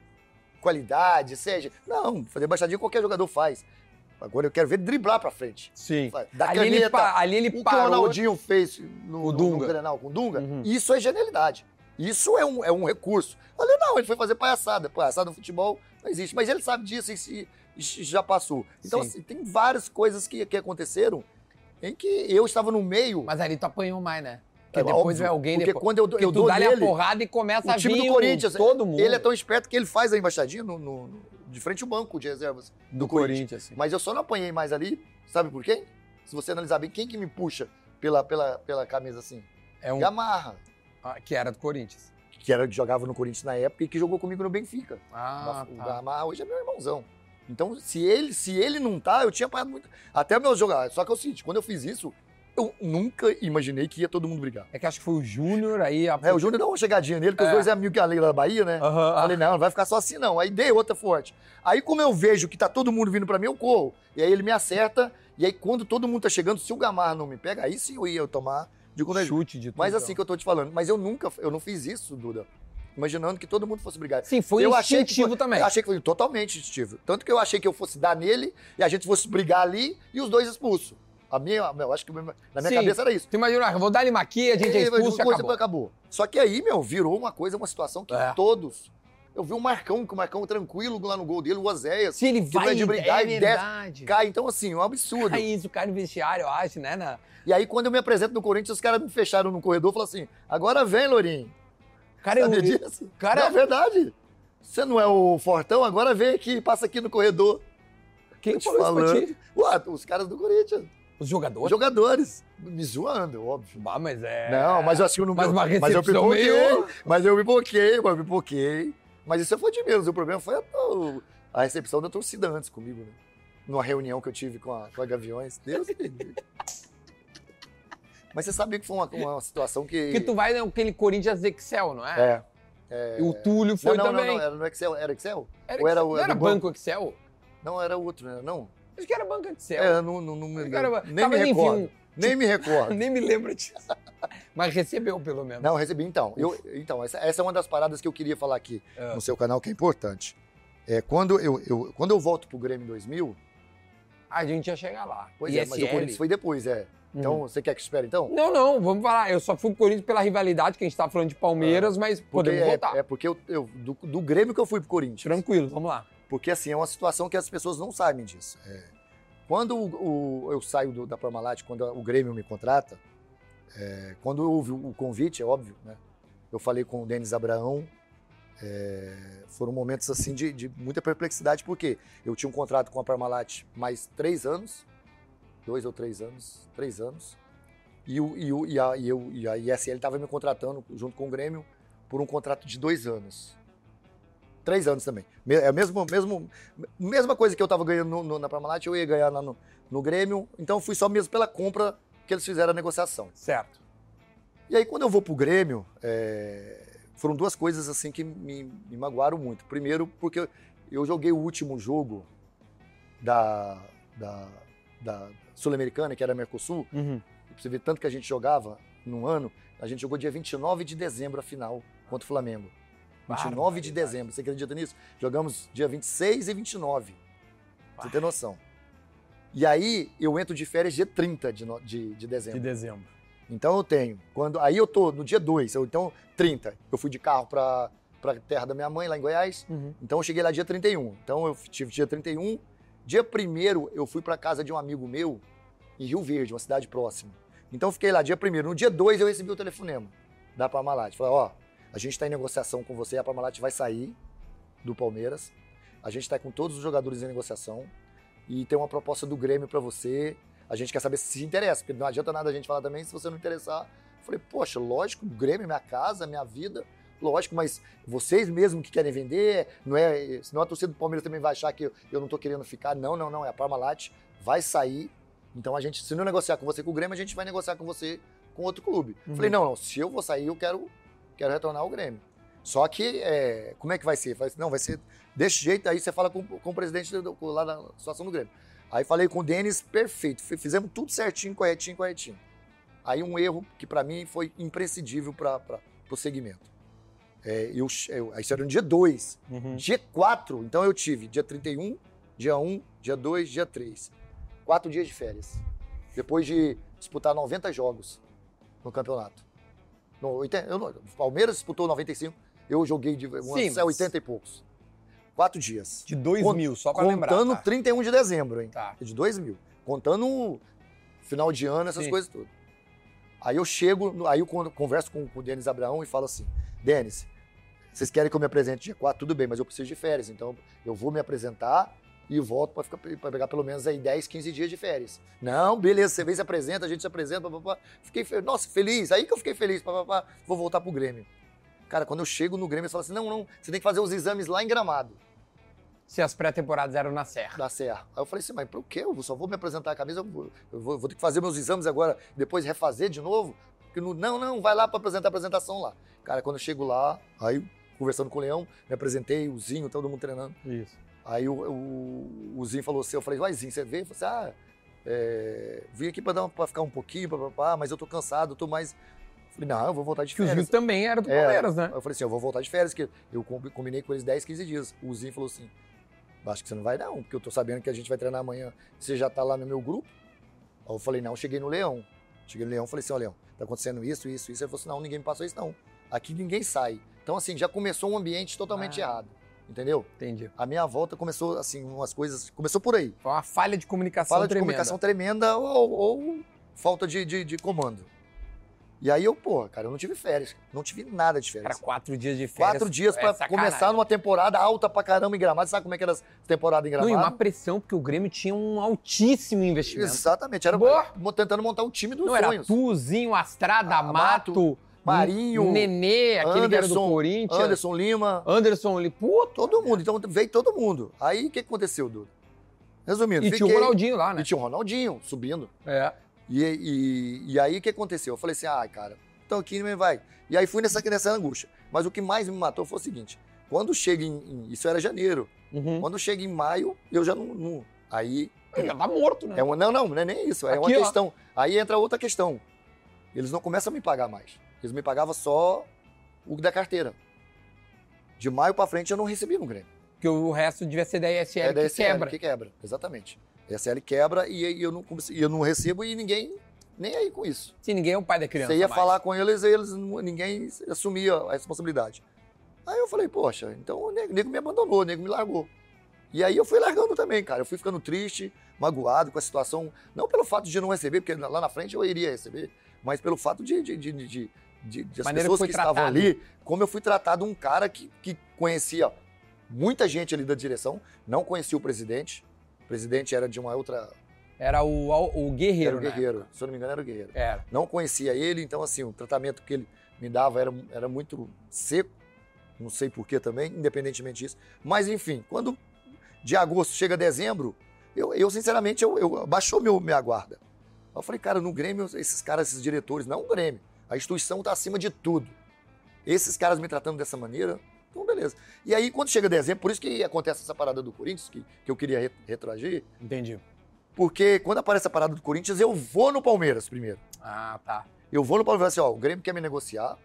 qualidade, seja. Não, fazer embaixadinha qualquer jogador faz. Agora eu quero ver driblar pra frente. Sim. Da Ali ele, caneta. pa- ali ele o que o parou. Ronaldinho fez no, O Dunga. no Grenal com o Dunga, Uhum. isso é genialidade. Isso é um, é um recurso. Ali não, ele foi fazer palhaçada. Palhaçada no futebol não existe. Mas ele sabe disso e, já passou. Então, Sim. assim, tem várias coisas que, que aconteceram em que eu estava no meio. Mas ali tu apanhou mais, né? Porque É depois óbvio, vem alguém porque depois. quando eu, Porque eu dou a nele, porrada e começa a o time vir do Corinthians, todo mundo. ele é tão esperto que ele faz a embaixadinha no, no- de frente ao banco de reservas do Corinthians. assim. Mas eu só não apanhei mais ali, sabe por quem? Se você analisar bem, quem que me puxa pela, pela, pela camisa assim? É um Gamarra, ah, que era do Corinthians. que era que jogava no Corinthians na época e que jogou comigo no Benfica. Ah, o tá. Gamarra hoje é meu irmãozão. Então, se ele, se ele não tá, eu tinha apanhado muito. Até meus jogadores. Só que é o seguinte, quando eu fiz isso, eu nunca imaginei que ia todo mundo brigar. É que acho que foi o Júnior aí. A... É, o Júnior deu uma chegadinha nele, porque É. os dois é amigo que a Leila da Bahia, né? Ah. Falei, não, não vai ficar só assim, não. Aí dei outra forte. Aí, como eu vejo que tá todo mundo vindo pra mim, eu corro. E aí ele me acerta. E aí, quando todo mundo tá chegando, se o Gamarra não me pega, aí sim eu ia tomar de chute de tudo. Mas assim que eu tô te falando. Mas eu nunca, eu não fiz isso, Duda. Imaginando que todo mundo fosse brigar. Sim, foi eu achei que instintivo foi- também. Eu achei que foi totalmente instintivo. Tanto que eu achei que eu fosse dar nele e a gente fosse brigar ali e os dois expulsos. A minha, eu acho que na minha Sim. cabeça era isso. Tu imagina, ah, eu vou dar ele aqui, a gente é expulso e acabou. acabou. Só que aí, meu, virou uma coisa, uma situação que É. todos. Eu vi o Marcão, que o Marcão tranquilo lá no gol dele, o Oséias. Se ele não vai é de brigar é e desce, verdade. Cai, então assim, um absurdo. Cai isso, cai no vestiário, eu acho, né? Na... E aí, quando eu me apresento no Corinthians, os caras me fecharam no corredor e falaram assim: agora vem, Lourinho. Cara, eu... Sabia disso? cara- Não, é verdade. Você não é o Fortão, agora vem aqui, passa aqui no corredor. Quem te falou falando. Ué, os caras do Corinthians. Os Os jogadores? jogadores. Me zoando, óbvio. Ah, mas é... Não, mas eu acho que eu não Mas uma mas eu pipoquei, meio- Mas eu pipoquei, mas eu pipoquei. Mas isso foi de menos. O problema foi a, a recepção da torcida antes comigo, né? Numa reunião que eu tive com a, com a Gaviões. Deus me livre. Mas você sabia que foi uma, uma situação que. Que tu vai naquele Corinthians Excel, não é? É. E o Túlio Não, foi não, não, também. não, era no Excel. Era Excel? Era Ou era o- não era do banco Excel? Não, era outro, né? Não. Acho que era banco Excel. É, não, não, não me Acho que era- Nem me mas recordo. Nem me recordo. Nem me lembro disso. Mas recebeu, pelo menos. Não, recebi então. Eu, então, essa, essa é uma das paradas que eu queria falar aqui É. no seu canal, que é importante. É, quando, eu, eu, quando eu volto pro Grêmio em 2000, A gente ia chegar lá. pois é, mas o ISL. Corinthians foi depois, é. Então, Uhum. você quer que espere então? Não, não, vamos falar. Eu só fui pro Corinthians pela rivalidade, que a gente tá falando de Palmeiras, mas Porque podemos é, voltar. é porque eu, eu- do, do Grêmio que eu fui pro Corinthians. Tranquilo, vamos lá. Porque assim, é uma situação que as pessoas não sabem disso. É, quando o, o- eu saio do- da Parmalat, quando o Grêmio me contrata, é, quando houve o convite, é óbvio, né? Eu falei com o Denis Abraão, é, foram momentos assim de, de muita perplexidade, porque eu tinha um contrato com a Parmalat mais três anos, dois ou três anos, três anos, e, o, e, o, e, a, e, eu, e a ISL estava me contratando junto com o Grêmio por um contrato de dois anos. Três anos também. É a mesma, mesmo, mesma coisa que eu estava ganhando no- no- na Parmalat, eu ia ganhar lá no, no Grêmio. Então fui só mesmo pela compra que eles fizeram a negociação. Certo. E aí quando eu vou pro Grêmio, é, foram duas coisas assim que me, me magoaram muito. Primeiro, porque eu, joguei o último jogo da, da, da Sul-Americana, que era Mercosul. Uhum. Você ver tanto que a gente jogava num ano, a gente jogou dia 29 de dezembro a final contra o Flamengo. 29 de dezembro, você acredita nisso? Jogamos dia 26 e 29. Pra Você tem noção. E aí eu entro de férias dia 30 de, no- de, de De dezembro. dezembro. Então eu tenho. Quando, aí eu tô no dia 2, eu, então 30. Eu fui de carro pra, pra terra da minha mãe, lá em Goiás. Uhum. Então eu cheguei lá dia 31. Então eu tive dia 31. Dia 1 eu fui pra casa de um amigo meu em Rio Verde, uma cidade próxima. Então eu fiquei lá dia 1 No dia 2 eu recebi o telefonema da Parmalat. Falei, ó, a gente está em negociação com você, a Parmalat vai sair do Palmeiras. A gente está com todos os jogadores em negociação e tem uma proposta do Grêmio para você. A gente quer saber se se interessa, porque não adianta nada a gente falar também se você não interessar. Eu falei, poxa, lógico, o Grêmio é minha casa, minha vida, lógico, mas vocês mesmo que querem vender, não é, senão a torcida do Palmeiras também vai achar que eu, eu não tô querendo ficar. Não, não, não, é a Parmalat, vai sair. Então a gente, se não negociar com você com o Grêmio, a gente vai negociar com você com outro clube. Uhum. Falei, não, não, se eu vou sair, eu quero, quero retornar ao Grêmio. Só que, é, como é que vai ser? Vai, não, vai ser desse jeito, aí você fala com, com o presidente do, com- lá na situação do Grêmio. Aí falei com o Denis, perfeito, fi- fizemos tudo certinho, corretinho, corretinho. Aí um erro que pra mim foi imprescindível para o segmento. É, eu, eu, aí isso era no dia 2. Uhum. Dia 4, então eu tive dia 31, dia 1, dia 2, dia 3. Quatro dias de férias. Depois de disputar 90 jogos no campeonato. No, 80, eu Palmeiras disputou 95, eu joguei de umas Sim, mas- 80 e poucos. Quatro dias. De 2 Con- mil, só pra lembrar. Contando tá? 31 de dezembro, hein? Tá. De 2 mil. Contando final de ano, essas Sim. coisas todas. Aí eu chego, aí eu con- converso com, com o Denis Abraão e falo assim: Denis, vocês querem que eu me apresente dia 4? Tudo bem, mas eu preciso de férias. Então eu vou me apresentar e volto para ficar para pegar pelo menos aí 10, 15 dias de férias. Não, beleza, você vem se apresenta, a gente se apresenta, papapá. Fiquei, fe- nossa, feliz. Aí que eu fiquei feliz, papapá. Vou voltar pro Grêmio. Cara, quando eu chego no Grêmio, eles falam assim: não, não, você tem que fazer os exames lá em Gramado Se as pré-temporadas eram na Serra. da Serra. Aí eu falei assim, mas por quê? Eu só vou me apresentar a camisa, eu vou, eu vou- vou ter que fazer meus exames agora, depois refazer de novo? Porque não, não, não, vai lá para apresentar a apresentação lá. Cara, quando eu chego lá, aí conversando com o Leão, me apresentei, o Zinho, todo mundo treinando. Isso. Aí o, o, o Zinho falou assim, eu falei, vai Zinho, você veio? Eu falei assim, ah, é, vim aqui para ficar um pouquinho, papapá, mas eu tô cansado, eu tô mais... Eu falei, não, eu vou voltar de Que o férias. Zinho também era do É, Palmeiras, né? Eu falei assim, eu vou voltar de férias, que eu com- combinei com eles 10, 15 dias. O Zinho falou assim, acho que você não vai não, porque eu tô sabendo que a gente vai treinar amanhã, você já tá lá no meu grupo? Aí eu falei, não, eu cheguei no Leão. Cheguei no Leão, falei assim, ó Leão, tá acontecendo isso, isso, isso. Ele falou assim, não, ninguém me passou isso não. Aqui ninguém sai. Então assim, já começou um ambiente totalmente Ah. errado, entendeu? Entendi. A minha volta começou assim, umas coisas, começou por aí. Foi uma falha de comunicação Fala de tremenda. comunicação tremenda ou, ou falta de, de, de comando. E aí eu, pô, cara, eu não tive férias, não tive nada de férias. Cara, quatro dias de férias. Quatro dias é pra sacanagem. começar numa temporada alta pra caramba em Gramado. Sabe como é que era a temporada em Não, Gramado? e uma pressão, porque o Grêmio tinha um altíssimo investimento. Exatamente. Era Boa. tentando montar o time dos Não, era sonhos. Tuzinho, Astrada, Ah, Mato, Mato, Marinho, Nenê, aquele que era do Anderson, Corinthians. Anderson Lima, Anderson ali, puto. todo mundo. Então veio todo mundo. Aí o que aconteceu, Duda? Resumindo, E fiquei... tinha o Ronaldinho lá, né? E tinha o Ronaldinho subindo. É. E, e, e aí o que aconteceu? Eu falei assim, ah, cara, então aqui não vai. E aí fui nessa, nessa angústia. Mas o que mais me matou foi o seguinte: quando chega em. em- isso era janeiro. Uhum. Quando chega em maio, eu já não. não- aí. Já tá morto, né? É uma, não, não, não é nem isso. É Aqui, uma ó. questão. Aí entra outra questão. Eles não começam a me pagar mais. Eles me pagavam só o da carteira. De maio pra frente eu não recebi no Grêmio. Porque o resto devia ser da ISL é da que quebra. que quebra, exatamente. A SL quebra e eu não, eu não recebo e ninguém nem aí com isso. Se ninguém é o pai da criança. Você ia mais. falar com eles e eles, ninguém assumia a responsabilidade. Aí eu falei, poxa, então o nego, nego me abandonou, o nego me largou. E aí eu fui largando também, cara. Eu fui ficando triste, magoado com a situação. Não pelo fato de não receber, porque lá na frente eu iria receber, mas pelo fato de, de, de, de, de, de- as pessoas que que, estavam tratado. ali, como eu fui tratado um cara que, que conhecia muita gente ali da direção, não conhecia o presidente. O presidente era de uma outra. Era o, o Guerreiro, Era o? Guerreiro. Se eu não me engano, era o Guerreiro Era. não conhecia ele, então assim, o tratamento que ele me dava era, era muito seco, não sei porquê também, independentemente disso. Mas enfim, quando de agosto chega dezembro, eu, eu sinceramente, eu, eu baixou meu, minha guarda. Eu falei, cara, no Grêmio, esses caras, esses diretores, não o Grêmio, a instituição está acima de tudo. Esses caras me tratando dessa maneira, então beleza. E aí, quando chega dezembro, por isso que acontece essa parada do Corinthians, que, que eu queria re- retroagir, Entendi. porque quando aparece a parada do Corinthians, eu vou no Palmeiras primeiro. Ah, tá. Eu vou no Palmeiras e assim, ó, o Grêmio quer me negociar.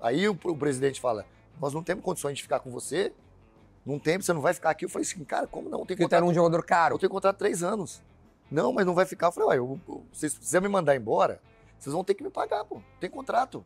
Aí o, o presidente fala, nós não temos condições de ficar com você. Não tem, você não vai ficar aqui. Eu falei assim, cara, como não? Tem era contrato, um jogador caro. eu tenho contrato três anos. Não, mas não vai ficar. Eu falei, ué, eu, eu, vocês precisam me mandar embora, vocês vão ter que me pagar, pô. Tem contrato.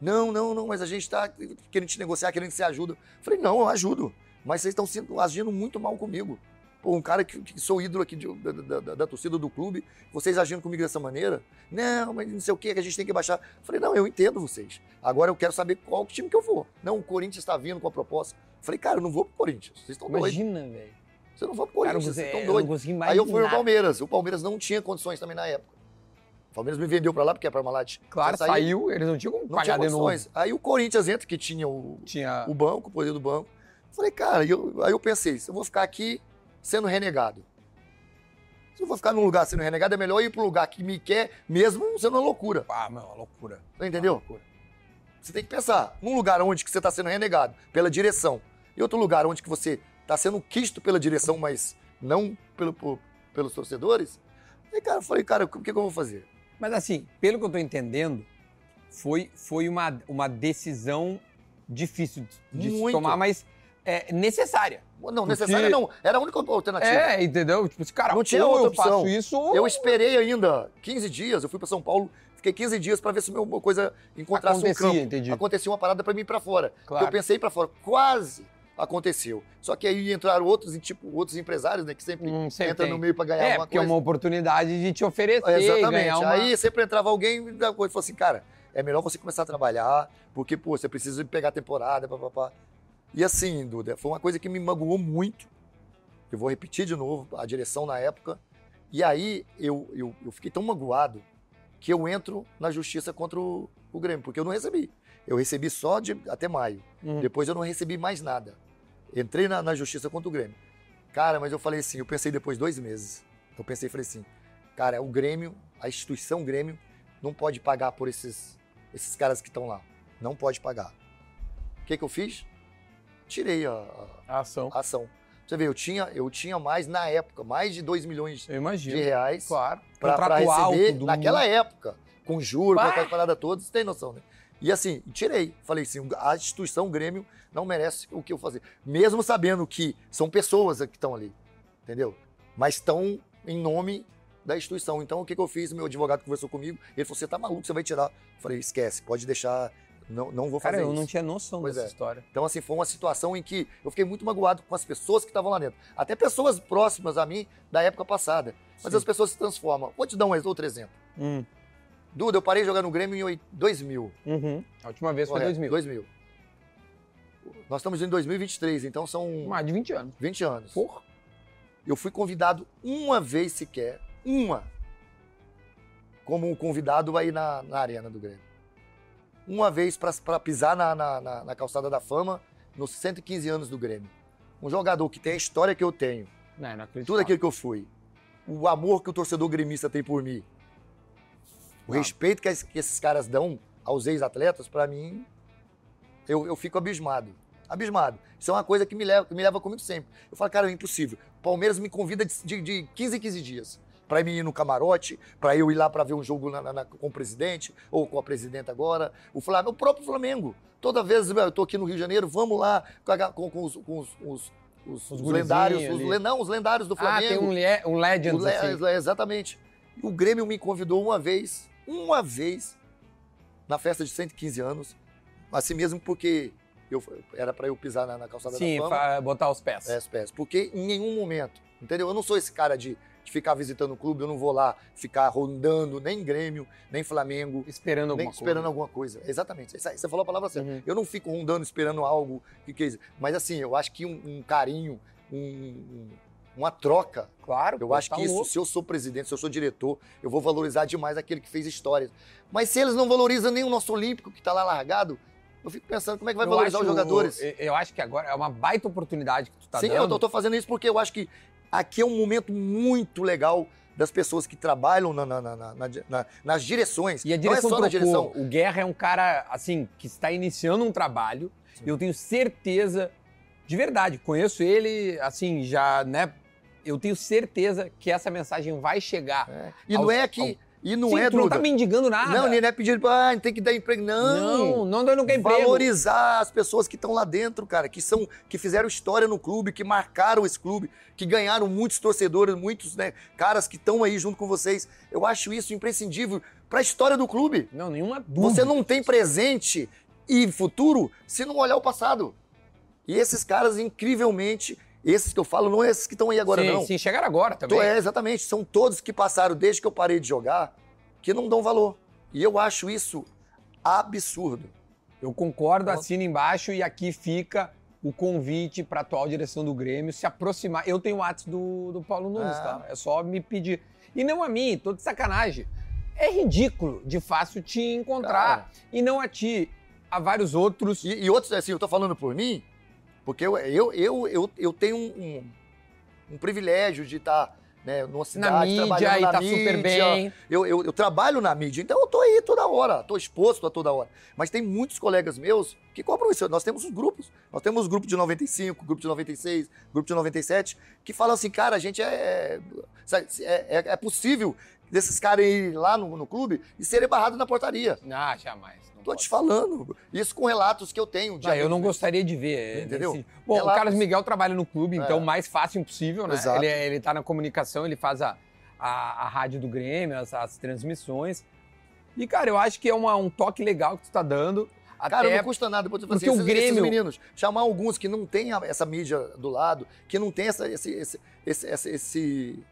Não, não, não, mas a gente tá querendo te negociar, querendo que você ajuda. Falei, não, eu ajudo. Mas vocês estão agindo muito mal comigo. Pô, um cara que, que sou ídolo aqui de- da, da- da- da torcida do clube, vocês agindo comigo dessa maneira? Não, mas não sei o que, que a gente tem que baixar. Falei, não, eu entendo vocês. Agora eu quero saber qual time que eu vou. Não, o Corinthians está vindo com a proposta. Falei, cara, eu não vou pro Corinthians. Vocês estão doidos. Imagina, velho. Você não vai pro Cara, Corinthians, você, vocês estão não doidos. Aí eu fui pro. Palmeiras. O Palmeiras não tinha condições também na época. O Palmeiras me vendeu pra lá porque é Parmalat. Claro, Eu saí, saiu, eles não tinham como Não pagar tinha de novo. Aí o Corinthians entra, que tinha o, Tinha. o banco, o poder do banco. Falei, cara, eu- aí eu pensei, se eu vou ficar aqui sendo renegado. Se eu vou ficar num lugar sendo renegado, é melhor ir para um lugar que me quer, mesmo sendo uma loucura. Ah, meu, uma loucura. Você entendeu? Uma loucura. Você tem que pensar, num lugar onde que você está sendo renegado pela direção, e outro lugar onde que você está sendo quisto pela direção, mas não pelo, por- pelos torcedores. Aí, cara, eu falei, cara, o que, que eu vou fazer? Mas assim, pelo que eu tô entendendo, foi, foi uma, uma decisão difícil de de se tomar, mas é, necessária. Não, necessário não. Era a única alternativa. É, entendeu? Tipo, esse cara, Não tinha ou outra eu faço opção. isso, ou Eu esperei ainda 15 dias, eu fui para São Paulo, fiquei 15 dias para ver se uma coisa encontrasse acontecia, um campo. entendi. Acontecia uma parada para mim ir para fora. Claro. Eu pensei para fora, quase aconteceu. Só que aí entraram outros, tipo, outros empresários, né, que sempre, Hum, sempre entram tem. no meio para ganhar É, alguma porque é coisa. uma oportunidade de te oferecer, Exatamente. uma... Aí sempre entrava alguém e da coisa falou assim, cara, é melhor você começar a trabalhar, porque, pô, você precisa pegar a temporada, papapá. E assim, Duda, foi uma coisa que me magoou muito. Eu vou repetir de novo, a direção na época. E aí eu, eu, eu fiquei tão magoado que eu entro na justiça contra o, o Grêmio, porque eu não recebi. Eu recebi só de, até maio. Uhum. Depois eu não recebi mais nada. Entrei na, na justiça contra o Grêmio. Cara, mas eu falei assim, eu pensei depois dois meses. Eu pensei e falei assim, cara, o Grêmio, a instituição Grêmio, não pode pagar por esses, esses caras que estão lá. Não pode pagar. O que, que eu fiz? Tirei a, a- A ação. a ação. Você vê, eu tinha, eu tinha mais, na época, mais de 2 milhões imagino. de reais Claro. para receber naquela época, com juros, com Bah! aquelas paradas todas, você tem noção, né? E assim, tirei. Falei assim, a instituição Grêmio não merece o que eu fazer. Mesmo sabendo que são pessoas que estão ali, entendeu? Mas estão em nome da instituição. Então, o que, que eu fiz? Meu advogado conversou comigo, ele falou, você tá maluco, você vai tirar. Falei, esquece, pode deixar, não, não vou fazer Cara, eu isso. não tinha noção Pois dessa é. história. Então, assim, foi uma situação em que eu fiquei muito magoado com as pessoas que estavam lá dentro. Até pessoas próximas a mim da época passada. Mas Sim. as pessoas se transformam. Vou te dar um outro exemplo. Hum. Duda, eu parei de jogar no Grêmio em oit- 2000. Uhum. A última vez foi Correto, 2000. 2000. Nós estamos em 2023, então são Mais de 20 anos. 20 anos. Porra. Eu fui convidado uma vez sequer, uma, como um convidado aí na, na arena do Grêmio. Uma vez para pisar na, na, na- na calçada da fama nos 115 anos do Grêmio. Um jogador que tem a história que eu tenho, Não, não tudo aquilo que eu fui, o amor que o torcedor gremista tem por mim, o Ah. respeito que, es- que esses caras dão aos ex-atletas, para mim, eu, eu fico abismado. Abismado. Isso é uma coisa que me leva, que me leva comigo sempre. Eu falo, cara, é impossível. O Palmeiras me convida de, de, de 15 em 15 dias para ir no camarote, para eu ir lá para ver um jogo na- na- com o presidente ou com a presidenta agora. O, Flamengo, o próprio Flamengo. Toda vez eu tô aqui no Rio de Janeiro, vamos lá com, com- os, com os- os- os- Os os lendários, le- não, os lendários do Ah, Flamengo. tem um, um Legends, O Le- assim. é, Exatamente. O Grêmio me convidou uma vez, uma vez, na festa de 115 anos, assim mesmo porque eu, era para eu pisar na, na calçada Sim, da fama. fa- botar os pés. É, os pés. Porque em nenhum momento, entendeu? Eu não sou esse cara de, de ficar visitando o clube, eu não vou lá ficar rondando nem Grêmio, nem Flamengo, Esperando alguma nem esperando coisa. alguma coisa. Exatamente. Você falou a palavra certa. Uhum. Eu não fico rondando esperando algo que que Mas assim, eu acho que um, um carinho, um- um- uma troca Claro, eu pô, acho tá que isso, louco. se eu sou presidente, se eu sou diretor, eu vou valorizar demais aquele que fez histórias. Mas se eles não valorizam nem o nosso Olímpico que está lá largado, eu fico pensando como é que vai Eu valorizar acho- os jogadores. Eu, eu acho que agora é uma baita oportunidade que tu tá Sim, eu dando. tô fazendo isso porque eu acho que aqui é um momento muito legal das pessoas que trabalham na- na- na- na- na- na- nas direções. E a não direção é só na direção. O Guerra é um cara, assim, que está iniciando um trabalho. Sim. Eu tenho certeza, de verdade, conheço ele, assim, já, né? Eu tenho certeza que essa mensagem vai chegar. É. E Aos- não é que. E não Sim, é, tu não Duda. tá mendigando nada. Não, nem é pedir, ah, tem que dar emprego. Não, não, não, não quer emprego. Valorizar as pessoas que estão lá dentro, cara, que são que fizeram história no clube, que marcaram esse clube, que ganharam muitos torcedores, muitos né, caras que estão aí junto com vocês. Eu acho isso imprescindível para a história do clube. Não, nenhuma dúvida. Você não tem presente e futuro se não olhar o passado. E esses caras, incrivelmente, Esses que eu falo não é esses que estão aí agora, sim, não. sim, chegaram agora também. É, exatamente. São todos que passaram desde que eu parei de jogar que não dão valor. E eu acho isso absurdo. Eu concordo, Nossa. assina embaixo e aqui fica o convite para a atual direção do Grêmio se aproximar. Eu tenho o WhatsApp do, do Paulo Nunes, Ah. tá? É só me pedir. E não a mim, tô de sacanagem. É ridículo de fácil te encontrar. Cara. E não a ti, a vários outros. E, e outros, assim, eu tô falando por mim, porque eu, eu, eu, eu, eu tenho um, um, um privilégio de estar né, numa cidade, na mídia trabalhando e na tá mídia. super bem. Eu, eu, eu trabalho na mídia, então eu tô aí toda hora, tô exposto a toda hora. Mas tem muitos colegas meus que cobram isso. Nós temos os grupos. Nós temos grupo de 95, grupo de 96, grupo de 97, que falam assim, cara, a gente é. sabe, É, é, é possível desses caras irem lá no, no clube e serem barrados na portaria. Ah, jamais. Tô te falando. Isso com relatos que eu tenho. de Ah, eu não gostaria de ver. é, Entendeu? nesse- Bom, Relatos. o Carlos Miguel trabalha no clube, então É. o mais fácil impossível, né? Exato. Ele, ele tá na comunicação, ele faz a, a, a rádio do Grêmio, as, as transmissões. E, cara, eu acho que é uma- um toque legal que tu tá dando. Cara, Até não custa nada. Depois, porque assim, o esses Grêmio- meninos, chamar alguns que não têm a- essa mídia do lado, que não tem essa, esse, esse, esse- esse-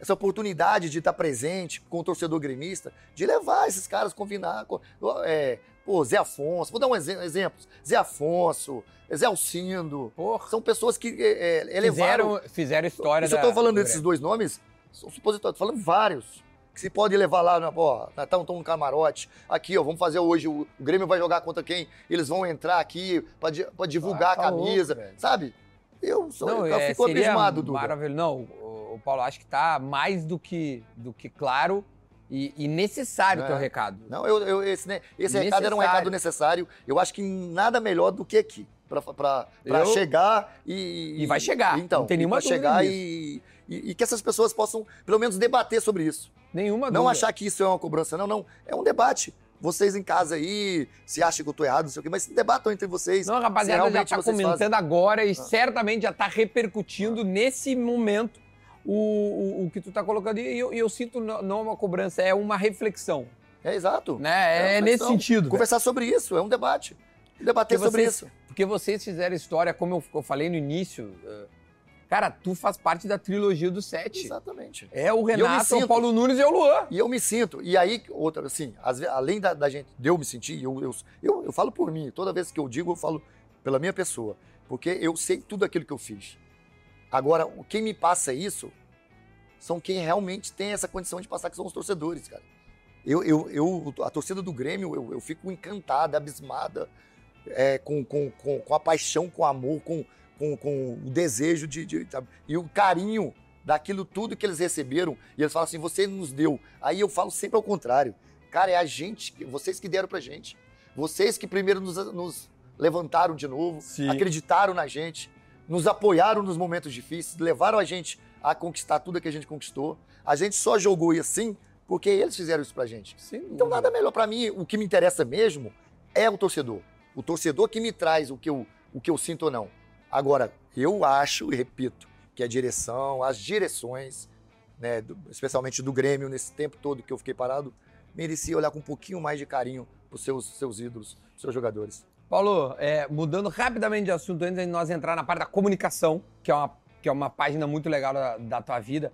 essa oportunidade de estar presente com o torcedor gremista, de levar esses caras, combinar. com- é, pô, Zé Afonso, vou dar um exe- exemplos. Zé Afonso, Zé Alcindo. porra, São pessoas que é, é, elevaram. fizeram, fizeram história Isso eu tô falando do desses dois nomes, são supositórios, falando vários. Que se pode levar lá, na, ó, estão no camarote. Aqui, ó, vamos fazer hoje. O, o Grêmio vai jogar contra quem? Eles vão entrar aqui pra divulgar Ah, tá a camisa, louco, sabe? Eu, sou, Não, eu é, fico abismado, Duda. maravilhoso. Não, o, Paulo, acho que tá mais do que, do que claro e, e necessário o É. teu recado. Não, eu, eu- esse, né, esse recado era um recado necessário. Eu acho que nada melhor do que aqui. Pra Eu- chegar e. E vai chegar, Então, não tem e nenhuma dúvida chegar e, e, e que essas pessoas possam, pelo menos, debater sobre isso. Nenhuma Não dúvida. achar que isso é uma cobrança, não, não. É um debate. Vocês em casa aí, se acham que eu tô errado, não sei o quê, mas debatam entre vocês. Não, rapaziada, já tá comentando fazem. Ah. agora e certamente já tá repercutindo nesse momento o, o, o que tu tá colocando. E eu, eu sinto não é uma cobrança, é uma reflexão. É exato. Né? É, uma nesse sentido. Conversar sobre isso, é um debate. Debater sobre isso. Porque vocês fizeram história, como eu, eu falei no início. Cara, tu faz parte da trilogia do sete. Exatamente. É o eu me Renato, o sinto- Paulo Nunes e o Luan. E eu me sinto, e aí, outra, assim, ve- além da, da gente, de eu me sentir, eu, eu, eu, eu falo por mim, toda vez que eu digo, eu falo pela minha pessoa, porque eu sei tudo aquilo que eu fiz. Agora, o- quem me passa isso são quem realmente tem essa condição de passar, que são os torcedores, cara. Eu, eu, eu a torcida do Grêmio, eu, eu fico encantada, abismada, é, com, com, com, com a paixão, com o amor, com, com, com o desejo de, de- e o carinho daquilo tudo que eles receberam. E eles falam assim: você nos deu. Aí eu falo sempre ao contrário. Cara, é a gente, vocês que deram pra gente. Vocês que primeiro nos, nos levantaram de novo, Sim. acreditaram na gente, nos apoiaram nos momentos difíceis, levaram a gente a conquistar tudo que a gente conquistou. A gente só jogou e assim porque eles fizeram isso pra gente. Sim. Então nada melhor pra mim, o que me interessa mesmo é o torcedor. O torcedor que me traz o que eu, o que eu sinto ou não. Agora, eu acho e repito que a direção, as direções, né, do- especialmente do Grêmio nesse tempo todo que eu fiquei parado, merecia olhar com um pouquinho mais de carinho pros seus, seus ídolos, seus jogadores. Paulo, é, mudando rapidamente de assunto antes de nós entrar na parte da comunicação, que é uma, que é uma página muito legal da, da tua vida.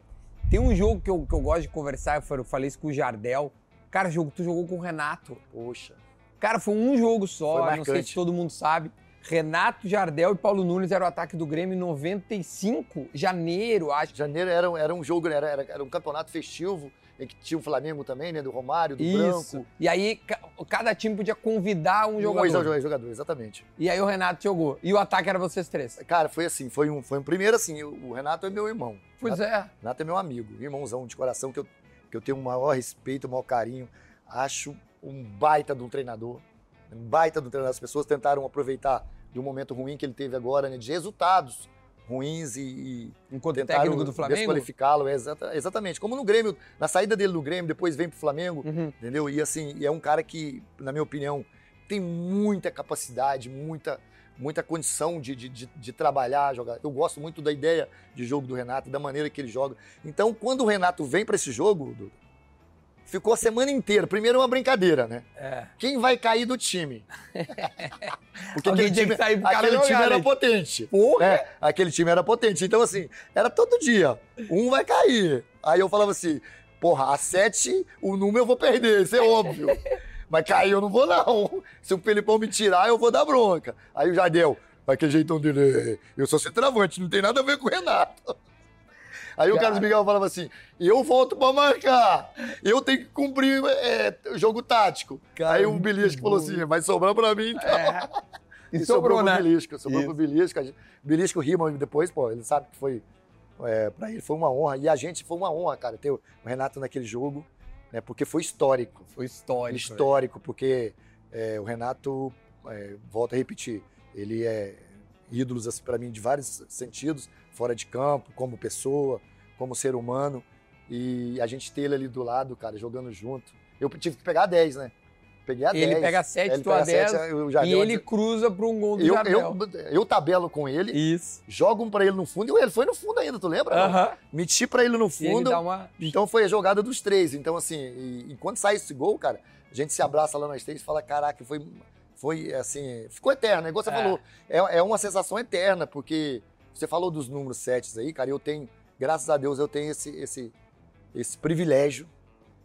Tem um jogo que eu, que eu gosto de conversar, eu falei- isso com o Jardel. Cara, jogo, tu jogou com o Renato. Poxa, Cara, foi um jogo só, não sei se todo mundo sabe. Renato, Jardel e Paulo Nunes eram o ataque do Grêmio em 95, janeiro, acho. janeiro era, era um jogo, era, era, era um campeonato festivo, em que tinha o Flamengo também, né, do Romário, do Isso. Branco. E aí, ca- cada time podia convidar um jogador. jogador. jogador, exatamente. E aí o Renato jogou. E o ataque era vocês três. Cara, foi assim, foi um, foi um primeiro assim, o Renato é meu irmão. Pois Renato, é. Renato é meu amigo, irmãozão de coração que eu, que eu tenho o maior respeito, o maior carinho. Acho um baita de um treinador, um baita um treinador. As pessoas tentaram aproveitar de um momento ruim que ele teve agora, né, de resultados ruins e, e Enquanto tentaram técnico do Flamengo. desqualificá-lo. é exata- exatamente. Como no Grêmio, na saída dele do Grêmio, depois vem pro Flamengo, Uhum. entendeu? E assim, é um cara que, na minha opinião, tem muita capacidade, muita muita condição de, de, de, de trabalhar, jogar. Eu gosto muito da ideia de jogo do Renato, da maneira que ele joga. Então, quando o Renato vem para esse jogo, ficou a semana inteira. Primeiro uma brincadeira, né? É. Quem vai cair do time? Porque Alguém aquele que time, sair pro aquele time era né? potente. Porra! É, aquele time era potente. Então, assim, era todo dia. Um vai cair. Aí eu falava assim, porra, a sete, o número eu vou perder, isso é óbvio. Mas cair eu não vou, não. Se o Felipão me tirar, eu vou dar bronca. Aí o Jardel, aquele jeitão dele, eu sou centroavante, não tem nada a ver com o Renato. Aí o Carlos Miguel falava assim, eu volto pra marcar, eu tenho que cumprir é, jogo tático. Cara, Aí o muito Belisco falou assim, vai sobrar pra mim, então. É. E, E sobrou, sobrou né? pro Belisco, sobrou Isso. pro Belisco. Belisco rima depois, pô, ele sabe que foi, é, pra ele foi uma honra. E a gente foi uma honra, cara, ter o Renato naquele jogo, né, porque foi histórico. Foi histórico. histórico, porque é, o Renato, é, volto a repetir, ele é ídolos, assim, pra mim, de vários sentidos, fora de campo, como pessoa, como ser humano. E a gente ter ele ali do lado, cara, jogando junto. Eu tive que pegar 10, né? Peguei a. Ele 10. pega 7, Ele tu a pega 10. sete, eu E ele cruza para um gol do eu, Jardel. eu, eu tabelo com ele, Isso. jogo um pra ele no fundo, e ele foi no fundo ainda, tu lembra? não? Aham. Meti pra ele no ele fundo, dá uma... então foi a jogada dos três. Então, assim, e, e quando sai esse gol, cara, a gente se abraça lá nós três e fala: caraca, foi, foi assim, ficou eterno, é igual você É. falou. É, é uma sensação eterna, porque você falou dos números sets aí, cara, eu tenho, graças a Deus, eu tenho esse, esse, esse privilégio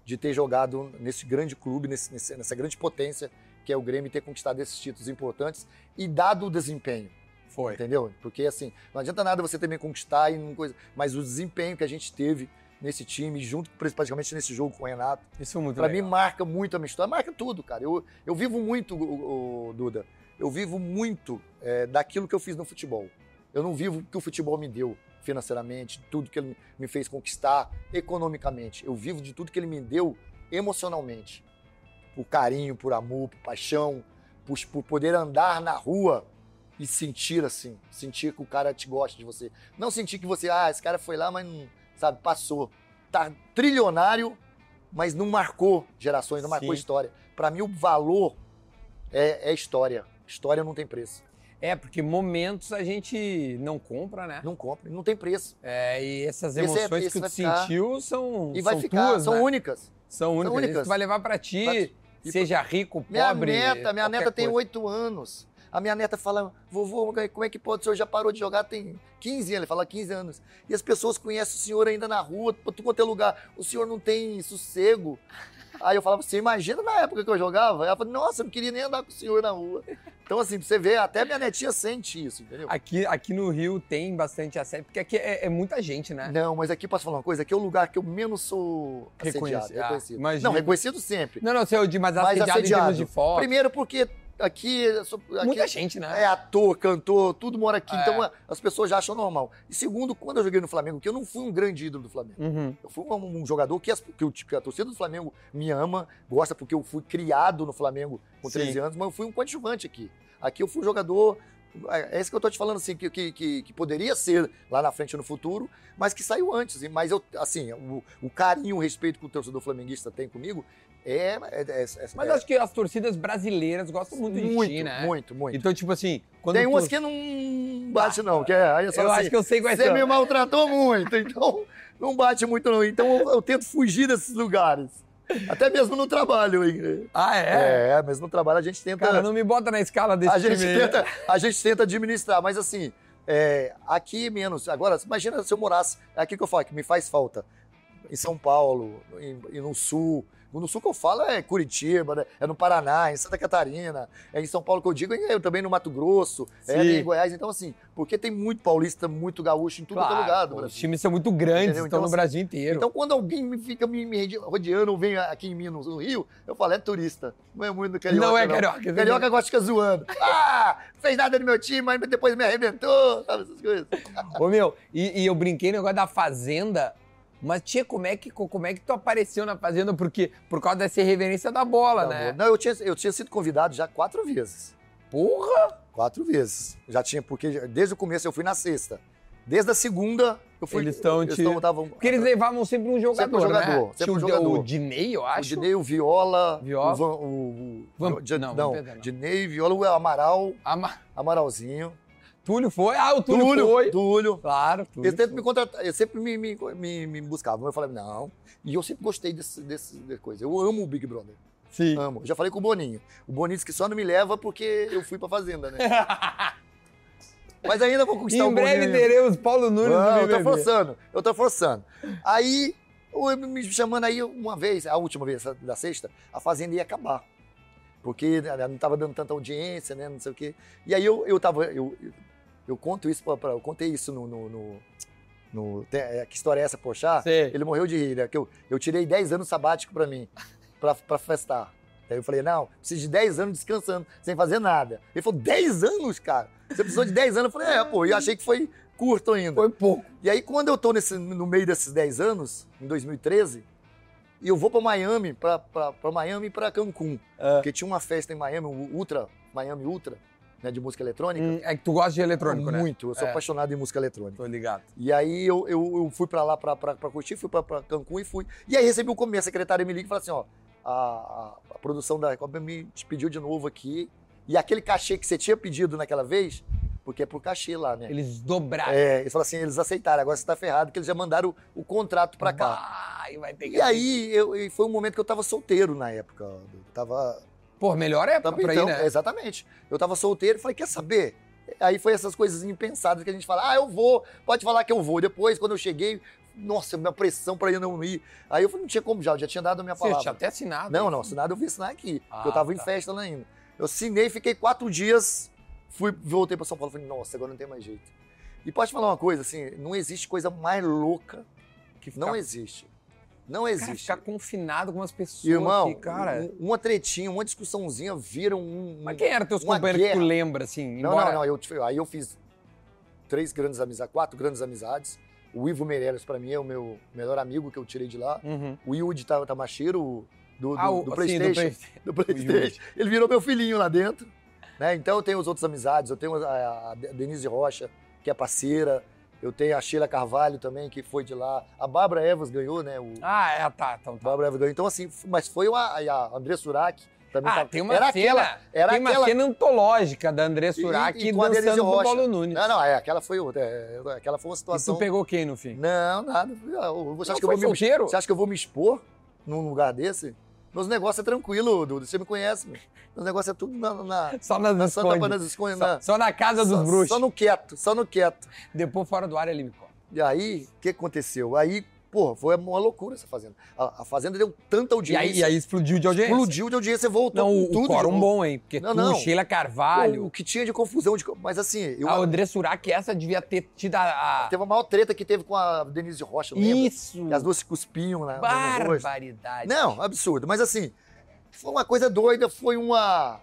de ter jogado nesse grande clube, nesse- nessa grande potência que é o Grêmio, e ter conquistado esses títulos importantes e dado o desempenho. Foi. Entendeu? Porque assim, não adianta nada você também conquistar e não coisa, mas o desempenho que a gente teve nesse time, junto praticamente nesse jogo com o Renato, Isso é muito pra mim legal. marca muito a minha história, marca tudo, cara. Eu, eu vivo muito, o, o- Duda, eu vivo muito é, daquilo que eu fiz no futebol. Eu não vivo o que o futebol me deu financeiramente, tudo que ele me fez conquistar economicamente. Eu vivo de tudo que ele me deu emocionalmente. Por carinho, por amor, por paixão, por, por poder andar na rua e sentir assim, sentir que o cara te gosta de você. Não sentir que você, ah, esse cara foi lá, mas não, sabe, passou. Tá trilionário, mas não marcou gerações, não marcou Sim. história. Pra mim, o valor é, é história. História não tem preço. É, porque momentos a gente não compra, né? Não compra, não tem preço. É, e essas Esse é- emoções esse que tu ficar- sentiu são, E vai são ficar, tuas, são né? únicas. São únicas. únicas. Isso vai levar pra ti, Vai- seja rico, Minha pobre. neta, minha neta tem oito anos. A minha neta fala, vovô, como é que pode? O senhor já parou de jogar tem 15 anos. Ele fala 15 anos. E as pessoas conhecem o senhor ainda na rua, por tudo quanto é lugar. O senhor não tem sossego. Aí eu falava, você imagina na época que eu jogava? Ela falou, nossa, eu não queria nem andar com o senhor na rua. Então, assim, pra você ver, até minha netinha sente isso, entendeu? Aqui, aqui no Rio tem bastante assédio, porque aqui é, é muita gente, né? Não, mas aqui posso falar uma coisa, aqui é o lugar que eu menos sou assediado, Reconhecido. Ah, não, reconhecido sempre. Não, não, sei, de, mas Mas assediado, em assediado. termos de foto. Primeiro porque aqui, eu aqui Muita gente, né? é ator, cantor, tudo mora aqui, É. então as pessoas já acham normal. E segundo, quando eu joguei no Flamengo, que eu não fui um grande ídolo do Flamengo. Uhum. Eu fui um, um jogador que, as- que o- que a torcida do Flamengo me ama, gosta porque eu fui criado no Flamengo com Sim. 13 anos, mas eu fui um coadjuvante aqui. Aqui eu fui um jogador. É isso que eu tô te falando, assim, que, que, que, que poderia ser lá na frente no futuro, mas que saiu antes. Mas eu, assim, o, o carinho, o respeito que o torcedor flamenguista tem comigo é. é, é- é- Mas é acho que as torcidas brasileiras gostam muito, de muito, ti, né? muito, muito. Então, tipo assim, quando Tem tu... umas que não bate, não, que é. Aí eu, Eu falo assim, acho que eu sei quais Você são. me maltratou muito, então não bate muito, não. Então eu, eu tento fugir desses lugares. Até mesmo no trabalho, hein? Ah, é? É, mesmo no trabalho a gente tenta. Cara, não me bota na escala desse a, gente time tenta a gente tenta administrar, mas assim, é, aqui menos. Agora, imagina se eu morasse. É aqui que eu falo, que me faz falta. Em São Paulo, e no Sul. No Sul que eu falo é Curitiba, né? é no Paraná, em Santa Catarina. É em São Paulo que eu digo, é também no Mato Grosso, é Sim. em Goiás. Então, assim, porque tem muito paulista, muito gaúcho em tudo Claro, que é lugar do Brasil. Os times são muito grandes, Entendeu? estão Então, no assim, Brasil inteiro. Então, quando alguém me fica me, me rodeando ou vem aqui em mim no, Rio, eu falo, é turista. Não é muito carioca. não é carioca. Carioca gosta de ficar zoando. Ah, fez nada no meu time, mas depois me arrebentou, sabe essas coisas. Ô, meu, e, e eu brinquei no negócio da Fazenda, mas, tia, como é, que, como é que tu apareceu na Fazenda? Porque, por causa dessa irreverência da bola, Tá né? bom. Não, eu tinha, eu tinha sido convidado já quatro vezes. Porra! Quatro vezes. Já tinha, porque desde o começo eu fui na sexta. Desde a segunda, eu fui. Eles tão te- tão- tavam- Porque eles levavam sempre um jogador, Sempre um jogador, né? sempre Tinha um o, jogador. o Dinei, eu O acho. Dinei, o Viola, Viola. o, Van, o, o- não, não, Vampeta não. Dinei, Viola, o Amaral, Ama- Amaralzinho. Túlio foi? Ah, o Túlio, Túlio, foi. Túlio. Claro, Túlio. Tentam foi. me contratar, eles sempre me, me, me, me buscavam. Eu falei, não. E eu sempre gostei desse, desse dessa coisa. Eu amo o Big Brother. Sim. Amo. Já falei com o Boninho. O Boninho disse que só não me leva porque eu fui pra fazenda, né? Mas ainda vou conquistar em o breve Boninho. teremos Paulo Nunes Não, eu tô forçando, eu tô forçando. Aí, me chamando aí uma vez, a última vez da sexta, a Fazenda ia acabar. Porque né, não tava dando tanta audiência, né, não sei o quê. E aí eu, eu tava, eu, eu, conto isso, pra, pra- eu contei isso no... no, no- no- tem- é, que história é essa? Sei. Ele morreu de rir, né? Que eu, eu tirei 10 anos sabático pra mim, pra, pra festar. Aí eu falei, não, preciso de 10 anos descansando, sem fazer nada. Ele falou, 10 anos, cara? Você precisou de 10 anos? Eu falei, é, pô, e eu achei que foi curto ainda. Foi pouco. E aí, quando eu tô nesse, no meio desses 10 anos, em 2013, e eu vou pra Miami, pra Miami e pra Cancún. É. Porque tinha uma festa em Miami, o Ultra, Miami Ultra, né, de música eletrônica. Hum, é que tu gosta de eletrônico, né? Muito, eu sou É. apaixonado em música eletrônica. Tô ligado. E aí eu, eu, eu fui pra lá pra, pra, pra curtir, fui pra, pra Cancún e fui. E aí recebi o começo, a secretária me liga e fala assim, ó, a, a, produção da Recopa me te pediu de novo aqui. E aquele cachê que você tinha pedido naquela vez, porque é por cachê lá, né? Eles dobraram. É, eles falaram assim, eles aceitaram, agora você tá ferrado, porque eles já mandaram o, o contrato pra cá. Vai, vai ter que E aí, eu, foi um momento que eu tava solteiro na época. Eu tava. Pô, melhor época tava pra então, ir, né? Exatamente. Eu tava solteiro e falei, quer saber? Aí foi essas coisas impensadas que a gente fala, ah, eu vou, pode falar que eu vou. Depois, quando eu cheguei, nossa, minha pressão pra ir não ir. Aí eu falei, não tinha como já, eu já tinha dado a minha Você palavra. tinha até assinado. Não, não, assinado eu vi assinar aqui. Ah, porque eu tava em tá. festa lá ainda. Eu assinei, fiquei quatro dias, fui, voltei pra São Paulo. Falei, nossa, agora não tem mais jeito. E pode falar uma coisa, assim, não existe coisa mais louca Que não ficar- existe. Não Cara, existe. ficar confinado com umas pessoas Irmão, que, cara... um- uma tretinha, uma discussãozinha vira um. Mas quem eram teus companheiros que tu guerra. lembra, assim? Não, embora... não, não. Eu, aí eu fiz três grandes amizades, quatro grandes amizades. O Ivo Meirelles, pra mim, é o meu melhor amigo que eu tirei de lá. Uhum. O Yudi Ta- Tamashiro, do, do, Ah, o, do sim, PlayStation. Play- do PlayStation. Ele virou meu filhinho lá dentro. Né? Então eu tenho as outras amizades. Eu tenho a, a Denise Rocha, que é parceira. Eu tenho a Sheila Carvalho também, que foi de lá. A Bárbara Evas ganhou, né? O, Ah, é, tá, então tá. Bárbara Evas ganhou. Então, assim, mas foi a, a André Surak. Também Ah, tava- tem uma era cena, aquela, era tem uma aquela... cena antológica da André E- Surak e Denise dançando com o. Paulo Nunes. Não, não, é, aquela foi outra. é, aquela foi uma E situação. tu pegou quem no fim? Não, nada. Você Não acha, que eu vou me, você acha que eu vou me expor num lugar desse? Meus negócios é tranquilo, Dudu. Você me conhece, meu. Meus negócios é tudo na, na, Só nas na Santa esconde. Panas Esconde. Só, na- só na casa dos só, bruxos. Só no quieto, só no quieto. Depois fora do ar ele me conta. E aí, o que aconteceu? Aí, pô, foi uma loucura essa fazenda. A, a fazenda deu tanta E audiência. aí, e aí explodiu de audiência. explodiu de audiência, voltou Não, o, tudo. o quórum novo. bom, hein? Porque Não, não. Sheila Carvalho, O, o que tinha de confusão. De, mas assim, eu, a André Surak, essa devia ter tido a... a- teve a maior treta que teve com a Denise Rocha, lembra? Isso! E as duas se cuspiam na, rosto. Barbaridade. Não, absurdo. Mas assim, foi uma coisa doida, foi uma,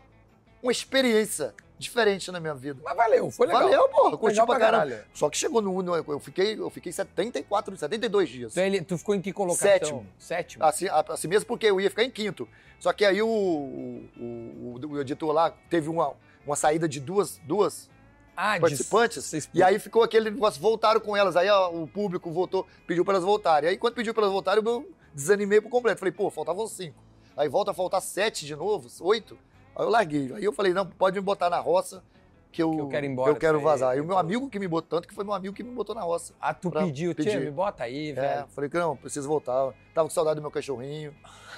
uma experiência diferente na minha vida. Mas valeu, foi legal. Valeu, porra, curti pra caramba. caralho. Só que chegou no, no- eu fiquei, eu fiquei 74, 72 dias. Tu, ele- tu ficou em que colocação? Sétimo. Sétimo. Assim, assim mesmo porque eu ia ficar em quinto. Só que aí o, o, o- o editor lá teve uma, uma saída de duas, duas Ah, participantes. E aí ficou aquele negócio, voltaram com elas. Aí ó, o público votou, pediu para elas voltarem. Aí quando pediu para elas voltarem, eu desanimei por completo. Falei, pô, faltavam cinco. Aí volta a faltar sete de novo, oito. Aí eu larguei. Aí eu falei, não, pode me botar na roça, que eu, Que eu quero embora eu quero disso aí. vazar. E o meu amigo que me botou, tanto que foi meu amigo que me botou na roça. Ah, tu pediu, tia, pedir. me bota aí, É, velho. falei que não, preciso voltar. Tava com saudade do meu cachorrinho,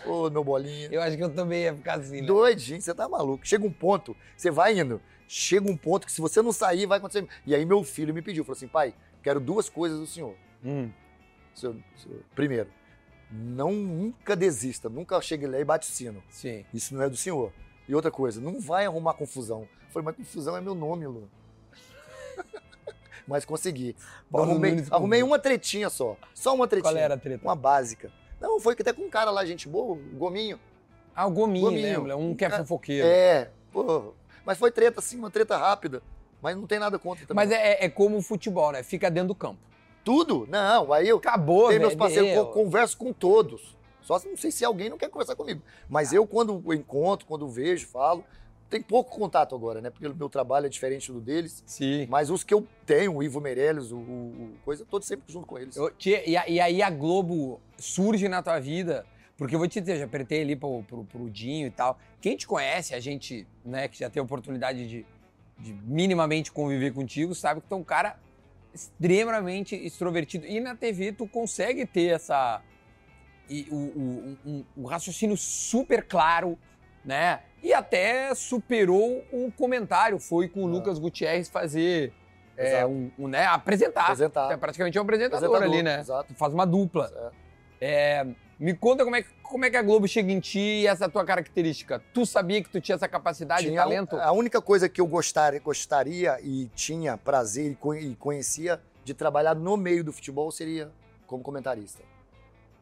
ô, meu bolinha. Eu acho que eu também ia ficar assim, né? Doidinho, você tá maluco. Chega um ponto, você vai indo, chega um ponto que se você não sair, vai acontecer. E aí meu filho me pediu, falou assim, pai, quero duas coisas do senhor. Hum. Senhor- senhor- Primeiro, não nunca desista, nunca chegue lá e bate o sino. Sim. Isso não é do senhor. E outra coisa, não vai arrumar confusão. Eu falei, mas confusão é meu nome, Lu. mas consegui. Arrumei arrumei uma tretinha só. Só uma tretinha. Qual era a treta? Uma básica. Não, foi até com um cara lá, gente boa, o Gominho. Ah, o Gominho, Gominho. lembra? Um que é fofoqueiro. É, pô. Mas foi treta, assim, uma treta rápida. Mas não tem nada contra também. Mas é, é como o futebol, né? Fica dentro do campo. Tudo? Não, aí eu Acabou, velho. meus parceiros, eu converso com todos. Só se- não sei se alguém não quer conversar comigo. Mas eu, quando encontro, quando vejo, falo, tem pouco contato agora, né? Porque o meu trabalho é diferente do deles. Sim. Mas os que eu tenho, o Ivo Meirelles, o, o- coisa, eu tô sempre junto com eles. Eu- tia, e, e aí a Globo surge na tua vida, porque eu vou te dizer, eu já apertei ali pro, pro, pro Dinho e tal. Quem te conhece, a gente, né, que já tem a oportunidade de, de minimamente conviver contigo, sabe que tu é um cara extremamente extrovertido. E na TV tu consegue ter essa. E, o, o, um, um raciocínio super claro, né? E até superou um comentário. Foi com o Ah. Lucas Gutierrez fazer. É, um, um, né, apresentar. Apresentar. É praticamente um apresentador, Apresentador, ali, né? exato. Faz uma dupla. É. É, me conta como é, que- como é que a Globo chega em ti e essa tua característica. Tu sabia que tu tinha essa capacidade e Tinha talento? A única coisa que eu gostar, gostaria e tinha prazer e conhecia de trabalhar no meio do futebol seria como comentarista.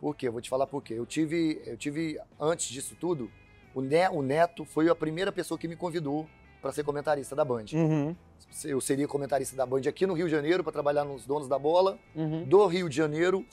Por quê? Eu vou te falar por quê. Eu tive, eu tive antes disso tudo, o, Ne- o Neto foi a primeira pessoa que me convidou para ser comentarista da Band. Uhum, Eu seria comentarista da Band aqui no Rio de Janeiro para trabalhar nos Donos da Bola, uhum. do Rio de Janeiro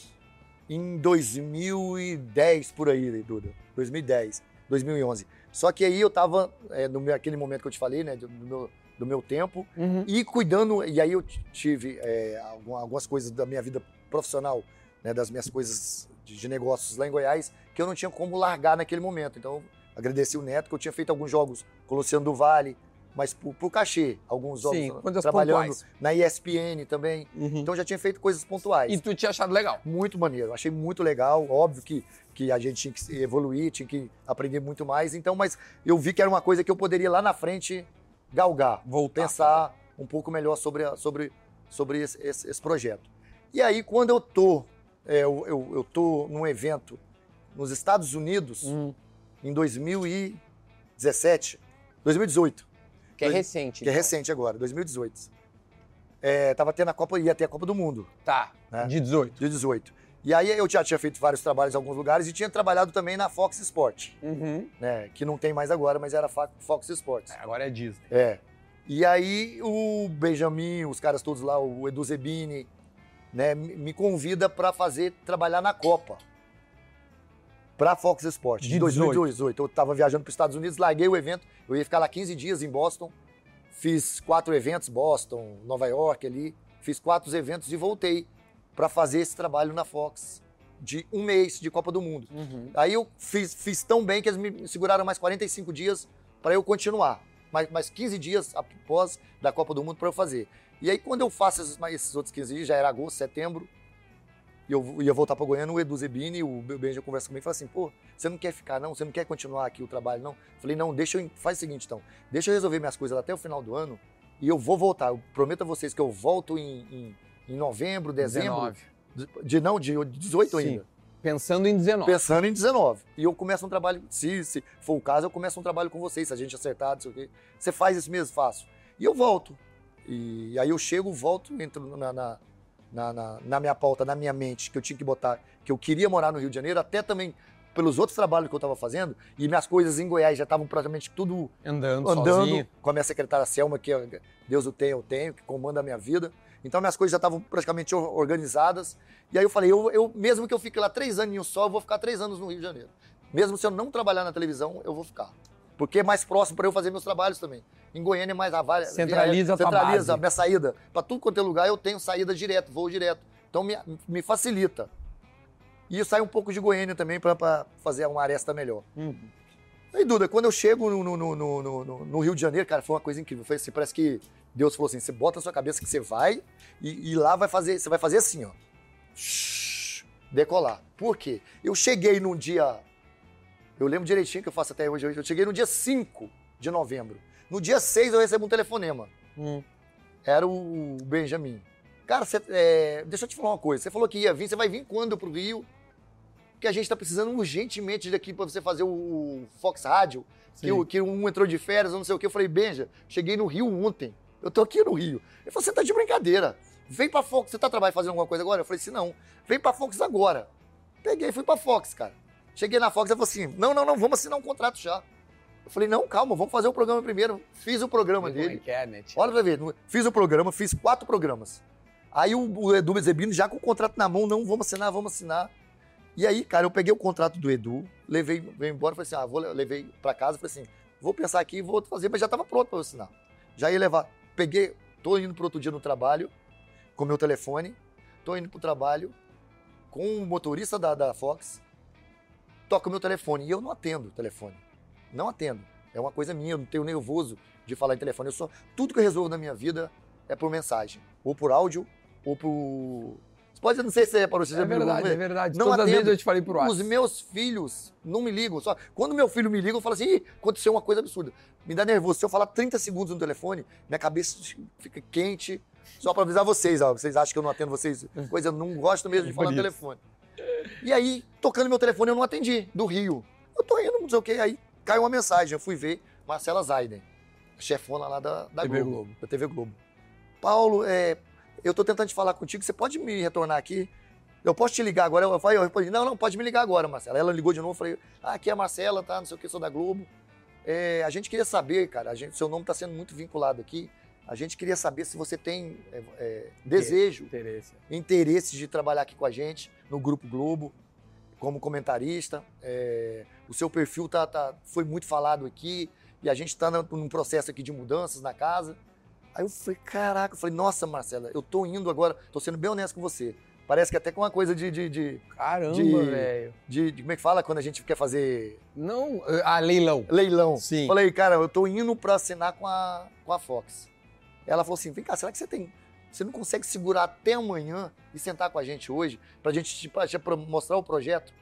em 2010 por aí, Duda. 2010, 2011. Só que aí eu tava é, no meu, aquele momento que eu te falei, né, do meu, do meu tempo Uhum. e cuidando. E aí eu tive é, algum- algumas coisas da minha vida profissional, né, das minhas coisas de, de negócios lá em Goiás, que eu não tinha como largar naquele momento. Então agradeci o Neto que eu tinha feito alguns jogos com o Luciano do Vale, mas por, por cachê, alguns jogos Sim, trabalhando pontuais. na ESPN também. Uhum. Então já tinha feito coisas pontuais. E tu tinha achado legal. Muito maneiro, achei muito legal. Óbvio que, que a gente tinha que evoluir, tinha que aprender muito mais. Então, mas eu vi que era uma coisa que eu poderia lá na frente galgar, Voltar. pensar um pouco melhor sobre, sobre, sobre esse, esse- esse projeto. E aí, quando eu tô, é, eu, eu, eu tô num evento nos Estados Unidos Uhum. em 2017, 2018, Que é Dois- recente. que é então. recente agora, 2018. É, tava tendo a Copa, ia ter a Copa do Mundo. Tá, Né? de 18. de 18. E aí eu já tinha feito vários trabalhos em alguns lugares e tinha trabalhado também na Fox Sport, Uhum. né? Que não tem mais agora, mas era Fox Sports. Agora é Disney. É. E aí o Benjamin, os caras todos lá, o Edu Zebini, né, me convida para fazer trabalhar na Copa. Pra Fox Sports, De de 2018. Eu tava viajando para os Estados Unidos, larguei o evento, eu ia ficar lá 15 dias em Boston. Fiz quatro eventos, Boston, Nova York ali. Fiz quatro eventos e voltei para fazer esse trabalho na Fox de um mês de Copa do Mundo. Uhum. Aí eu fiz, fiz tão bem que eles me seguraram mais 45 dias para eu continuar. Mais, mais 15 dias após da Copa do Mundo para eu fazer. E aí, quando eu faço esses, esses outros 15 dias, já era agosto, setembro, e eu ia voltar para Goiânia, o Edu Zebini, o Benja conversa comigo e fala assim: pô, você não quer ficar, não? Você não quer continuar aqui o trabalho, não? Falei: não, deixa eu. Faz o seguinte, então. Deixa eu resolver minhas coisas até o final do ano e eu vou voltar. Eu prometo a vocês que eu volto em, em, em novembro, dezembro. 19. De, de- não, de 18 Sim. ainda. Pensando em 19. Pensando em 19. E eu começo um trabalho, se, se for o caso, eu começo um trabalho com vocês, se a gente acertar, não sei o quê. Você faz isso mesmo? Faço. E eu volto. E aí eu chego, volto, entro na, na, na, na- minha pauta, na minha mente, que eu tinha que botar, que eu queria morar no Rio de Janeiro, até também pelos outros trabalhos que eu estava fazendo, e minhas coisas em Goiás já estavam praticamente tudo Andando, andando sozinho. com a minha secretária Selma, que é- Deus o tem, eu tenho, que comanda a minha vida. Então minhas coisas já estavam praticamente or- organizadas. E aí eu falei, eu, eu- mesmo que eu fique lá três anos só, eu vou ficar três anos no Rio de Janeiro. Mesmo se eu não trabalhar na televisão, eu vou ficar. Porque é mais próximo para eu fazer meus trabalhos também. Em Goiânia é mais a vaga. Centraliza a tua Centraliza a minha saída. Para tudo quanto é lugar, eu tenho saída direto, voo direto. Então me, me facilita. E eu saio um pouco de Goiânia também para fazer uma aresta melhor. Uhum. Aí, Duda, quando eu chego no, no, no, no, no- no Rio de Janeiro, cara, foi uma coisa incrível. Foi assim, parece que Deus falou assim: você bota na sua cabeça que você vai e, e lá vai fazer, você vai fazer assim, ó. Shhh, Decolar. Por quê? Eu cheguei num dia. Eu lembro direitinho que eu faço até hoje. Eu cheguei no dia 5 de novembro. No dia 6 eu recebo um telefonema. Hum. Era o Benjamin. Cara, você, é, deixa eu te falar uma coisa. Você falou que ia vir, você vai vir quando pro Rio? Que a gente tá precisando urgentemente daqui para você fazer o Fox Rádio. Que, que um entrou de férias, não sei o que. Eu falei, Benja, cheguei no Rio ontem. Eu tô aqui no Rio. Ele falou, você tá de brincadeira. Vem pra Fox. Você tá trabalhando fazendo alguma coisa agora? Eu falei assim, não. Vem pra Fox agora. Peguei fui pra Fox, cara. Cheguei na Fox e falou assim, não, não, não, vamos assinar um contrato já. Eu falei, não, calma, vamos fazer o programa primeiro. Fiz o programa Como é dele. é, né? Olha pra ver, fiz o programa, fiz quatro programas. Aí o, o Edu Bezebino, já com o contrato na mão, não, vamos assinar, vamos assinar. E aí, cara, eu peguei o contrato do Edu, levei, veio embora, falei assim, ah, vou, levei pra casa, falei assim, vou pensar aqui e vou fazer, mas já tava pronto pra eu assinar. Já ia levar, peguei, tô indo pro outro dia no trabalho, com meu telefone, tô indo pro trabalho, com o motorista da, da Fox, toca o meu telefone, e eu não atendo o telefone, não atendo. É uma coisa minha, eu não tenho nervoso de falar em telefone. Eu só, tudo que eu resolvo na minha vida é por mensagem. Ou por áudio, ou por. Você pode, não sei se é para você. É verdade, é verdade. Não Todas as atendo. vezes eu te falei por Os WhatsApp. meus filhos não me ligam. Só quando meu filho me liga, eu falo assim: Ih, aconteceu uma coisa absurda. Me dá nervoso. Se eu falar 30 segundos no telefone, minha cabeça fica quente. Só para avisar vocês, ó. Vocês acham que eu não atendo vocês? Coisa, eu não gosto mesmo de Por falar no telefone. E aí, tocando meu telefone, eu não atendi, do Rio. Eu tô indo, não sei o quê. Aí caiu uma mensagem. Eu fui ver Marcela Zaiden, chefona lá da, da TV Globo, Globo. da TV Globo. Paulo, é, eu tô tentando te falar contigo, você pode me retornar aqui? Eu posso te ligar agora? Eu falei, eu respondi, não, não, pode me ligar agora, Marcela. Ela ligou de novo, eu falei, ah, aqui é a Marcela, tá, não sei o que, sou da Globo. É, a gente queria saber, cara, gente, seu nome está sendo muito vinculado aqui. A gente queria saber se você tem é, é, desejo, Interesse. interesse de trabalhar aqui com a gente no Grupo Globo, como comentarista. É, o seu perfil tá, tá- foi muito falado aqui e a gente está num processo aqui de mudanças na casa. Aí eu falei, caraca, eu falei, nossa, Marcela, eu tô indo agora, tô sendo bem honesto com você. Parece que até com uma coisa de, de, de, Caramba, De- velho. de- de- como é que fala quando a gente quer fazer Não, a leilão. leilão. Sim. Falei, cara, eu tô indo pra assinar com a, com a Fox. Ela falou assim: vem cá, será que você tem. Você não consegue segurar até amanhã e sentar com a gente hoje pra gente tipo, pra mostrar o projeto?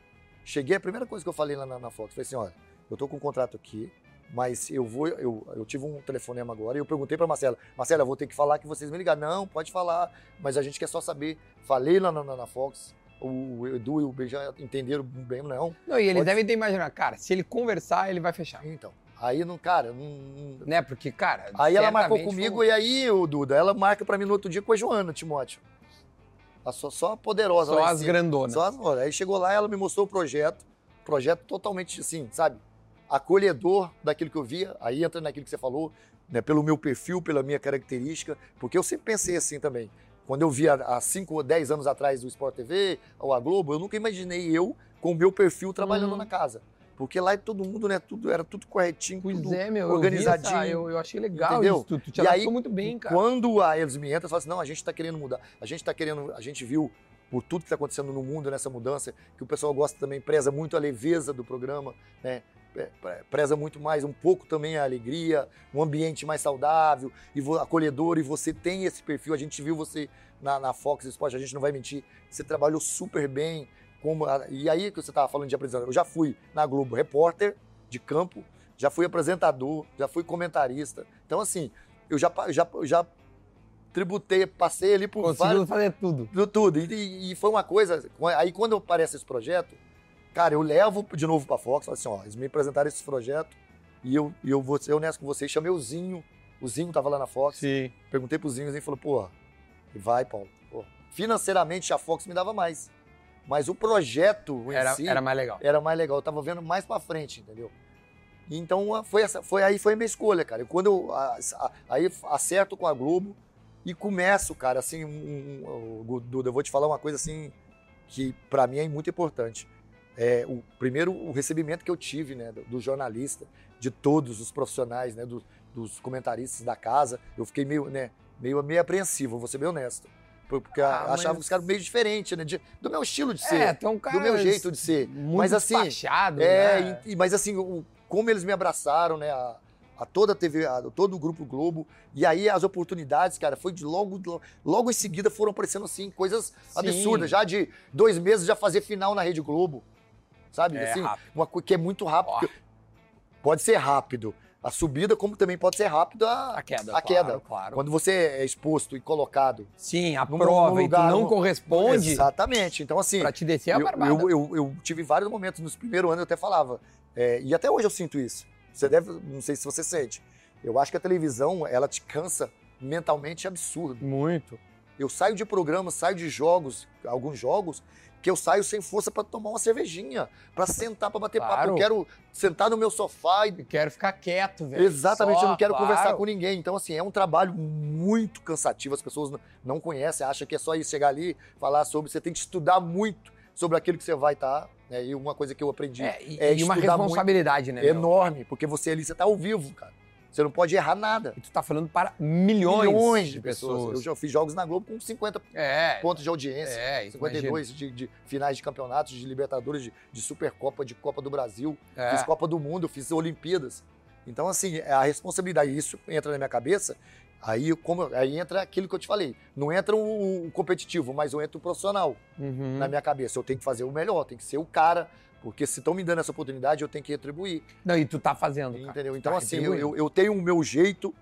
Cheguei, a primeira coisa que eu falei lá na, na Fox foi assim: olha, eu tô com um contrato aqui, mas eu vou. Eu, eu tive um telefonema agora e eu perguntei pra Marcela: Marcela, eu vou ter que falar que vocês me ligaram. Não, pode falar, mas a gente quer só saber. Falei lá na, na, na Fox, o Edu e o Beijão entenderam bem, não. Não, e eles Pode- devem ter imaginado, cara, se ele conversar, ele vai fechar. Então, aí não, cara, não- Né? Porque, cara. Aí ela marcou comigo foi- e aí, o Duda, ela marca pra mim no outro dia com a Joana, Timóteo. A só, só a poderosa Só as grandonas. Só as, aí chegou lá, ela me mostrou o projeto, projeto totalmente assim, sabe? Acolhedor daquilo que eu via, aí entra naquilo que você falou, né, pelo meu perfil, pela minha característica, porque eu sempre pensei assim também. Quando eu via há 5 ou 10 anos atrás do Sport TV ou a Globo, eu nunca imaginei eu com o meu perfil trabalhando Uhum. na casa. Porque lá é todo mundo, né, tudo era tudo corretinho, Pois tudo é, meu. organizadinho. Eu, essa- eu, eu achei legal entendeu? isso. Tu, tu te E aí, muito bem, cara. Quando a eles me entram, fala assim, não, a gente está querendo mudar. A gente está querendo, a gente viu por tudo que está acontecendo no mundo nessa mudança, que o pessoal gosta também, preza muito a leveza do programa, né? Pre- Preza muito mais um pouco também a alegria, um ambiente mais saudável e acolhedor. E você tem esse perfil. A gente viu você na, na Fox Sports, a gente não vai mentir. Você trabalhou super bem. Como e aí que você estava falando de apresentador, eu já fui na Globo repórter de campo, já fui apresentador, já fui comentarista. Então, assim, eu já, já, já tributei, passei ali por Conseguiu vários. fazer tudo. do Tudo. E, e- e foi uma coisa. Aí, quando aparece esse projeto, cara, eu levo de novo pra Fox, falo assim: ó, eles me apresentaram esse projeto e eu, e eu vou ser honesto com vocês. Chamei o Zinho, o Zinho tava lá na Fox. Sim. Perguntei pro Zinho, o Zinho falou: pô, vai, Paulo. Pô, financeiramente a Fox me dava mais. Mas o projeto em Era, si era mais legal. era mais legal. Eu tava vendo mais pra frente, entendeu? Então foi, essa, foi aí foi a minha escolha, cara. Quando eu a- a- aí acerto com a Globo e começo, cara, assim, um, um, Duda, eu vou te falar uma coisa assim que pra mim é muito importante. É, o primeiro o recebimento que eu tive, né, do, do jornalista, de todos os profissionais, né, do- dos comentaristas da casa, eu fiquei meio, né, meio, meio apreensivo, vou ser bem honesto. Por- Porque Ah, achava mas- os caras meio diferente, né, de- do meu estilo de ser É, tu é um cara. do meu jeito de ser. Muito Mas assim, despachado, É, né? e- mas assim, o- como eles me abraçaram, né? A, a toda a TV, a, todo o Grupo Globo. E aí as oportunidades, cara, foi de logo, logo em seguida foram aparecendo assim, coisas Sim. absurdas. Já de dois meses já fazer final na Rede Globo. Sabe? É assim, rápido. uma coisa que é muito rápido. Ó. Pode ser rápido. A subida, como também pode ser rápido a, A queda. a queda. Claro, claro. Quando você é exposto e colocado. Sim, a num- prova num lugar, não num- corresponde Exatamente. Então, assim. pra te descer a eu, barbada. eu, eu, eu tive vários momentos nos primeiros anos, eu até falava, é, e até hoje eu sinto isso. Você deve, não sei se você sente. Eu acho que a televisão, ela te cansa mentalmente absurdo. Muito. Eu saio de programas, saio de jogos, alguns jogos, que eu saio sem força para tomar uma cervejinha, para sentar, para bater papo. Claro. Eu quero sentar no meu sofá e Eu quero ficar quieto, velho. Exatamente, Só, eu não quero claro. conversar com ninguém. Então, assim, é um trabalho muito cansativo. As pessoas não conhecem, acham que é só ir chegar ali, falar sobre. Você tem que estudar muito sobre aquilo que você vai estar. né? E uma coisa que eu aprendi É, e, é e uma estudar muito. responsabilidade, né? meu? enorme, porque você ali, você tá ao vivo, cara. Você não pode errar nada. E tu tá falando para milhões, de pessoas. Eu já fiz jogos na Globo com 50 É. pontos de audiência. É, isso 52 de, de finais de campeonatos, de Libertadores, de, de Supercopa, de Copa do Brasil. imagina. Fiz É. Copa do Mundo, fiz Olimpíadas. Então, assim, a responsabilidade, isso entra na minha cabeça, aí, como, aí entra aquilo que eu te falei. Não entra o, o competitivo, mas eu entro o profissional Uhum. na minha cabeça. Eu tenho que fazer o melhor, tem que ser o cara, porque se estão me dando essa oportunidade, eu tenho que retribuir. Não, e tu tá fazendo, cara. Entendeu? Então, Tá assim, eu, eu, tenho o meu jeito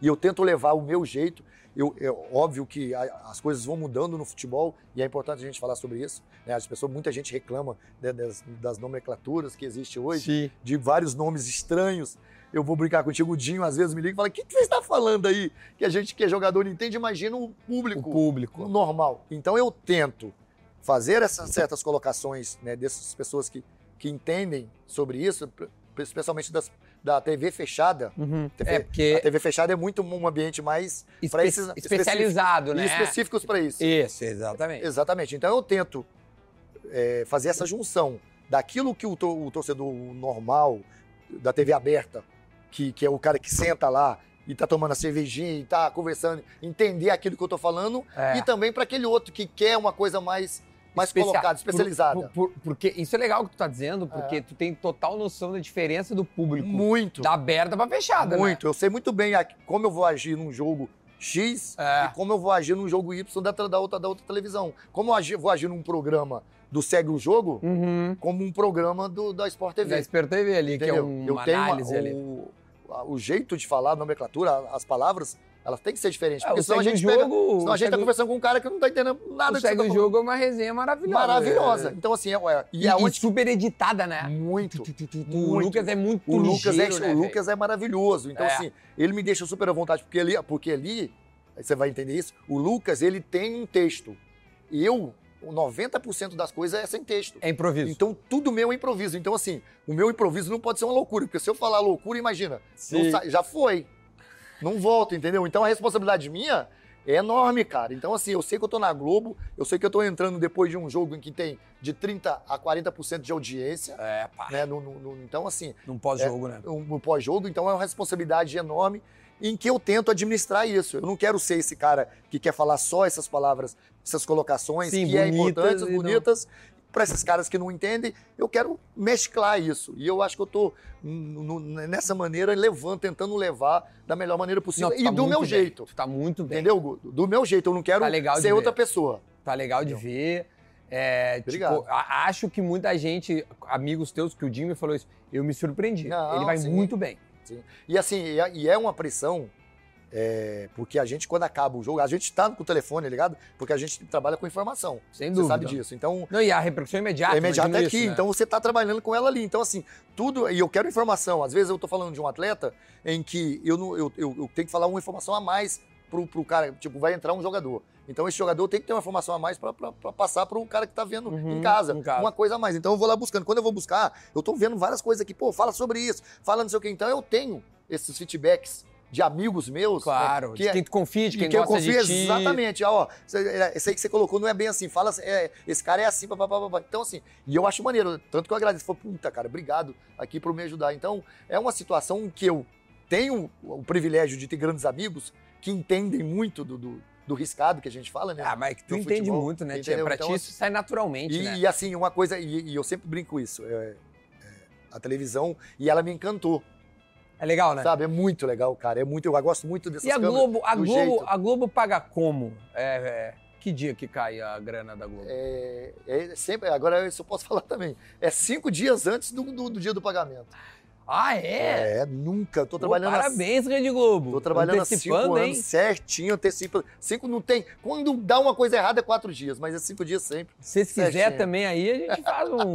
e eu tento levar o meu jeito. Eu, é óbvio que a- as coisas vão mudando no futebol e é importante a gente falar sobre isso. Né? As pessoas, muita gente reclama né, das, das nomenclaturas que existe hoje, Sim. de vários nomes estranhos. Eu vou brincar contigo, o Dinho às vezes me liga e fala: o que, que você está falando aí? Que a gente que é jogador não entende, imagina o O público público. normal. Então eu tento fazer essas certas colocações né, dessas pessoas que, que entendem sobre isso, especialmente das, da TV fechada. Uhum. TV É, porque A TV fechada é muito um ambiente mais espe- esses- especializado, e né? específicos para isso. Isso, exatamente. Exatamente. Então eu tento é, fazer essa junção daquilo que o, to- o torcedor normal da TV aberta, que, que é o cara que senta lá e tá tomando a cervejinha e tá conversando, entender aquilo que eu tô falando, É. e também para aquele outro que quer uma coisa mais, mais Especial- colocada, especializada. Por- por- porque isso é legal que tu tá dizendo, porque É. tu tem total noção da diferença do público. muito. Da aberta pra fechada, muito. Eu sei muito bem como eu vou agir num jogo X É. e como eu vou agir num jogo Y da, da outra, da outra televisão. Como eu agir- vou agir num programa do Segue o Jogo, né? Uhum. como um programa do, da Sport TV. Da Sport TV ali, que é Entendeu? uma eu tenho uma- análise ali. o, o jeito de falar, a nomenclatura, as palavras, elas têm que ser diferentes. É, Porque senão a gente pega. jogo, Senão a gente tá segue conversando com um cara que não tá entendendo nada o segue tá o falando. jogo é uma resenha maravilhosa. Maravilhosa. É. Então, assim, é, é- E, e e aonde. super editada, né? Muito. Muito. O Lucas é muito O Lucas, é, ligeiro, né, o Lucas é maravilhoso. Então, É. assim, ele me deixa super à vontade, porque ali, porque ali, você vai entender isso, o Lucas, ele tem um texto. Eu, o 90% das coisas é sem texto. É improviso. Então, tudo meu é improviso. Então, assim, o meu improviso não pode ser uma loucura, porque se eu falar loucura, imagina, Sim. já foi. Não volto, entendeu? Então, a responsabilidade minha é enorme, cara. Então, assim, eu sei que eu tô na Globo, eu sei que eu tô entrando depois de um jogo em que tem de 30% a 40% de audiência, É, pá. né? No, no- no- então, assim, Num pós-jogo, né? um, um pós-jogo, então é uma responsabilidade enorme em que eu tento administrar isso. Eu não quero ser esse cara que quer falar só essas palavras, essas colocações, Sim, que é bonitas importantes, e não- bonitas, para esses caras que não entendem, eu quero mesclar isso. E eu acho que eu n- n- nessa maneira levando, tentando levar da melhor maneira possível Não, tu e tá do meu bem. jeito. Tu tá muito bem. Entendeu, Guto? Do meu jeito, eu não quero Tá ser ver. outra pessoa. Tá legal de ver. É, tipo, acho que muita gente, amigos teus, que o Jimmy falou isso, eu me surpreendi. Não, Ele vai sim. muito bem. E assim, e é- e é uma pressão, é, porque a gente, quando acaba o jogo, a gente tá com o telefone ligado, porque a gente trabalha com informação. Sem Você dúvida. sabe disso. Então, Não, e a repercussão imediata. é imediato imagino aqui. isso, né? Então você tá trabalhando com ela ali. Então, assim, tudo. E eu quero informação. Às vezes eu tô falando de um atleta em que eu, não, eu, eu, eu tenho que falar uma informação a mais pro, pro cara. Tipo, vai entrar um jogador. Então esse jogador tem que ter uma informação a mais pra passar pro cara que tá vendo Uhum, em, casa, em casa. Uma coisa a mais. Então eu vou lá buscando. Quando eu vou buscar, eu tô vendo várias coisas aqui. Pô, fala sobre isso, fala não sei o quê. Então eu tenho esses feedbacks de amigos meus. né, Claro, que de é- quem tu confia, de quem que eu gosta confio de ti. exatamente. Ó, cê- é, esse aí que você colocou não é bem assim. Fala, é, esse cara é assim, papapá. Então, assim, e eu acho maneiro. Tanto que eu agradeço. Falei, puta, cara, obrigado aqui por me ajudar. Então, é uma situação em que eu tenho o privilégio de ter grandes amigos que entendem muito do, do, do riscado que a gente fala, né? Ah, mas que tu do entende futebol, muito, né, Tia? Pra Então, ti isso sai naturalmente, E, né? e, assim, uma coisa, e, e eu sempre brinco com isso. é, é, a televisão, e ela me encantou, É legal, né? sabe? É muito legal, cara. É muito, eu gosto muito dessas E a Globo, a Globo, jeito. a Globo paga como? É, é, que dia que cai a grana da Globo? É, é sempre, agora isso eu posso falar também. É cinco dias antes do, do, do dia do pagamento. Ah, é? É, nunca. Tô Pô, trabalhando há- parabéns, Rede Globo. Tô trabalhando há cinco Antecipando, anos certinho, antecipa. Cinco não tem. Quando dá uma coisa errada é quatro dias, mas é cinco dias sempre. Se quiserem Certinho. também aí, a gente faz um,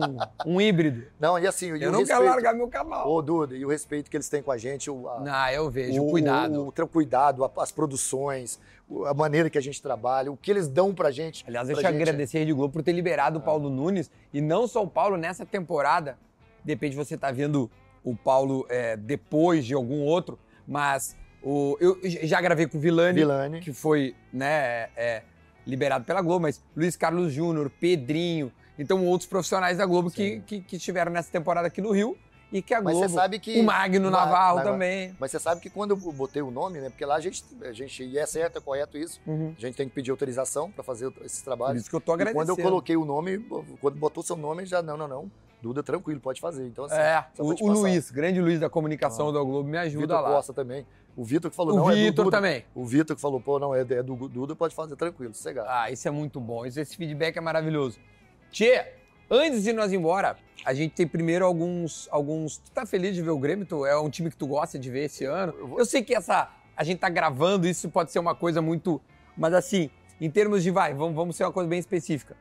um híbrido. Não, e assim, e Eu o não respeito. quero largar meu canal. Ô, Duda, e o respeito que eles têm com a gente, o, a- Não, eu vejo, o, cuidado. O, o, cuidado, a- as produções, o- a maneira que a gente trabalha, o que eles dão pra gente. Aliás, pra deixa eu gente. agradecer a Rede Globo por ter liberado o Paulo Nunes. E não só o Paulo nessa temporada. De repente você tá vendo o Paulo é, depois de algum outro. Mas o, eu já gravei com o Vilani, que foi né, é, liberado pela Globo. Mas Luiz Carlos Júnior, Pedrinho. Então outros profissionais da Globo que, que, que estiveram nessa temporada aqui no Rio. E que a Mas Globo... você sabe que. O Magno Ma- Navarro Navarro. também. Mas você sabe que quando eu botei o nome, né? Porque lá a gente, a gente e é certo, é correto isso. Uhum. A gente tem que pedir autorização para fazer esses Por trabalhos. isso que eu tô E agradecendo. quando eu coloquei o nome, quando botou seu nome, já não, não, não. Duda, tranquilo, pode fazer. Então, assim, É, o, o. Luiz, grande Luiz da comunicação do Globo, me ajuda Vitor lá. Costa também. O Vitor que falou, o não, é do Vitor Duda. também. O Vitor que falou, pô, não, é, é do Duda, pode fazer tranquilo, sossegado. Ah, isso é muito bom. Esse feedback é maravilhoso. Tchê, antes de nós ir embora, a gente tem primeiro alguns. alguns. Tu tá feliz de ver o Grêmio? Tu, é um time que tu gosta de ver esse ano? Eu vou- Eu sei que essa. A gente tá gravando, isso pode ser uma coisa muito. Mas assim, em termos de vai, vamos, vamos ser uma coisa bem específica.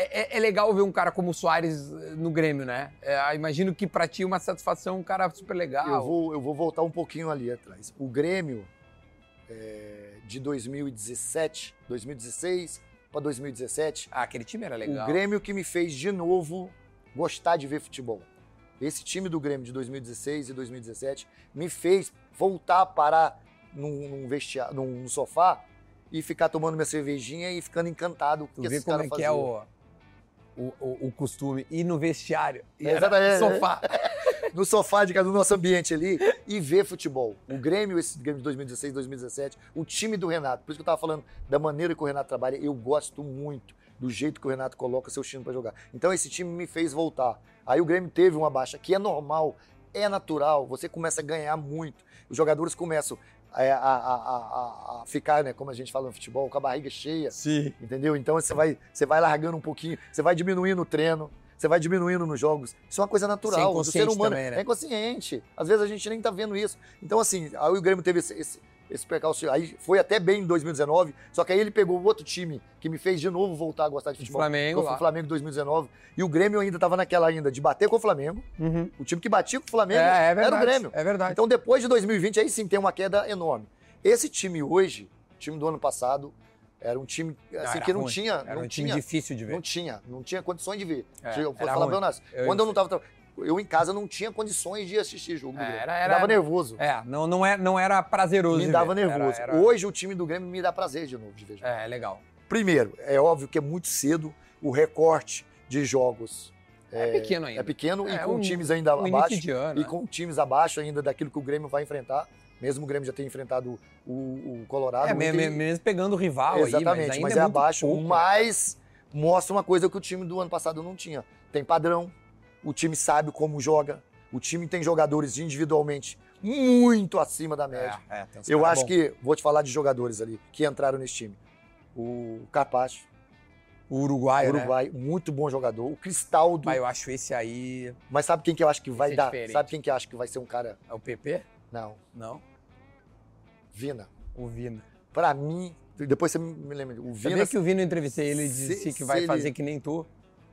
É, é- é legal ver um cara como o Soares eh, no Grêmio, né? É, imagino que pra ti é uma satisfação, um cara super legal. Eu vou, eu vou voltar um pouquinho ali atrás. O Grêmio, é, de 2017, 2016 para 2017, Ah, aquele time era legal. o Grêmio que me fez de novo gostar de ver futebol. Esse time do Grêmio de 2016 e 2017 me fez voltar a parar num, num, vestia- num- num sofá e ficar tomando minha cervejinha e ficando encantado com o que esses caras é que é o, o, o- o costume. Ir no vestiário. É, exatamente. sofá. no sofá de casa do nosso ambiente ali e ver futebol. O Grêmio, esse Grêmio de 2016, 2017, o time do Renato. Por isso que eu tava falando da maneira que o Renato trabalha, eu gosto muito do jeito que o Renato coloca seu time para jogar. Então esse time me fez voltar. Aí o Grêmio teve uma baixa, que é normal, é natural, você começa a ganhar muito. Os jogadores começam a, a- a- a- ficar, né, como a gente fala no futebol, com a barriga cheia. Sim. Entendeu? Então você vai, você vai largando um pouquinho, você vai diminuindo o treino, você vai diminuindo nos jogos. Isso é uma coisa natural. Isso é do ser humano também, né? é inconsciente. Às vezes a gente nem tá vendo isso. Então, assim, aí o Grêmio teve esse, esse, esse percalço. Aí foi até bem em 2019, só que aí ele pegou o outro time que me fez de novo voltar a gostar de futebol. Flamengo foi o Flamengo em 2019. E o Grêmio ainda tava naquela ainda de bater com o Flamengo. Uhum. O time que batia com o Flamengo É, é verdade. era o Grêmio. É verdade. Então, depois de 2020, aí sim tem uma queda enorme. Esse time hoje, o time do ano passado, era um time assim, que não ruim. tinha. Era não um time tinha, difícil de ver. não tinha, não tinha condições de ver. É, eu era falar ruim. pra Jonas, Eu- quando eu não tava. Eu em casa não tinha condições de assistir jogo do É, Grêmio. era- Me era- dava nervoso. É, não, não, é, não era prazeroso me dava ver. Era- nervoso. era- Hoje o time do Grêmio me dá prazer de novo de ver jogo. É, é legal. Primeiro, é óbvio que é muito cedo o recorte de jogos. É, pequeno ainda. É pequeno É, e com um- times ainda Um abaixo. ano. E com times abaixo ainda daquilo que o Grêmio vai enfrentar. Mesmo o Grêmio já ter enfrentado o, o Colorado. É, o me- Inter- me- mesmo pegando o rival aí, Exatamente, mas ainda mas, é, é, abaixo. pouco, né? mas mostra uma coisa que o time do ano passado não tinha. Tem padrão, o time sabe como joga, o time tem jogadores individualmente muito acima da média. É, é, Eu acho bom. que, vou te falar de jogadores ali que entraram nesse time. O Carpacho, O Uruguai, né? Uruguai, muito bom jogador. O Cristaldo, Pai, eu acho esse aí. mas sabe quem que eu acho que vai é dar? diferente. Sabe quem que eu acho que vai ser um cara? É o PP? Não, Não. Vina. O Vina. Pra mim, depois você me lembra, o Você Vina vê que o Vina eu entrevistei ele e se- disse que se vai ele- fazer que nem tu.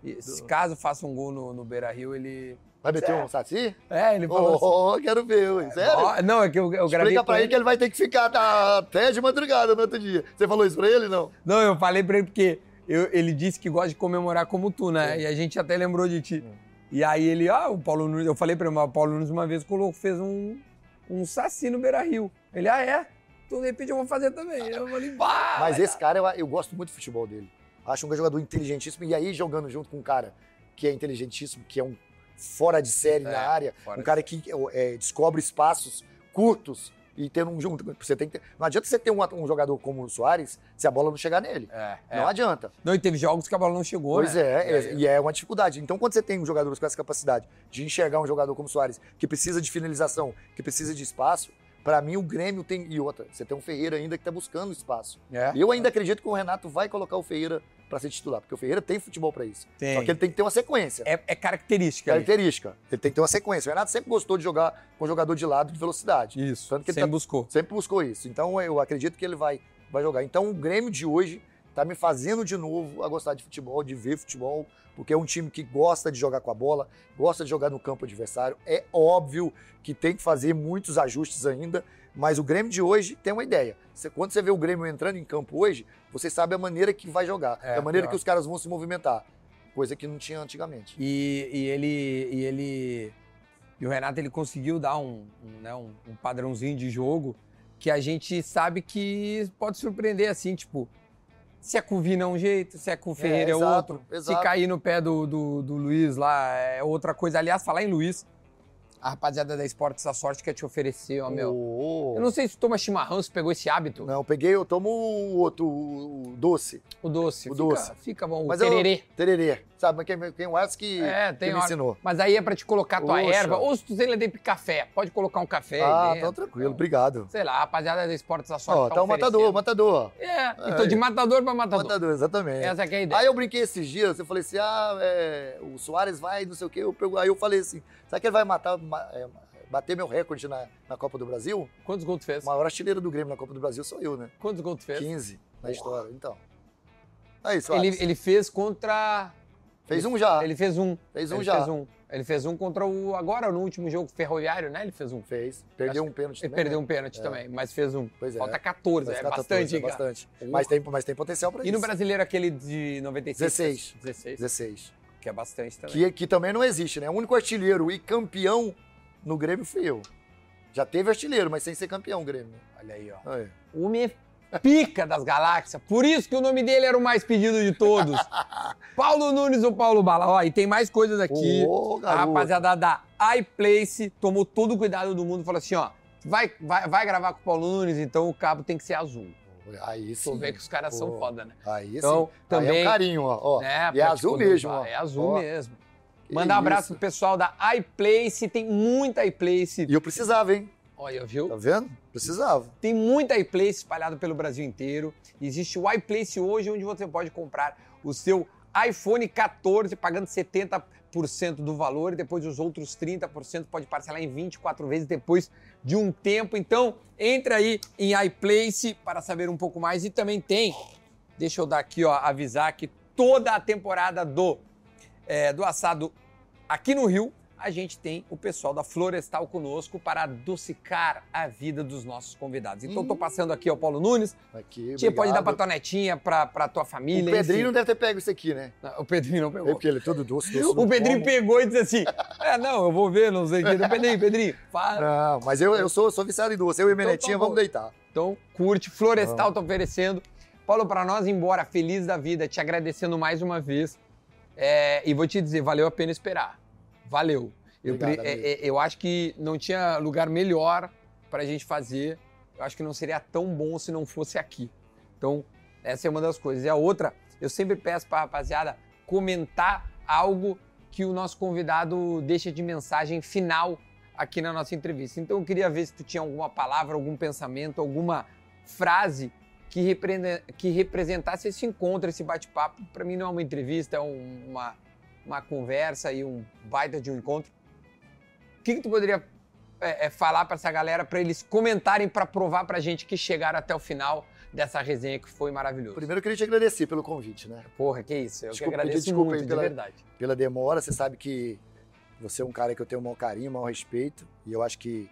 E se caso faça um gol no, no Beira Rio, ele. vai meter um saci? É, ele falou assim. Oh, quero ver, ué. sério? Não, é que eu, eu gravei Explica pra ele. ele que ele vai ter que ficar tá, até de madrugada no outro dia. Você falou isso pra ele, não? Não, eu falei pra ele porque eu- ele disse que gosta de comemorar como tu, né? E a gente até lembrou de ti. Hum. E aí ele, ah, o Paulo Nunes, eu falei pra ele, o Paulo Nunes uma vez colocou, fez um, um saci no Beira Rio. Ele, ah, é? Então de repente eu vou fazer também. Eu falei, bah! Mas esse cara, eu, eu gosto muito do futebol dele. Acho um jogador inteligentíssimo. E aí, jogando junto com um cara que é inteligentíssimo, que é um fora de série É, na área, um cara que é, descobre espaços curtos e ter um junto. Você tem ter- não adianta você ter um, um jogador como o Soares se a bola não chegar nele. É, é. Não adianta. Não, e teve jogos que a bola não chegou, Pois né? é, E é, e é uma dificuldade. Então, quando você tem um jogador com essa capacidade de enxergar um jogador como o Soares, que precisa de finalização, que precisa de espaço, pra mim o Grêmio tem. E outra, você tem um Ferreira ainda que tá buscando espaço. É, Eu ainda acredito que o Renato vai colocar o Ferreira pra ser titular, porque o Ferreira tem futebol pra isso. tem. Só que ele tem que ter uma sequência. É, é característica. ali. Característica. Ele tem que ter uma sequência. O Renato sempre gostou de jogar com jogador de lado de velocidade. Isso. Tanto que ele Sempre tá- buscou. Sempre buscou isso. Então eu acredito que ele vai, vai jogar. Então o Grêmio de hoje tá me fazendo de novo a gostar de futebol, de ver futebol, porque é um time que gosta de jogar com a bola, gosta de jogar no campo adversário. É óbvio que tem que fazer muitos ajustes ainda, mas o Grêmio de hoje tem uma ideia. Você- quando você vê o Grêmio entrando em campo hoje, você sabe a maneira que vai jogar, É, a maneira pior. que os caras vão se movimentar, coisa que não tinha antigamente. E, e ele. E ele. E o Renato ele conseguiu dar um, um, né, um, um padrãozinho de jogo que a gente sabe que pode surpreender assim, tipo. Se é com o Vina é um jeito, se é com o Ferreira é, exato, outro. exato. Se cair no pé do, do, do Luiz lá é outra coisa. Aliás, falar em Luiz, A rapaziada da Esportes da Sorte quer te oferecer, ó, meu. Ô, Eu não sei se tu toma chimarrão, se pegou esse hábito. Não, eu peguei, eu tomo o outro, o o doce. O doce. O fica, doce. Fica bom. Mas o eu- tererê. Sabe, mas quem, quem o Ars que, É, que me hora. ensinou. Mas aí é pra te colocar tua Poxa. erva. Ou se tu sei lá dentro de café, pode colocar um café. Ah, aí dentro. então tranquilo, obrigado. Sei lá, a rapaziada da Esportes da Sorte Ó, tá tá o matador, oferecendo. matador. É, É, então de matador pra matador. Matador, exatamente. Essa é a ideia. Aí eu brinquei esses dias, eu falei assim, ah, é, o Soares vai, não sei o quê. Eu aí eu falei assim, será que ele vai matar, ma- é, bater meu recorde na, na Copa do Brasil? Quantos gols tu fez? O maior artilheiro do Grêmio na Copa do Brasil sou eu, né? Quantos gols tu fez? 15 na história, então. Aí, Ele, Soares. ele fez contra. Fez um já. Ele fez um. Fez um ele já. Fez um. Ele fez um contra o. Agora, no último jogo ferroviário, né? Ele fez um. Fez. Perdeu Acho um pênalti também. perdeu né? um pênalti É. também, mas fez um. Pois é. Falta 14, Vai é ficar bastante, 14, é bastante. Porra. Mas tem, mas tem potencial pra E isso. no brasileiro aquele de 96? 16. 16. 16. Que é bastante também. Que, que também não existe, né? O único artilheiro e campeão no Grêmio fui eu. Já teve artilheiro, mas sem ser campeão Grêmio. Olha aí, ó. Aí. O é pica das galáxias. Por isso que o nome dele era o mais pedido de todos. Paulo Nunes ou Paulo Bala. Ó, e tem mais coisas aqui. Ô, A rapaziada da iPlace tomou todo o cuidado do mundo falou assim: ó, vai, vai, vai gravar com o Paulo Nunes, então o cabo tem que ser azul. Aí Tu sim. vê que os caras são foda, né? Aí Então, sim. também. Aí é um carinho, ó. ó. né, e é azul te mesmo, ó. É azul Ó, mesmo. Manda um abraço pro pessoal da iPlace, tem muita iPlace. E eu precisava, hein? Olha, viu? Tá vendo? Precisava. Tem muita iPlace espalhada pelo Brasil inteiro. Existe o iPlace hoje, onde você pode comprar o seu iPhone 14 pagando 70% do valor e depois os outros 30% pode parcelar em 24 vezes depois de um tempo. Então, entre aí em iPlace para saber um pouco mais. E também tem, deixa eu dar aqui, ó, avisar que toda a temporada do, é, do assado aqui no Rio, a gente tem o pessoal da Florestal conosco para adocicar a vida dos nossos convidados. Então, eu tô passando aqui ao Paulo Nunes. Aqui, Tia, pode dar obrigado. tua netinha, pra tua O família. Pedrinho não enfim. deve ter pego isso aqui, né? Não, O Pedrinho não É pegou. porque ele é todo doce, doce. O não Pedrinho como. pegou e disse assim: É, não, eu vou ver, não sei o que. Pedrinho, Pedrinho, fala. Não, mas eu, eu sou, sou viciado em doce. Eu e minha Então, netinha tá vamos deitar. Então, curte. Florestal tá oferecendo. Paulo, pra nós embora, feliz da vida, te agradecendo mais uma vez. É, e vou te dizer, valeu a pena esperar. Valeu. Eu, Obrigado, é, é, eu acho que não tinha lugar melhor pra gente fazer. Eu acho que não seria tão bom se não fosse aqui. Então, essa é uma das coisas. E a outra, eu sempre peço pra rapaziada comentar algo que o nosso convidado deixa de mensagem final aqui na nossa entrevista. Então, eu queria ver se tu tinha alguma palavra, algum pensamento, alguma frase que, representasse esse encontro, esse bate-papo. Para mim não é uma entrevista, é um- uma, uma conversa e um baita de um encontro. O que, que tu poderia é, é, falar para essa galera, para eles comentarem, para provar pra gente que chegaram até o final dessa resenha que foi maravilhoso? Primeiro eu queria te agradecer pelo convite, né? Porra, que isso, eu Desculpa, que agradeço desculpa muito, pela- de verdade. Pela demora, você sabe que você é um cara que eu tenho um maior carinho, um maior respeito. E eu acho que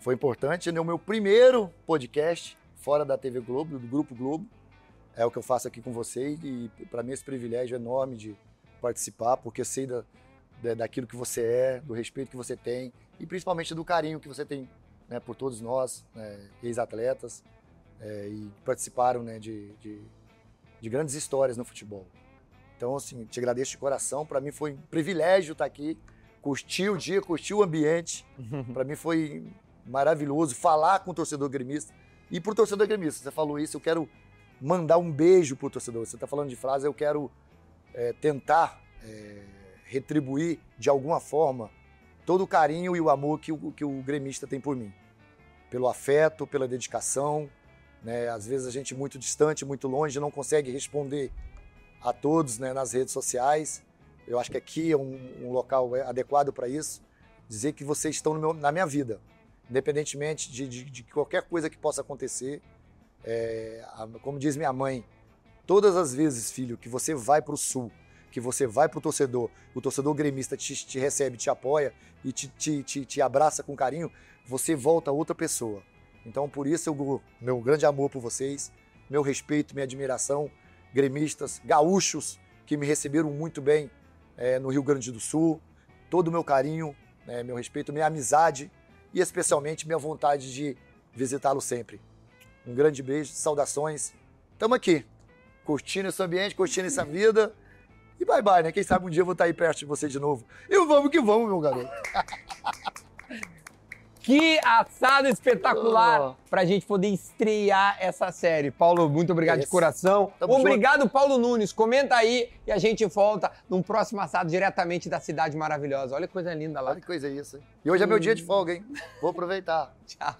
foi importante. É o meu primeiro podcast fora da TV Globo, do Grupo Globo. É o que eu faço aqui com você. E para mim esse privilégio enorme de participar, porque eu sei da, da- daquilo que você é, do respeito que você tem e principalmente do carinho que você tem né, por todos nós, né, ex-atletas, é, e participaram né, de, de, de grandes histórias no futebol. Então, assim, te agradeço de coração. Para mim foi um privilégio estar aqui, curtir o dia, curtir o ambiente. Para mim foi maravilhoso falar com o torcedor gremista. E pro torcedor gremista, você falou isso, eu quero mandar um beijo pro torcedor. Você está falando de frase, eu quero é, tentar é, retribuir de alguma forma todo o carinho e o amor que o, que o gremista tem por mim. Pelo afeto, pela dedicação. Né? Às vezes a gente muito distante, muito longe, não consegue responder a todos né, nas redes sociais. Eu acho que aqui é um, um local adequado para isso. Dizer que vocês estão meu- na minha vida, independentemente de, de- de qualquer coisa que possa acontecer. É, como diz minha mãe, todas as vezes, filho, que você vai para o sul, que você vai para o torcedor, o torcedor gremista te, te recebe, te apoia e te, te, te, te abraça com carinho, você volta outra pessoa. Então, por isso, eu, meu grande amor por vocês, meu respeito, minha admiração, gremistas, gaúchos, que me receberam muito bem é, no Rio Grande do Sul, todo o meu carinho, né, meu respeito, minha amizade e especialmente minha vontade de visitá-lo sempre. Um grande beijo, saudações. Tamo aqui, curtindo esse ambiente, curtindo essa vida. E bye bye, né? Quem sabe um dia eu vou estar aí perto de você de novo. E vamos que vamos, meu garoto. Que assado espetacular Oh. pra gente poder estrear essa série. Paulo, muito obrigado de Esse. coração. Tamo obrigado, Paulo Nunes. Comenta aí e a gente volta num próximo assado diretamente da Cidade Maravilhosa. Olha que coisa linda lá. Olha que coisa é isso, hein? E hoje é meu dia de folga, hein? Vou aproveitar. Tchau.